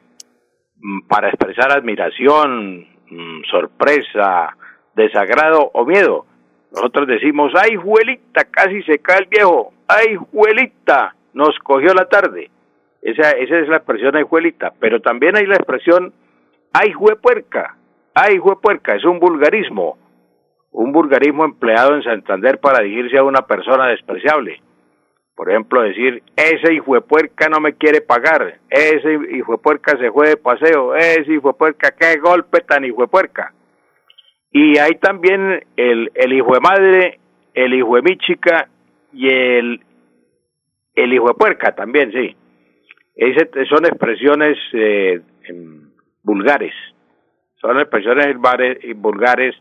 S8: mm, para expresar admiración, mm, sorpresa, desagrado o miedo. Nosotros decimos, ay, juelita, casi se cae el viejo, ay, juelita, nos cogió la tarde. Esa, esa es la expresión ay, juelita, pero también hay la expresión, ay, juepuerca, ay, juepuerca, es un vulgarismo, un vulgarismo empleado en Santander para dirigirse a una persona despreciable. Por ejemplo, decir, ese hijo de puerca no me quiere pagar, ese hijo de puerca se fue de paseo, ese hijo de puerca, qué golpe tan hijo de puerca. Y hay también el, el hijo de madre, el hijo de michica y el, el hijo de puerca también, sí. Ese, son expresiones eh, vulgares, son expresiones vulgares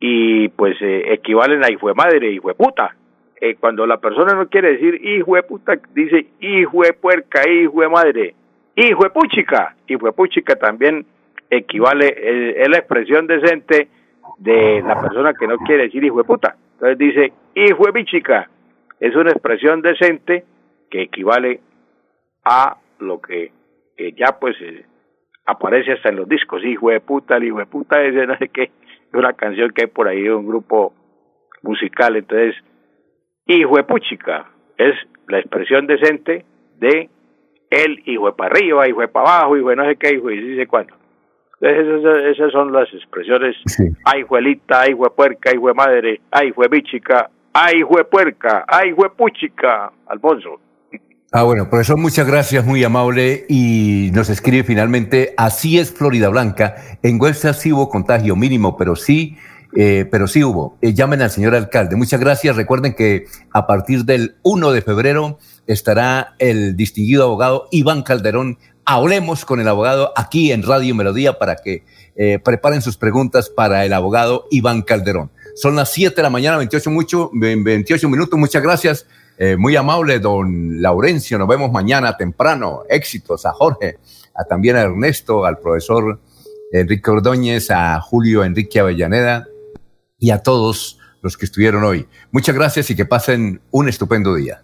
S8: y pues eh, equivalen a hijo de madre, hijo de puta. Eh, cuando la persona no quiere decir hijo de puta, dice hijo de puerca, hijo de madre, hijo de puchica, hijo de puchica también equivale, eh, es, la expresión decente de la persona que no quiere decir hijo de puta. Entonces dice hijo de bichica, es una expresión decente que equivale a lo que, ya pues eh, aparece hasta en los discos, hijo de puta, el hijo de puta es no sé qué, una canción que hay por ahí de un grupo musical, entonces hijo de puchica es la expresión decente de el hijo de para arriba, hijo de para abajo, hijo de no sé qué, hijo de dice cuándo. Esas, esas son las expresiones, ay juelita, ay puerca, ay madre, ay bichica, ay puerca, ay puchica, Alfonso.
S1: Ah, bueno, profesor, muchas gracias, muy amable. Y nos escribe finalmente, así es Florida Blanca. En Huesca sí hubo contagio mínimo, pero sí, eh, pero sí hubo. Eh, llamen al señor alcalde. Muchas gracias. Recuerden que a partir del 1 de febrero estará el distinguido abogado Iván Calderón hablemos con el abogado aquí en Radio Melodía para que eh, preparen sus preguntas para el abogado Iván Calderón. Son las 7 de la mañana, 28, mucho, 28 minutos. Muchas gracias. Eh, muy amable, don Laurencio. Nos vemos mañana temprano. Éxitos a Jorge, a también a Ernesto, al profesor Enrique Ordóñez, a Julio Enrique Avellaneda y a todos los que estuvieron hoy. Muchas gracias y que pasen un estupendo día.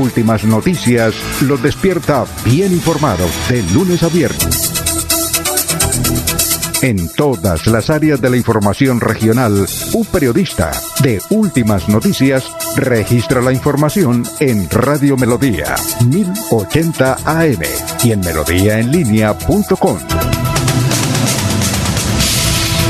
S2: Últimas noticias los despierta bien informados de lunes a viernes. En todas las áreas de la información regional, un periodista de Últimas Noticias registra la información en Radio Melodía 1080 AM y en melodíaenlínea.com.